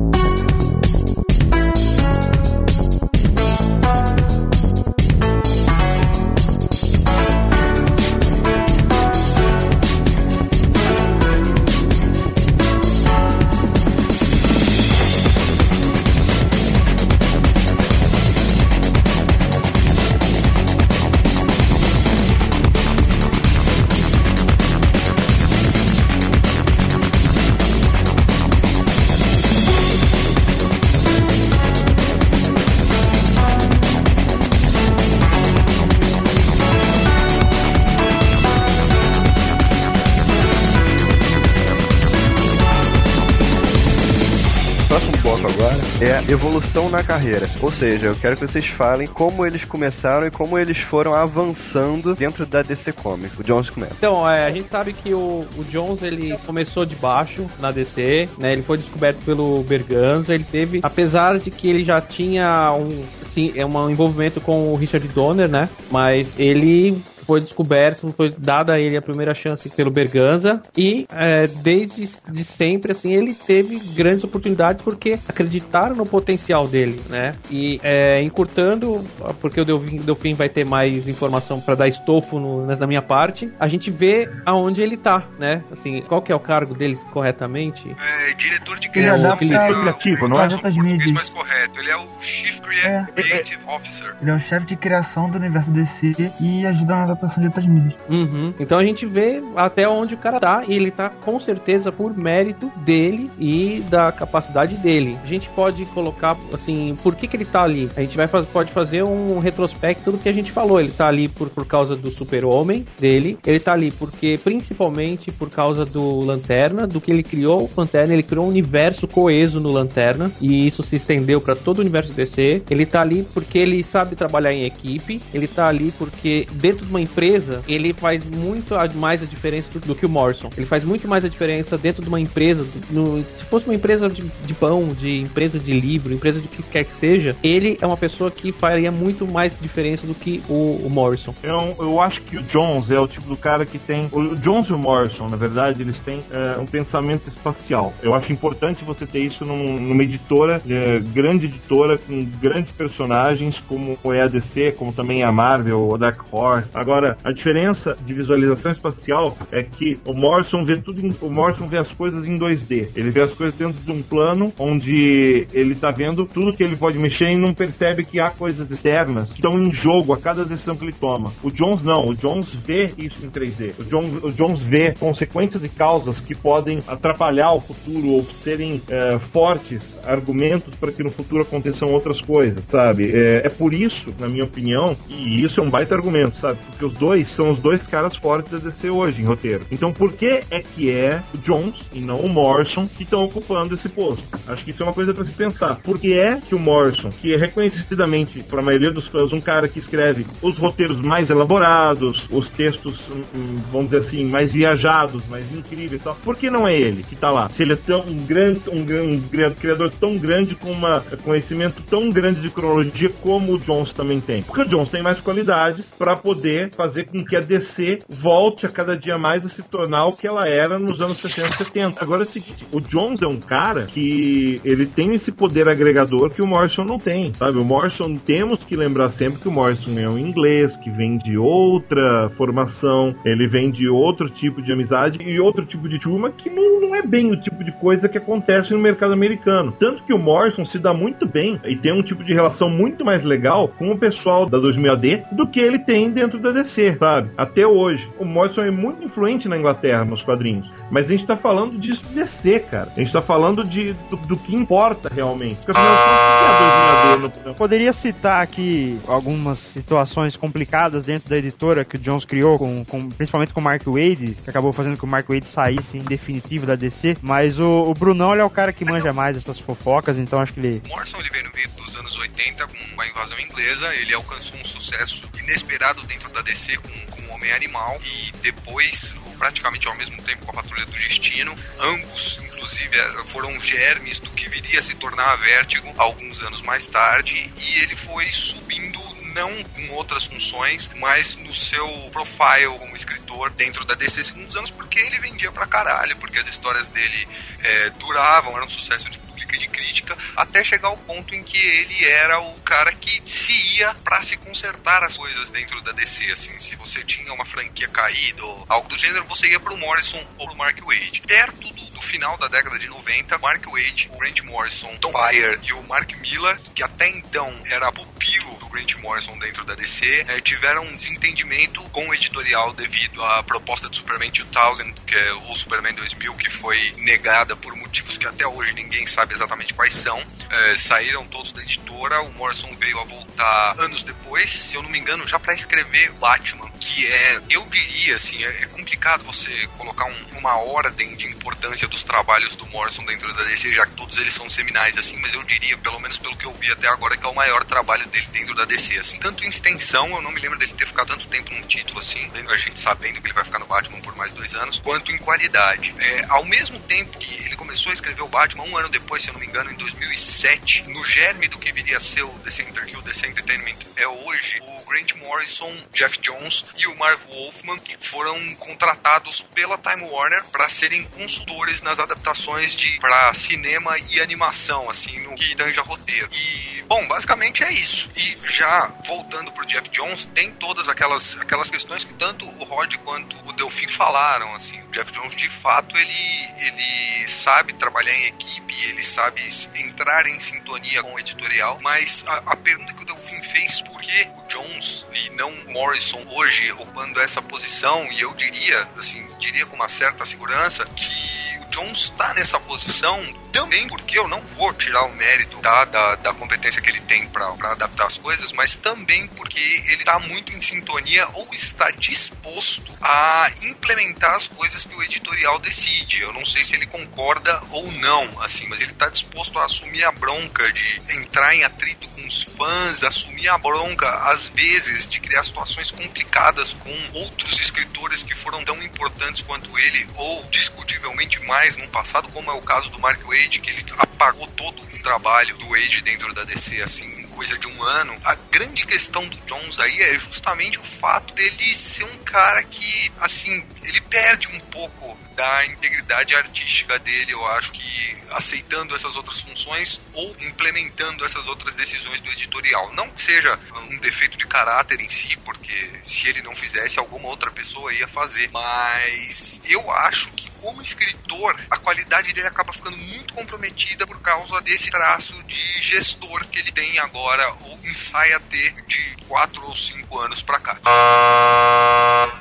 Evolução na carreira. Ou seja, eu quero que vocês falem como eles começaram e como eles foram avançando dentro da DC Comics. O Jones começa. Então, é, a gente sabe que o, o Jones ele começou de baixo na DC, né? Ele foi descoberto pelo Berganza, ele teve, apesar de que ele já tinha um, assim, um envolvimento com o Richard Donner, né? Mas ele foi descoberto, foi dada a ele a primeira chance pelo Berganza e é, desde de sempre assim ele teve grandes oportunidades porque acreditaram no potencial dele, né? E é, encurtando, porque o Delfim, vai ter mais informação para dar estofo no, na minha parte, a gente vê aonde ele tá, né? Assim, qual que é o cargo dele corretamente? É, diretor de Ele criação. adapta Felipe, criativo, não é? Português mídias. mais correto. Ele é o Chief É. Creative Officer. Ele é o chefe de criação do universo DC e ajuda na adaptação de outras mídias. Uhum. Então a gente vê até onde o cara tá, e ele tá com certeza por mérito dele e da capacidade dele. A gente pode colocar assim, por que, que ele tá ali? A gente vai pode fazer um retrospecto do que a gente falou. Ele tá ali por, por causa do super-homem dele, ele tá ali porque principalmente por causa do Lanterna, do que ele criou o Lanterna, ele criou um universo coeso no Lanterna, e isso se estendeu para todo o universo DC. Ele tá ali porque ele sabe trabalhar em equipe, ele tá ali porque dentro de uma empresa ele faz muito mais a diferença do, do que o Morrison. Ele faz muito mais a diferença dentro de uma empresa. no- se fosse uma empresa de, de pão, de empresa de livro, empresa de que quer que seja, ele é uma pessoa que faria muito mais diferença do que o, o Morrison. Eu, eu acho que o Jones é o tipo do cara que tem. O Jones e o Morrison, na verdade, eles têm é, um pensamento espacial. Eu acho importante você ter isso num- numa editora, é, grande editora, com grandes personagens, como é a DC, como também a Marvel, a Dark Horse. Agora, a diferença de visualização espacial é que o Morrison vê tudo em, o Morrison vê as coisas em 2D. Ele vê as coisas dentro de um plano onde ele tá vendo tudo que ele pode mexer e não percebe que há coisas externas que estão em jogo a cada decisão que ele toma. O Jones não, o Jones vê isso em 3D. O Jones, o Jones vê consequências e causas que podem atrapalhar o futuro ou serem é, fortes argumentos para que no futuro aconteçam outras coisas, sabe? É, é por isso, na minha opinião, e isso é um baita argumento, sabe? Porque os dois são os dois caras fortes da DC hoje em roteiro. Então por que é que é o Jones e não o Morrison que estão ocupando esse posto? Acho que isso é uma coisa para se pensar. Por que é que o Morrison, que é reconhecidamente para a maioria dos fãs um cara que escreve os roteiros mais elaborados, os textos, hum, hum, vamos dizer assim, mais viajados, mais incríveis, e tal, por que não é ele que tá lá? Se ele é tão um grande, um, um criador tão grande com um conhecimento tão grande de cronologia como o Jones também tem. Porque o Jones tem mais qualidades para poder fazer com que a DC volte a cada dia mais a se tornar o que ela era nos anos 60 e 70. Agora é o seguinte, o Jones é um cara que ele tem esse poder agregador que o Morrison não tem, sabe? O Morrison, temos que lembrar sempre que o Morrison é um inglês que vem de outra formação, ele vem de outro tipo de amizade e outro tipo de turma que não, não é bem o tipo de coisa que acontece no mercado americano. Tanto que o Morrison se dá muito bem e tem um tipo de relação muito mais legal com o pessoal da 2000 AD do que ele tem dentro da DC, sabe? Até hoje. O Morrison é muito influente na Inglaterra nos quadrinhos, mas a gente tá falando disso de DC, cara. A gente tá falando de, do, do que importa realmente. Porque afinal o que é a 2000 AD no- Poderia citar aqui algumas situações complicadas dentro da editora que o Jones criou, com, com- principalmente com o Mark Wade, que acabou fazendo com que o Mark Wade saísse em definitivo da DC. Mas o, o Brunão ele é o cara que manja mais essas fofocas, então acho que ele. Morrison ele veio no meio dos anos 80 com a invasão inglesa, ele alcançou um sucesso inesperado dentro da DC com, com o Homem Animal e depois, praticamente ao mesmo tempo com a Patrulha do Destino, ambos inclusive eh, foram germes do que viria a se tornar a Vertigo alguns anos mais tarde. E ele foi subindo não com outras funções, mas no seu profile como escritor dentro da DC segundos anos, porque ele vendia pra caralho, porque as histórias dele eh, duravam, eram um sucesso de e de crítica, até chegar ao ponto em que ele era o cara que se ia pra se consertar as coisas dentro da DC, assim, se você tinha uma franquia caída ou algo do gênero, você ia pro Morrison ou pro Mark Wade. Perto do, do final da década de 90, Mark Wade, o Grant Morrison, Tom Bayer e o Mark Miller, que até então era trio do Grant Morrison dentro da DC é, tiveram um desentendimento com o editorial devido à proposta do Superman 2000, que é o Superman 2000, que foi negada por motivos que até hoje ninguém sabe exatamente quais são. É, saíram todos da editora, o Morrison veio a voltar anos depois, se eu não me engano, já para escrever Batman, que é, eu diria assim, é, é complicado você colocar um, uma ordem de importância dos trabalhos do Morrison dentro da DC, já que todos eles são seminais assim, mas eu diria, pelo menos pelo que eu vi até agora, que é o maior trabalho dele dentro da DC, assim, tanto em extensão, eu não me lembro dele ter ficado tanto tempo num título assim, a gente sabendo que ele vai ficar no Batman por mais dois anos, quanto em qualidade. É, ao mesmo tempo que ele começou a escrever o Batman, um ano depois, se eu não me engano, em 2007, no germe do que viria a ser o DC que o DC Entertainment é hoje, o Grant Morrison, Jeff Jones e o Marv Wolfman foram contratados pela Time Warner para serem consultores nas adaptações de para cinema e animação, assim, no que tange a roteiro. E, bom, basicamente é isso. E já voltando pro Jeff Jones, tem todas aquelas, aquelas questões que tanto o Rod quanto o Delfim falaram, assim, o Jeff Jones de fato ele, ele sabe trabalhar em equipe, ele sabe entrar em sintonia com o editorial, mas a, a pergunta que o Delfim fez, por que o Jones e não Morrison hoje ocupando essa posição, e eu diria, assim, diria com uma certa segurança que Jones está nessa posição também porque eu não vou tirar o mérito da, da competência que ele tem para adaptar as coisas, mas também porque ele está muito em sintonia ou está disposto a implementar as coisas que o editorial decide. Eu não sei se ele concorda ou não, assim, mas ele está disposto a assumir a bronca de entrar em atrito com os fãs, assumir a bronca às vezes de criar situações complicadas com outros escritores que foram tão importantes quanto ele ou discutivelmente mais no passado, como é o caso do Mark Wade, que ele apagou todo o trabalho do Wade dentro da DC, assim, coisa de um ano. A grande questão do Jones aí é justamente o fato dele ser um cara que, assim, ele perde um pouco da integridade artística dele, eu acho que aceitando essas outras funções ou implementando essas outras decisões do editorial. Não que seja um defeito de caráter em si, porque se ele não fizesse, alguma outra pessoa ia fazer. Mas eu acho que como escritor, a qualidade dele acaba ficando muito comprometida por causa desse traço de gestor que ele tem agora, ou ensaia ter de 4 ou 5 anos pra cá.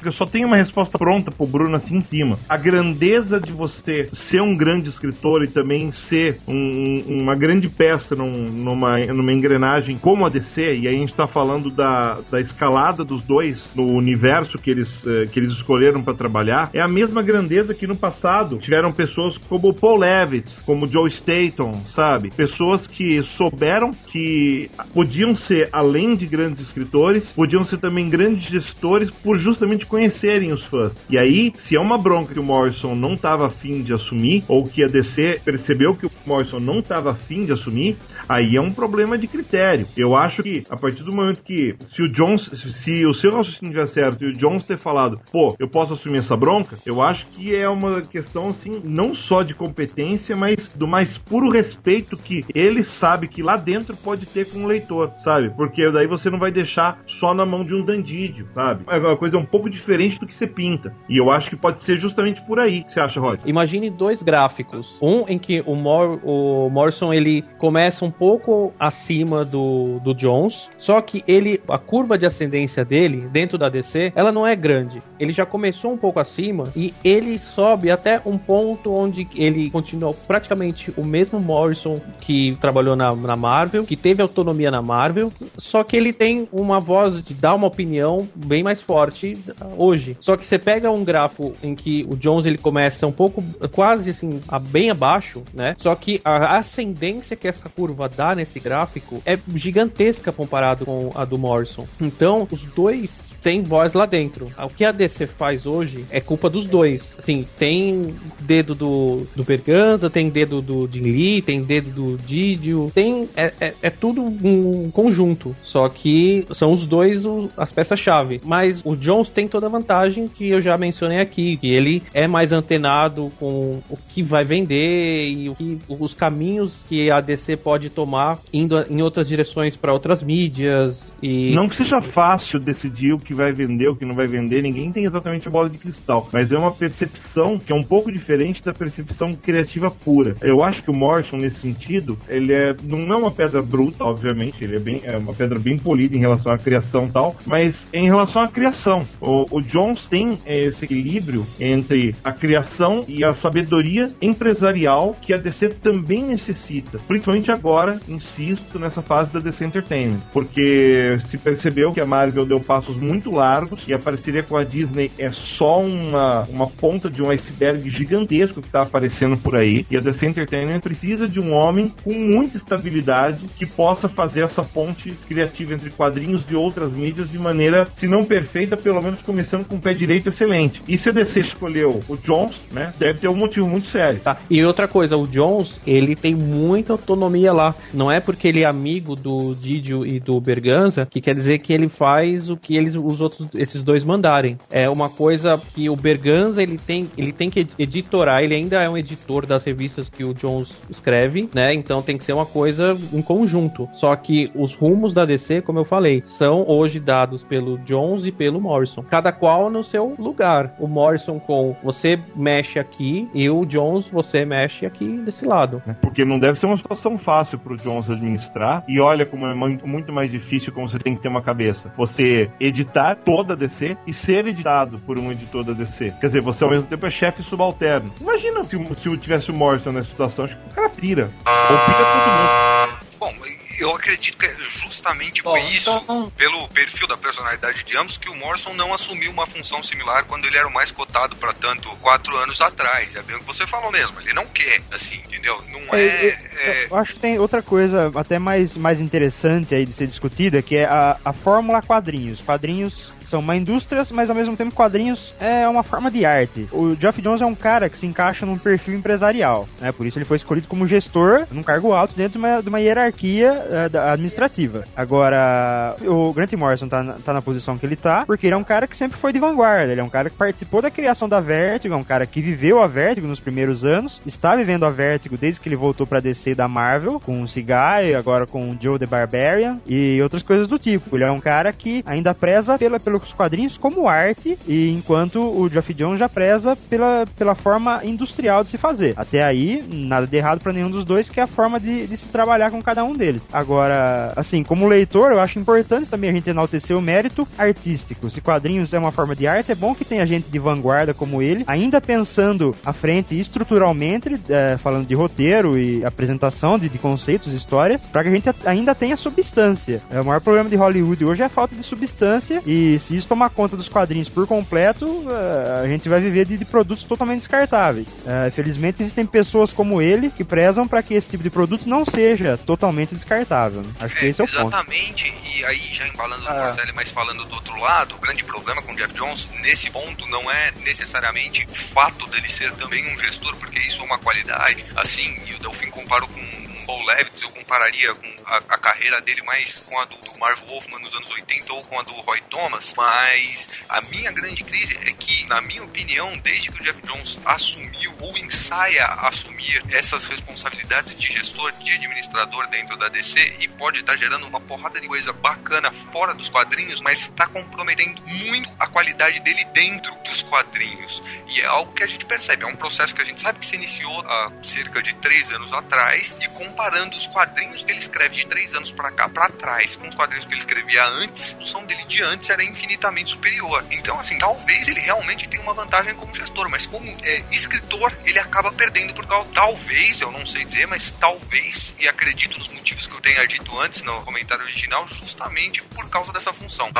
Eu só tenho uma resposta pronta pro Bruno assim em cima. A grandeza de você ser um grande escritor e também ser um, uma grande peça num, numa, numa engrenagem como a DC, e aí a gente tá falando da, da escalada dos dois no universo que eles, eh, que eles escolheram para trabalhar, é a mesma grandeza que no passado tiveram pessoas como Paul Levitt, como Joe Staton, sabe? Pessoas que souberam que podiam ser, além de grandes escritores, podiam ser também grandes gestores por justamente conhecerem os fãs. E aí, se é uma bronca que o Morrison não estava afim de assumir, ou que a DC percebeu que o Morrison não estava afim de assumir, aí é um problema de critério. Eu acho que a partir do momento que se o Jones, se o seu raciocínio estiver certo e o Jones ter falado, pô, eu posso assumir essa bronca, eu acho que é uma questão assim, não só de competência, mas do mais puro respeito que ele sabe que lá dentro pode ter com o leitor, sabe? Porque daí você não vai deixar só na mão de um dandídio, sabe? É uma coisa um pouco diferente do que você pinta. E eu acho que pode ser justamente por aí. O que você acha, Rod? Imagine dois gráficos. Um em que o, Mor o Morrison ele começa um pouco acima do, do Jones, só que ele a curva de ascendência dele dentro da DC, ela não é grande. Ele já começou um pouco acima e ele sobe até um ponto onde ele continua praticamente o mesmo Morrison que trabalhou na, na Marvel, que teve autonomia na Marvel, só que ele tem uma voz de dar uma opinião bem mais forte hoje. Só que você pega um gráfico em que o Jones ele começa um pouco quase assim, bem abaixo, né? Só que a ascendência que essa curva dá nesse gráfico é gigantesca comparado com a do Morrison. Então, os dois tem voz lá dentro. O que a DC faz hoje é culpa dos dois. Assim, tem dedo do, do Berganza, tem dedo do Jim Lee, tem dedo do Didio, tem. É, é, é tudo um conjunto. Só que são os dois as peças-chave. Mas o Jones tem toda a vantagem que eu já mencionei aqui, que ele é mais antenado com o que vai vender e que, os caminhos que a DC pode tomar indo em outras direções para outras mídias. E... Não que seja fácil decidir o que vai vender, o que não vai vender, ninguém tem exatamente a bola de cristal, mas é uma percepção que é um pouco diferente da percepção criativa pura. Eu acho que o Morrison, nesse sentido, ele é, não é uma pedra bruta, obviamente, ele é, bem, é uma pedra bem polida em relação à criação e tal, mas em relação à criação. O, o Jones tem esse equilíbrio entre a criação e a sabedoria empresarial que a DC também necessita, principalmente agora, insisto, nessa fase da DC Entertainment, porque se percebeu que a Marvel deu passos muito largos e a parceria com a Disney é só uma, uma ponta de um iceberg gigantesco que está aparecendo por aí, e a DC Entertainment precisa de um homem com muita estabilidade que possa fazer essa ponte criativa entre quadrinhos de outras mídias de maneira, se não perfeita, pelo menos começando com o pé direito excelente. E se a DC escolheu o Jones, né, deve ter um motivo muito sério. Tá. E outra coisa, o Jones, ele tem muita autonomia lá. Não é porque ele é amigo do Didio e do Berganza que quer dizer que ele faz o que eles, os outros, esses dois mandarem. É uma coisa que o Berganza ele tem, ele tem que editorar. Ele ainda é um editor das revistas que o Jones escreve, né? Então tem que ser uma coisa em conjunto. Só que os rumos da DC, como eu falei, são hoje dados pelo Jones e pelo Morrison. Cada qual no seu lugar. O Morrison com você mexe aqui e o Jones você mexe aqui desse lado. Porque não deve ser uma situação fácil pro Jones administrar. E olha como é muito mais difícil como você tem que ter uma cabeça. Você editar toda a DC e ser editado por um editor da DC. Quer dizer, você ao mesmo tempo é chefe subalterno. Imagina se, se tivesse o Morrison nessa situação, acho que o cara pira. Ou pira todo mundo. Bom, eu acredito que é justamente por isso, então- pelo perfil da personalidade de ambos, que o Morrison não assumiu uma função similar quando ele era o mais cotado para tanto quatro anos atrás. É bem o que você falou mesmo. Ele não quer, assim, entendeu? Não é. É, é- Eu acho que tem outra coisa até mais, mais interessante aí de ser discutida, que é a, a fórmula quadrinhos. Quadrinhos são uma indústria, mas ao mesmo tempo quadrinhos é uma forma de arte. O Geoff Jones é um cara que se encaixa num perfil empresarial, né? Por isso ele foi escolhido como gestor, num cargo alto dentro de uma, de uma hierarquia da- administrativa. Agora, o Grant Morrison tá, tá na posição que ele tá, porque ele é um cara que sempre foi de vanguarda. Ele é um cara que participou da criação da Vertigo, é um cara que viveu a Vertigo nos primeiros anos, está vivendo a Vertigo desde que ele voltou pra DC da Marvel, com o Cigai, agora com o Joe the Barbarian e outras coisas do tipo. Ele é um cara que ainda preza pela, pelos quadrinhos como arte, e enquanto o Geoff Jones já preza pela, pela forma industrial de se fazer. Até aí, nada de errado pra nenhum dos dois, que é a forma de, de se trabalhar com cada um deles. Agora, assim, como leitor, eu acho importante também a gente enaltecer o mérito artístico. Se quadrinhos é uma forma de arte, é bom que tenha gente de vanguarda como ele, ainda pensando à frente estruturalmente, é, falando de roteiro e apresentação de, de conceitos, histórias, para que a gente ainda tenha substância. É, o maior problema de Hollywood hoje é a falta de substância, e se isso tomar conta dos quadrinhos por completo, é, a gente vai viver de, de produtos totalmente descartáveis. É, felizmente existem pessoas como ele que prezam para que esse tipo de produto não seja totalmente descartável. né? Acho que esse é o ponto. exatamente, e aí já embalando no Ah. Marcelo, mas falando do outro lado, o grande problema com o Jeff Jones nesse ponto não é necessariamente o fato dele ser também um gestor, porque isso é uma qualidade. Assim, e o Delfim comparou com um Paul Levitz, eu compararia com a, a carreira dele mais com a do, do Marv Wolfman nos anos 80 ou com a do Roy Thomas, mas a minha grande crise é que, na minha opinião, desde que o Jeff Jones assumiu ou ensaia assumir essas responsabilidades de gestor, de administrador dentro da DC e pode estar gerando uma porrada de coisa bacana fora dos quadrinhos, mas está comprometendo muito a qualidade dele dentro dos quadrinhos. E é algo que a gente percebe, é um processo que a gente sabe que se iniciou há cerca de três anos atrás e comparando os quadrinhos que ele escreve de três anos para cá, para trás, com os quadrinhos que ele escrevia antes, a produção dele de antes era infinitamente superior. Então, assim, talvez ele realmente tenha uma vantagem como gestor, mas como é, escritor, ele acaba perdendo por causa, talvez, eu não sei dizer, mas talvez, e acredito nos motivos que eu tenha dito antes no comentário original, justamente por causa dessa função.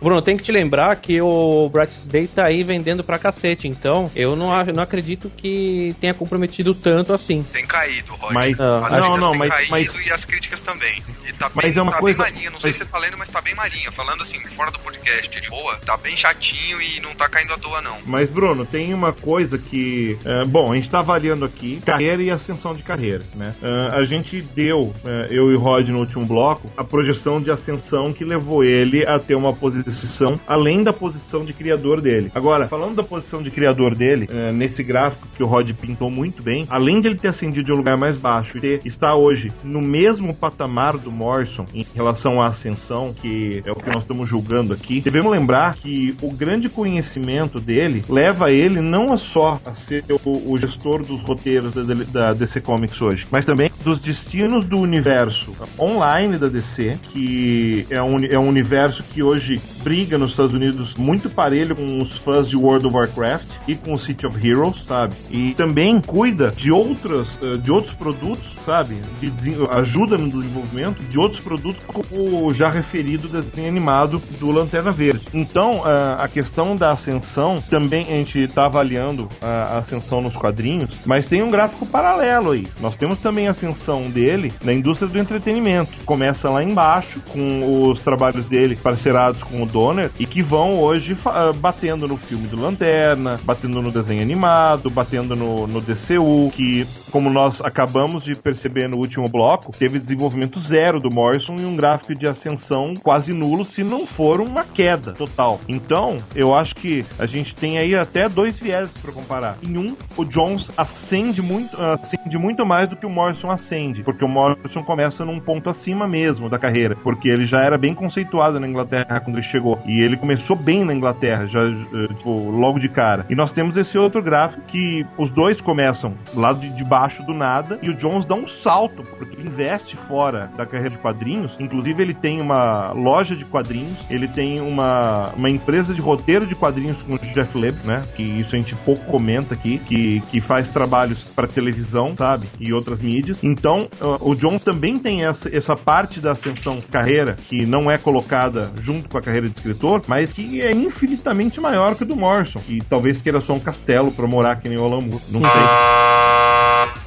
Bruno, tem que te lembrar que o Brightest Day tá aí vendendo pra cacete, então eu não, não acredito que tenha comprometido tanto assim. Tem caído, Rod. Mas- Ah, as não, não, mas- caído mas- e as críticas também. E tá Mas bem, é uma tá coisa- bem marinha, não sei mas- se você tá lendo, mas tá bem marinha. Falando assim, fora do podcast de boa, tá bem chatinho e não tá caindo à toa, não. Mas, Bruno, tem uma coisa que. é, bom, a gente tá avaliando aqui carreira e ascensão de carreira, né? É, a gente deu, é, eu e o Rod no último bloco, a projeção de ascensão que levou ele a ter uma posição além da posição de criador dele. Agora, falando da posição de criador dele, é, nesse gráfico que o Rod pintou muito bem, além de ele ter ascendido de um lugar mais baixo e está hoje no mesmo patamar do Morrison em relação à ascensão, que é o que nós estamos julgando aqui, devemos lembrar que o grande conhecimento dele leva ele não só a ser o, o gestor dos roteiros da, da, DC Comics hoje, mas também dos destinos do universo online da DC, que é um, é um universo que hoje briga nos Estados Unidos muito parelho com os fãs de World of Warcraft e com o City of Heroes, sabe? E também cuida de outras eh, de outros produtos, sabe? De, de, ajuda no desenvolvimento de outros produtos como o já referido desenho animado do Lanterna Verde. Então, eh, a questão da ascensão também a gente está avaliando a ascensão nos quadrinhos, mas tem um gráfico paralelo aí. Nós temos também a ascensão dele na indústria do entretenimento. Começa lá embaixo com os trabalhos dele parceirados com o Donner e que vão hoje uh, batendo no filme do Lanterna, batendo no desenho animado, batendo no, no DCU, que como nós acabamos de perceber no último bloco, teve desenvolvimento zero do Morrison e um gráfico de ascensão quase nulo, se não for uma queda total. Então, eu acho que a gente tem aí até dois viés para comparar. Em um, o Jones ascende muito, ascende muito mais do que o Morrison ascende, porque o Morrison começa num ponto acima mesmo da carreira, porque ele já era bem conceituado na Inglaterra quando ele chegou. E ele começou bem na Inglaterra, já eh, tipo, logo de cara. E nós temos esse outro gráfico que os dois começam lá de, de baixo do nada e o Jones dá um salto, porque ele investe fora da carreira de quadrinhos. Inclusive, ele tem uma loja de quadrinhos, ele tem uma, uma empresa de roteiro de quadrinhos com o Jeff Leb, né? Que isso a gente pouco comenta aqui, que, que faz trabalhos para televisão, sabe? E outras mídias. Então, o Jones também tem essa, essa parte da ascensão carreira que não é colocada junto com a carreira escritor, mas que é infinitamente maior que o do Morrison. E talvez queira só um castelo para morar que nem o Alan Não sei.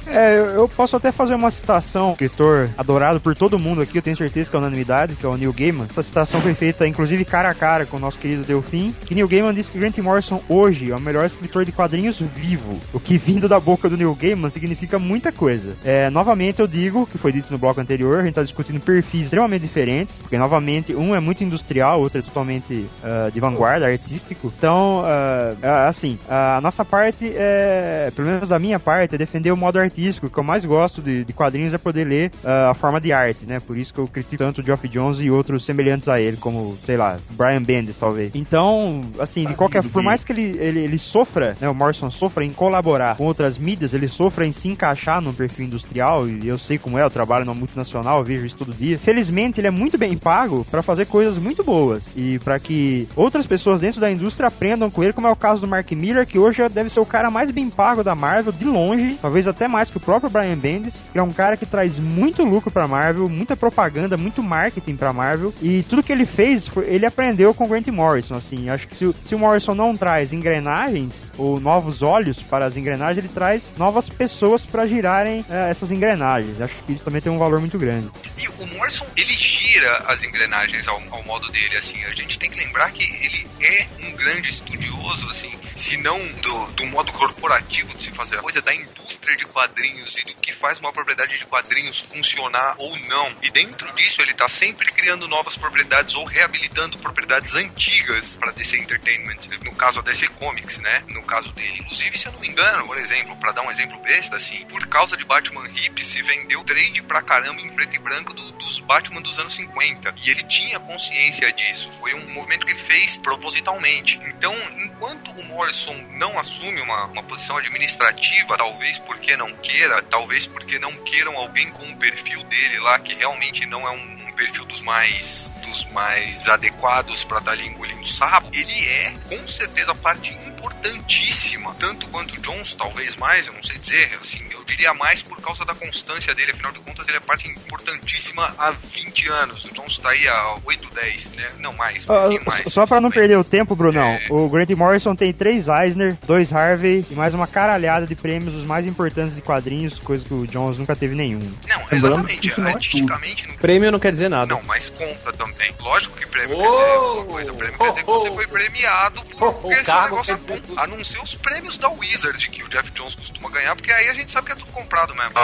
É, eu posso até fazer uma citação, escritor adorado por todo mundo aqui, eu tenho certeza que é unanimidade, que é o Neil Gaiman. Essa citação foi feita, inclusive, cara a cara com o nosso querido Delfim, que Neil Gaiman disse que Grant Morrison hoje é o melhor escritor de quadrinhos vivo. O que vindo da boca do Neil Gaiman significa muita coisa. É, novamente eu digo, que foi dito no bloco anterior, a gente tá discutindo perfis extremamente diferentes, porque novamente um é muito industrial, outro é totalmente uh, de vanguarda, artístico. Então, uh, assim, a nossa parte, é, pelo menos da minha parte, é defender o modo artístico artístico, o que eu mais gosto de, de quadrinhos é poder ler uh, a forma de arte, né? Por isso que eu critico tanto o Geoff Jones e outros semelhantes a ele, como, sei lá, Brian Bendis, talvez. Então, assim, de qualquer por mais que ele, ele, ele sofra, né, o Morrison sofra em colaborar com outras mídias, ele sofra em se encaixar num perfil industrial, e eu sei como é, eu trabalho numa multinacional, eu vejo isso todo dia. Felizmente, ele é muito bem pago para fazer coisas muito boas e para que outras pessoas dentro da indústria aprendam com ele, como é o caso do Mark Miller, que hoje deve ser o cara mais bem pago da Marvel, de longe, talvez até mais que o próprio Brian Bendis, que é um cara que traz muito lucro pra Marvel, muita propaganda, muito marketing pra Marvel, e tudo que ele fez, ele aprendeu com Grant Morrison, assim, acho que se, se o Morrison não traz engrenagens ou novos olhos para as engrenagens, ele traz novas pessoas para girarem é, essas engrenagens. Acho que isso também tem um valor muito grande. E o Morrison, ele gira as engrenagens ao, ao modo dele, assim, a gente tem que lembrar que ele é um grande estudioso, assim, se não do, do modo corporativo de se fazer a coisa, da indústria de quadrinhos e do que faz uma propriedade de quadrinhos funcionar ou não. E dentro disso ele está sempre criando novas propriedades ou reabilitando propriedades antigas para DC Entertainment. No caso a DC Comics, né? No caso dele. Inclusive, se eu não me engano, por exemplo, para dar um exemplo besta, assim, por causa de Batman Hip se vendeu trade pra caramba em preto e branco do, dos Batman dos anos 50. E ele tinha consciência disso. Foi um movimento que ele fez propositalmente. Então, enquanto o Morrison não assume uma, uma posição administrativa, talvez porque não queira, talvez porque não queiram alguém com o perfil dele lá, que realmente não é um, perfil dos mais dos mais adequados para ali engolindo sapo, ele é com certeza parte importantíssima, tanto quanto o Jones, talvez mais, eu não sei dizer, assim, eu diria mais por causa da constância dele, afinal de contas ele é parte importantíssima há 20 anos, o Jones está aí há 8, 10, né? Não mais, um uh, mais. Só para não perder o tempo, Brunão, é... o Grant Morrison tem três Eisner, dois Harvey e mais uma caralhada de prêmios, os mais importantes de quadrinhos, coisa que o Jones nunca teve nenhum. Não, exatamente, artisticamente... Não... Prêmio não quer dizer nada. Não, mas conta também Disney. Lógico que prêmio oh, quer dizer alguma coisa. Prêmio oh, quer dizer que você foi premiado por, porque esse negócio é bom. A não ser os prêmios da Wizard que o Jeff Jones costuma ganhar, porque aí a gente sabe que é tudo comprado mesmo.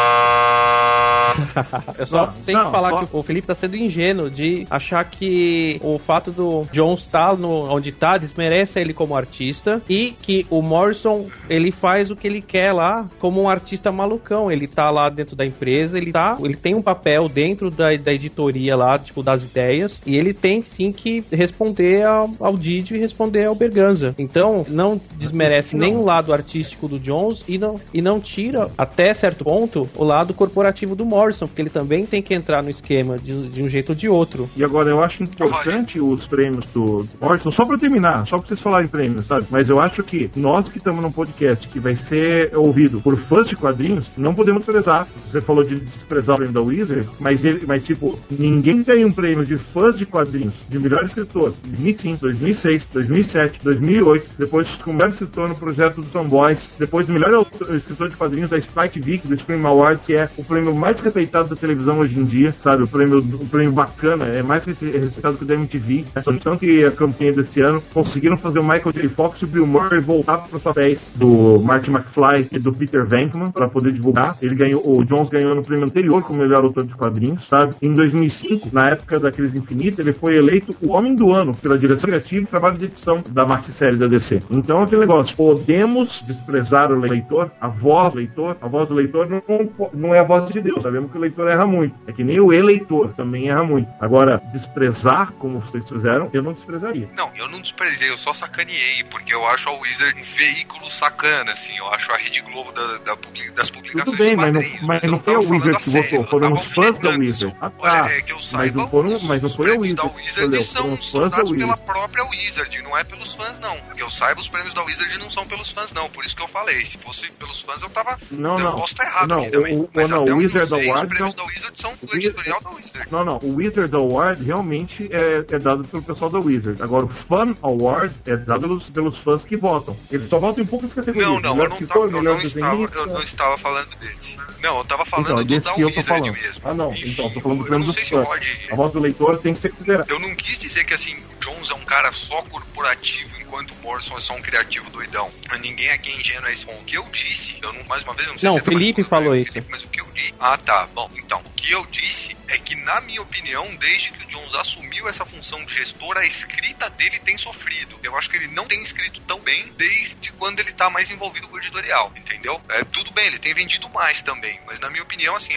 Eu só não, tenho não, que falar só... que o Felipe tá sendo ingênuo de achar que o fato do Jones estar no, onde tá desmerece ele como artista e que o Morrison ele faz o que ele quer lá como um artista malucão. Ele tá lá dentro da empresa, ele tá, ele tem um papel dentro da, da editoria lá, tipo, das ideias, e ele tem sim que responder ao, ao Didi e responder ao Berganza. Então, não desmerece nem o lado artístico do Jones e não, e não tira, até certo ponto, o lado corporativo do Morrison, porque ele também tem que entrar no esquema de, de um jeito ou de outro. E agora, eu acho importante os prêmios do Morrison, só pra terminar, só pra vocês falarem prêmios, sabe? Mas eu acho que nós que estamos num podcast que vai ser ouvido por fãs de quadrinhos, não podemos prezar. Você falou de desprezar o prêmio da Wizard, mas ele, mas tipo, ninguém tem um prêmio de fãs de quadrinhos, de melhor escritor, 2005, 2006, 2007, 2008, depois o melhor escritor no projeto do Tomboys, depois o melhor escritor de quadrinhos da Spike Vick, do Scream Awards, que é o prêmio mais respeitado da televisão hoje em dia, sabe? O prêmio, o prêmio bacana, é mais respeitado que o da MTV. Né? Então que a campanha desse ano conseguiram fazer o Michael J. Fox e o Bill Murray voltar para os papéis do Marty McFly e do Peter Venkman para poder divulgar. Ele ganhou, o Jones ganhou no prêmio anterior como melhor autor de quadrinhos, sabe? Em 2005, na época da crise infinita, ele foi eleito o Homem do Ano pela direção criativa e trabalho de edição da maxi série da DC. Então, aquele negócio, podemos desprezar o leitor, a voz do leitor, a voz do leitor não, não é a voz de Deus, sabemos que o leitor erra muito. É que nem o eleitor também erra muito. Agora, desprezar, como vocês fizeram, eu não desprezaria. Não, eu não desprezei, eu só sacaneei, porque eu acho a Wizard um veículo sacana, assim, eu acho a Rede Globo da, da, das publicações Tudo bem, mas não, mas, não foi a Wizard que votou, foram os fãs da Wizard. Ah, tá. É que eu saiba, mas não, foram, mas não foi a Wizard. da Wizard são, são dados pela própria Wizard, não é pelos fãs, não. Que eu saiba, os prêmios da Wizard não são pelos fãs, não. Por isso que eu falei. Se fosse pelos fãs, eu tava. Não, eu não. posso estar errado não, aqui também. O, mas não, o Wizard Award. Os prêmios não... da Wizard são do editorial da Wizard. Não, não. O Wizard Award realmente é, é dado pelo pessoal da Wizard. Agora, o Fan Award é dado pelos, pelos fãs que votam. Eles só votam em poucas categorias. Não, não, eu não, escritor, eu, não estava, eu não estava falando desse. Não, eu estava falando então, do da Wizard mesmo. Ah, não. Enfim, então, tô falando do prêmio dos fãs. A voz do leitor tem que. Eu não quis dizer que, assim, o Jones é um cara só corporativo, enquanto o Morrison é só um criativo doidão. Ninguém aqui é ingênuo a esse ponto. O que eu disse, eu não, mais uma vez, eu não sei não, se o Felipe falou isso. Felipe, mas o que eu disse. Ah, tá. Bom, então, o que eu disse é que, na minha opinião, desde que o Jones assumiu essa função de gestor, a escrita dele tem sofrido. Eu acho que ele não tem escrito tão bem desde quando ele tá mais envolvido com o editorial, entendeu? É, tudo bem, ele tem vendido mais também, mas na minha opinião, assim,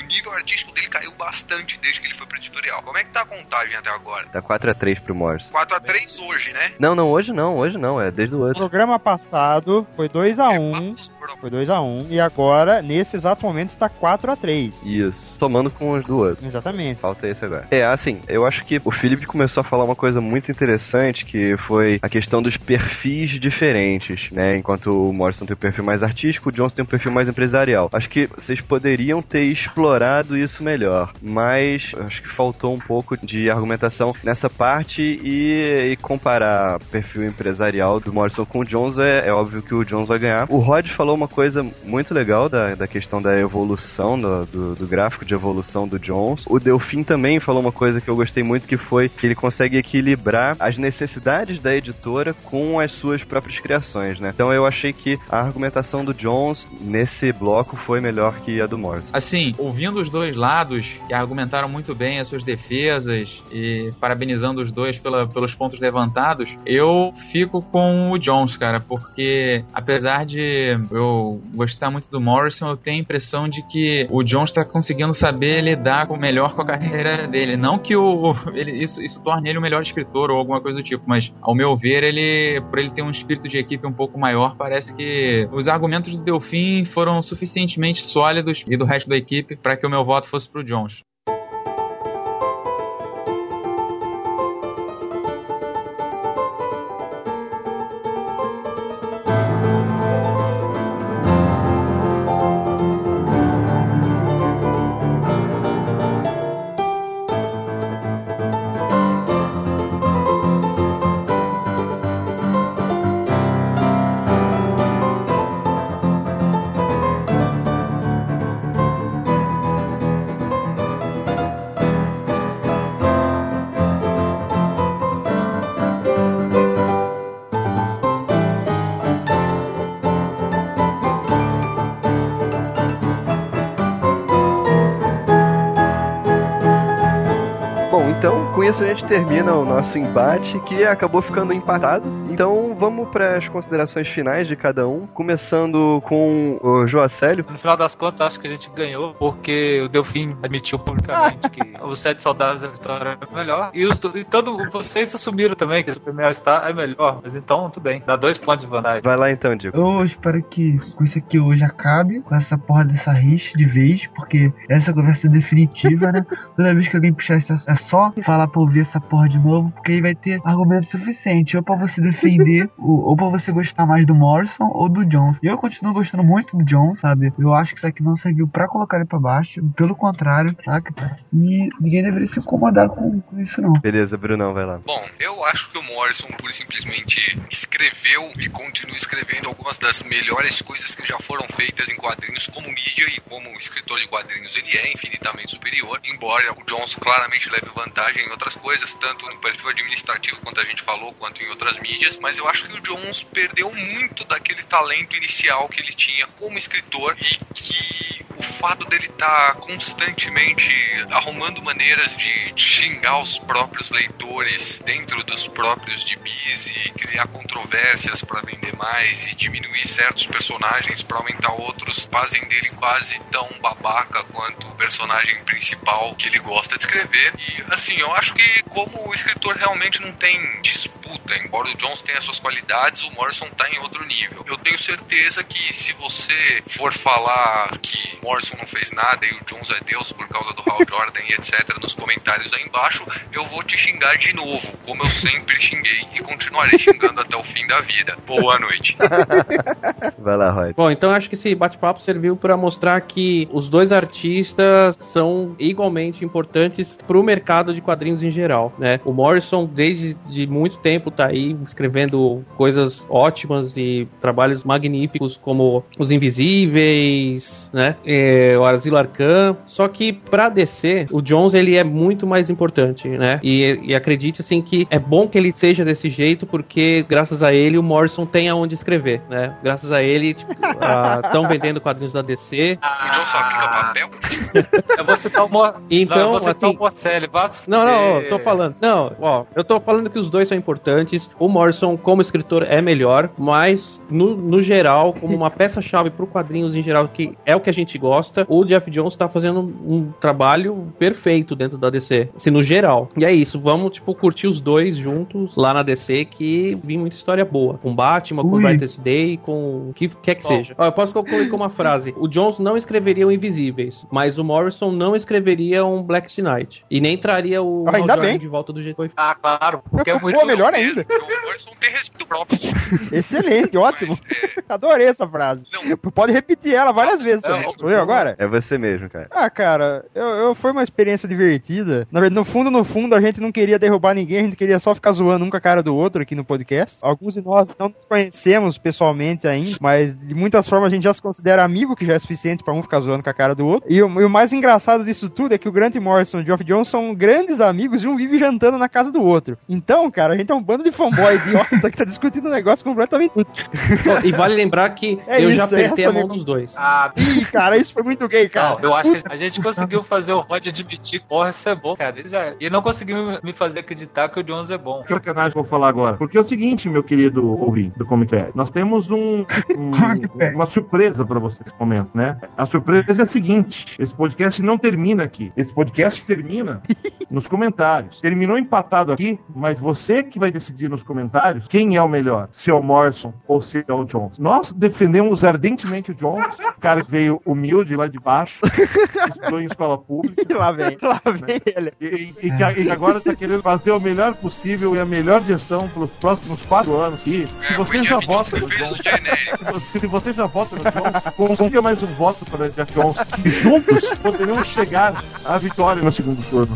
o nível artístico dele caiu bastante desde que ele foi pro editorial. Como é que tá a contagem até agora? Tá 4x3 pro Morse. 4x3 hoje, né? Não, não, hoje não, hoje não, é desde o outro. O programa passado foi 2x1. Foi 2x1. E agora, nesse exato momento, está 4x3. Isso. Tomando com os do outro. Exatamente. Falta esse agora. É, assim, eu acho que o Felipe começou a falar uma coisa muito interessante, que foi a questão dos perfis diferentes, né? Enquanto o Morrison tem um perfil mais artístico, o Johnson tem um perfil mais empresarial. Acho que vocês poderiam ter explorado isso melhor, mas acho que faltou um pouco de argumentação nessa parte e, e comparar perfil empresarial do Morrison com o Jones é, é óbvio que o Jones vai ganhar. O Rod falou uma coisa muito legal da, da questão da evolução do, do, do, gráfico de evolução do Jones. O Delfim também falou uma coisa que eu gostei muito, que foi que ele consegue equilibrar as necessidades da editora com as suas próprias criações, né? Então eu achei que a argumentação do Jones nesse bloco foi melhor que a do Morrison. Assim, ouvindo os dois lados, que argumentaram muito bem as suas defesas e parabenizando os dois pela, pelos pontos levantados, eu fico com o Jones, cara, porque apesar de eu gostar muito do Morrison, eu tenho a impressão de que o John está conseguindo saber lidar com, melhor com a carreira dele. Não que o, ele, isso, isso torne ele o melhor escritor ou alguma coisa do tipo, mas ao meu ver, ele, por ele ter um espírito de equipe um pouco maior, parece que os argumentos do Delfim foram suficientemente sólidos e do resto da equipe para que o meu voto fosse pro Jones. A gente termina o nosso embate, que acabou ficando empatado. Então vamos para as considerações finais de cada um, começando com o Joacélio. No final das contas, acho que a gente ganhou, porque o Delfim admitiu publicamente que os Sete Soldados da Vitória é melhor. E, os, e todo, vocês assumiram também que o Super Star é melhor. Mas então, tudo bem. Dá dois pontos de vantagem. Vai lá então, Diego. Eu espero que com isso aqui hoje acabe, com essa porra dessa rixa de vez, porque essa conversa é definitiva, né? Toda vez que alguém puxar isso, é só falar pra ouvir essa porra de novo, porque aí vai ter argumento suficiente, ou pra você defender, ou, ou pra você gostar mais do Morrison ou do Jones. Eu continuo gostando muito do Jones, sabe? Eu acho que isso aqui não serviu pra colocar ele pra baixo, pelo contrário, saca? E ninguém deveria se incomodar com, com isso, não. Beleza, Brunão, vai lá. Bom, eu acho que o Morrison, por simplesmente escreveu e continua escrevendo algumas das melhores coisas que já foram feitas em quadrinhos como mídia e como escritor de quadrinhos ele é infinitamente superior, embora o Jones claramente leve vantagem em outras coisas, tanto no perfil administrativo quanto a gente falou, quanto em outras mídias, mas eu acho que o Jones perdeu muito daquele talento inicial que ele tinha como escritor e que o fato dele estar tá constantemente arrumando maneiras de xingar os próprios leitores dentro dos próprios gibis e criar controvérsias para vender mais e diminuir certos personagens para aumentar outros, fazem dele quase tão babaca quanto o personagem principal que ele gosta de escrever. E assim, eu acho que como o escritor realmente não tem disputa, embora o Jones tenha suas qualidades, o Morrison tá em outro nível. Eu tenho certeza que se você for falar que Morrison não fez nada e o Jones é Deus por causa do Hal Jordan e etc nos comentários aí embaixo, eu vou te xingar de novo, como eu sempre xinguei e continuarei xingando até o fim da vida. Boa noite. Vai lá, Roy. Bom, então acho que esse bate-papo serviu para mostrar que os dois artistas são igualmente importantes para o mercado de quadrinhos em geral, né? O Morrison desde de muito tempo tá aí escrevendo coisas ótimas e trabalhos magníficos como Os Invisíveis, né? É, o Asilo Arcan. Só que para DC, o Jones ele é muito mais importante, né? E, e acredite assim que é bom que ele seja desse jeito porque graças a ele o Morrison tem aonde escrever, né? Graças a ele estão tipo, vendendo quadrinhos da DC. O Jones fabrica papel? Eu vou citar o Mo... Então, não, eu vou citar assim, o Morcelli, Não, não, tô falando. Não, ó, eu tô falando que os dois são importantes. O Morrison, como escritor, é melhor, mas no, no geral, como uma peça-chave pro quadrinhos em geral, que é o que a gente gosta, o Jeff Jones tá fazendo um, trabalho perfeito dentro da DC. Assim, no geral. E é isso, vamos, tipo, curtir os dois juntos lá na DC, que vi muita história boa. Com Batman, com Ui. Brightest Day, com o que quer que Bom. seja. Ó, eu posso concluir com uma frase. O Jones não escreveria o Invisíveis, mas o Morrison não escreveria um Black Knight. E nem traria o Ah, ainda bem. de volta do jeito que foi Ah, claro, porque é muito... Pô, melhor ainda. O Morrison tem respeito próprio. Excelente, ótimo. Mas, é, Adorei essa frase. Não. Pode repetir ela várias vezes. Não, eu agora? É você mesmo, cara. Ah, cara, eu, eu- foi uma experiência divertida. Na verdade, no fundo, no fundo, a gente não queria derrubar ninguém, a gente queria só ficar zoando um com a cara do outro aqui no podcast. Alguns de nós não nos conhecemos pessoalmente ainda, mas de muitas formas a gente já se considera amigo, que já é suficiente pra um ficar zoando com a cara do outro. E o, e o mais engraçado disso tudo é que o Grant Morrison e o Geoff Jones são grandes amigos e um vive jantando na casa do outro. Então, cara, a gente é um bando de fanboy idiota que tá discutindo um negócio completamente. E vale lembrar que É eu já isso, é apertei essa dos dois. Ah, Ih, cara, isso foi muito gay, cara. Não, eu acho que a gente conseguiu fazer o Rod admitir que porra, isso é bom, cara. Ele já... E não conseguiu me fazer acreditar que o Jones é bom. sacanagem que eu vou falar agora. Porque é o seguinte, meu querido ouvinte do Comic Pad, nós temos um, um- uma surpresa pra você nesse momento, né? A surpresa é a seguinte: esse podcast não termina aqui. Esse podcast termina nos comentários. Terminou empatado aqui, mas você que vai decidir nos comentários quem é o melhor, se é o Morrison ou se é o Jones. Nós defendemos ardentemente o Jones, o cara que veio humilde lá de baixo, estudou em escola pública. E lá vem, lá vem ele. E, e que- e agora está querendo fazer o melhor possível e a melhor gestão pelos próximos quatro anos. E se você o já vota no que Jones, o se você- se você já vota no Jones, consiga mais um voto para o Jeff Jones. E juntos poderemos chegar à vitória no segundo turno.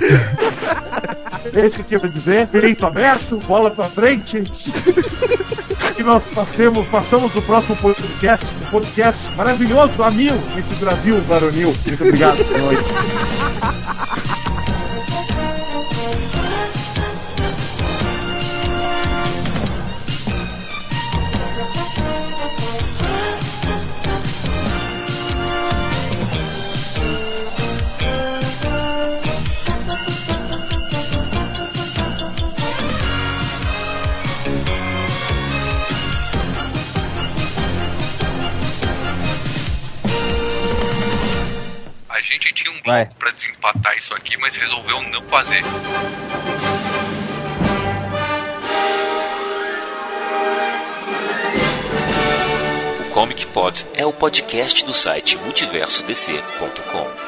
É isso que eu tinha pra dizer. Peito aberto, bola pra frente. Que nós passemos, passamos do próximo podcast, um maravilhoso, a mil, esse Brasil varonil. Muito obrigado, boa noite. A gente tinha um bloco pra desempatar isso aqui, mas resolveu não fazer. O Comic Pod é o podcast do site multiversodc.com.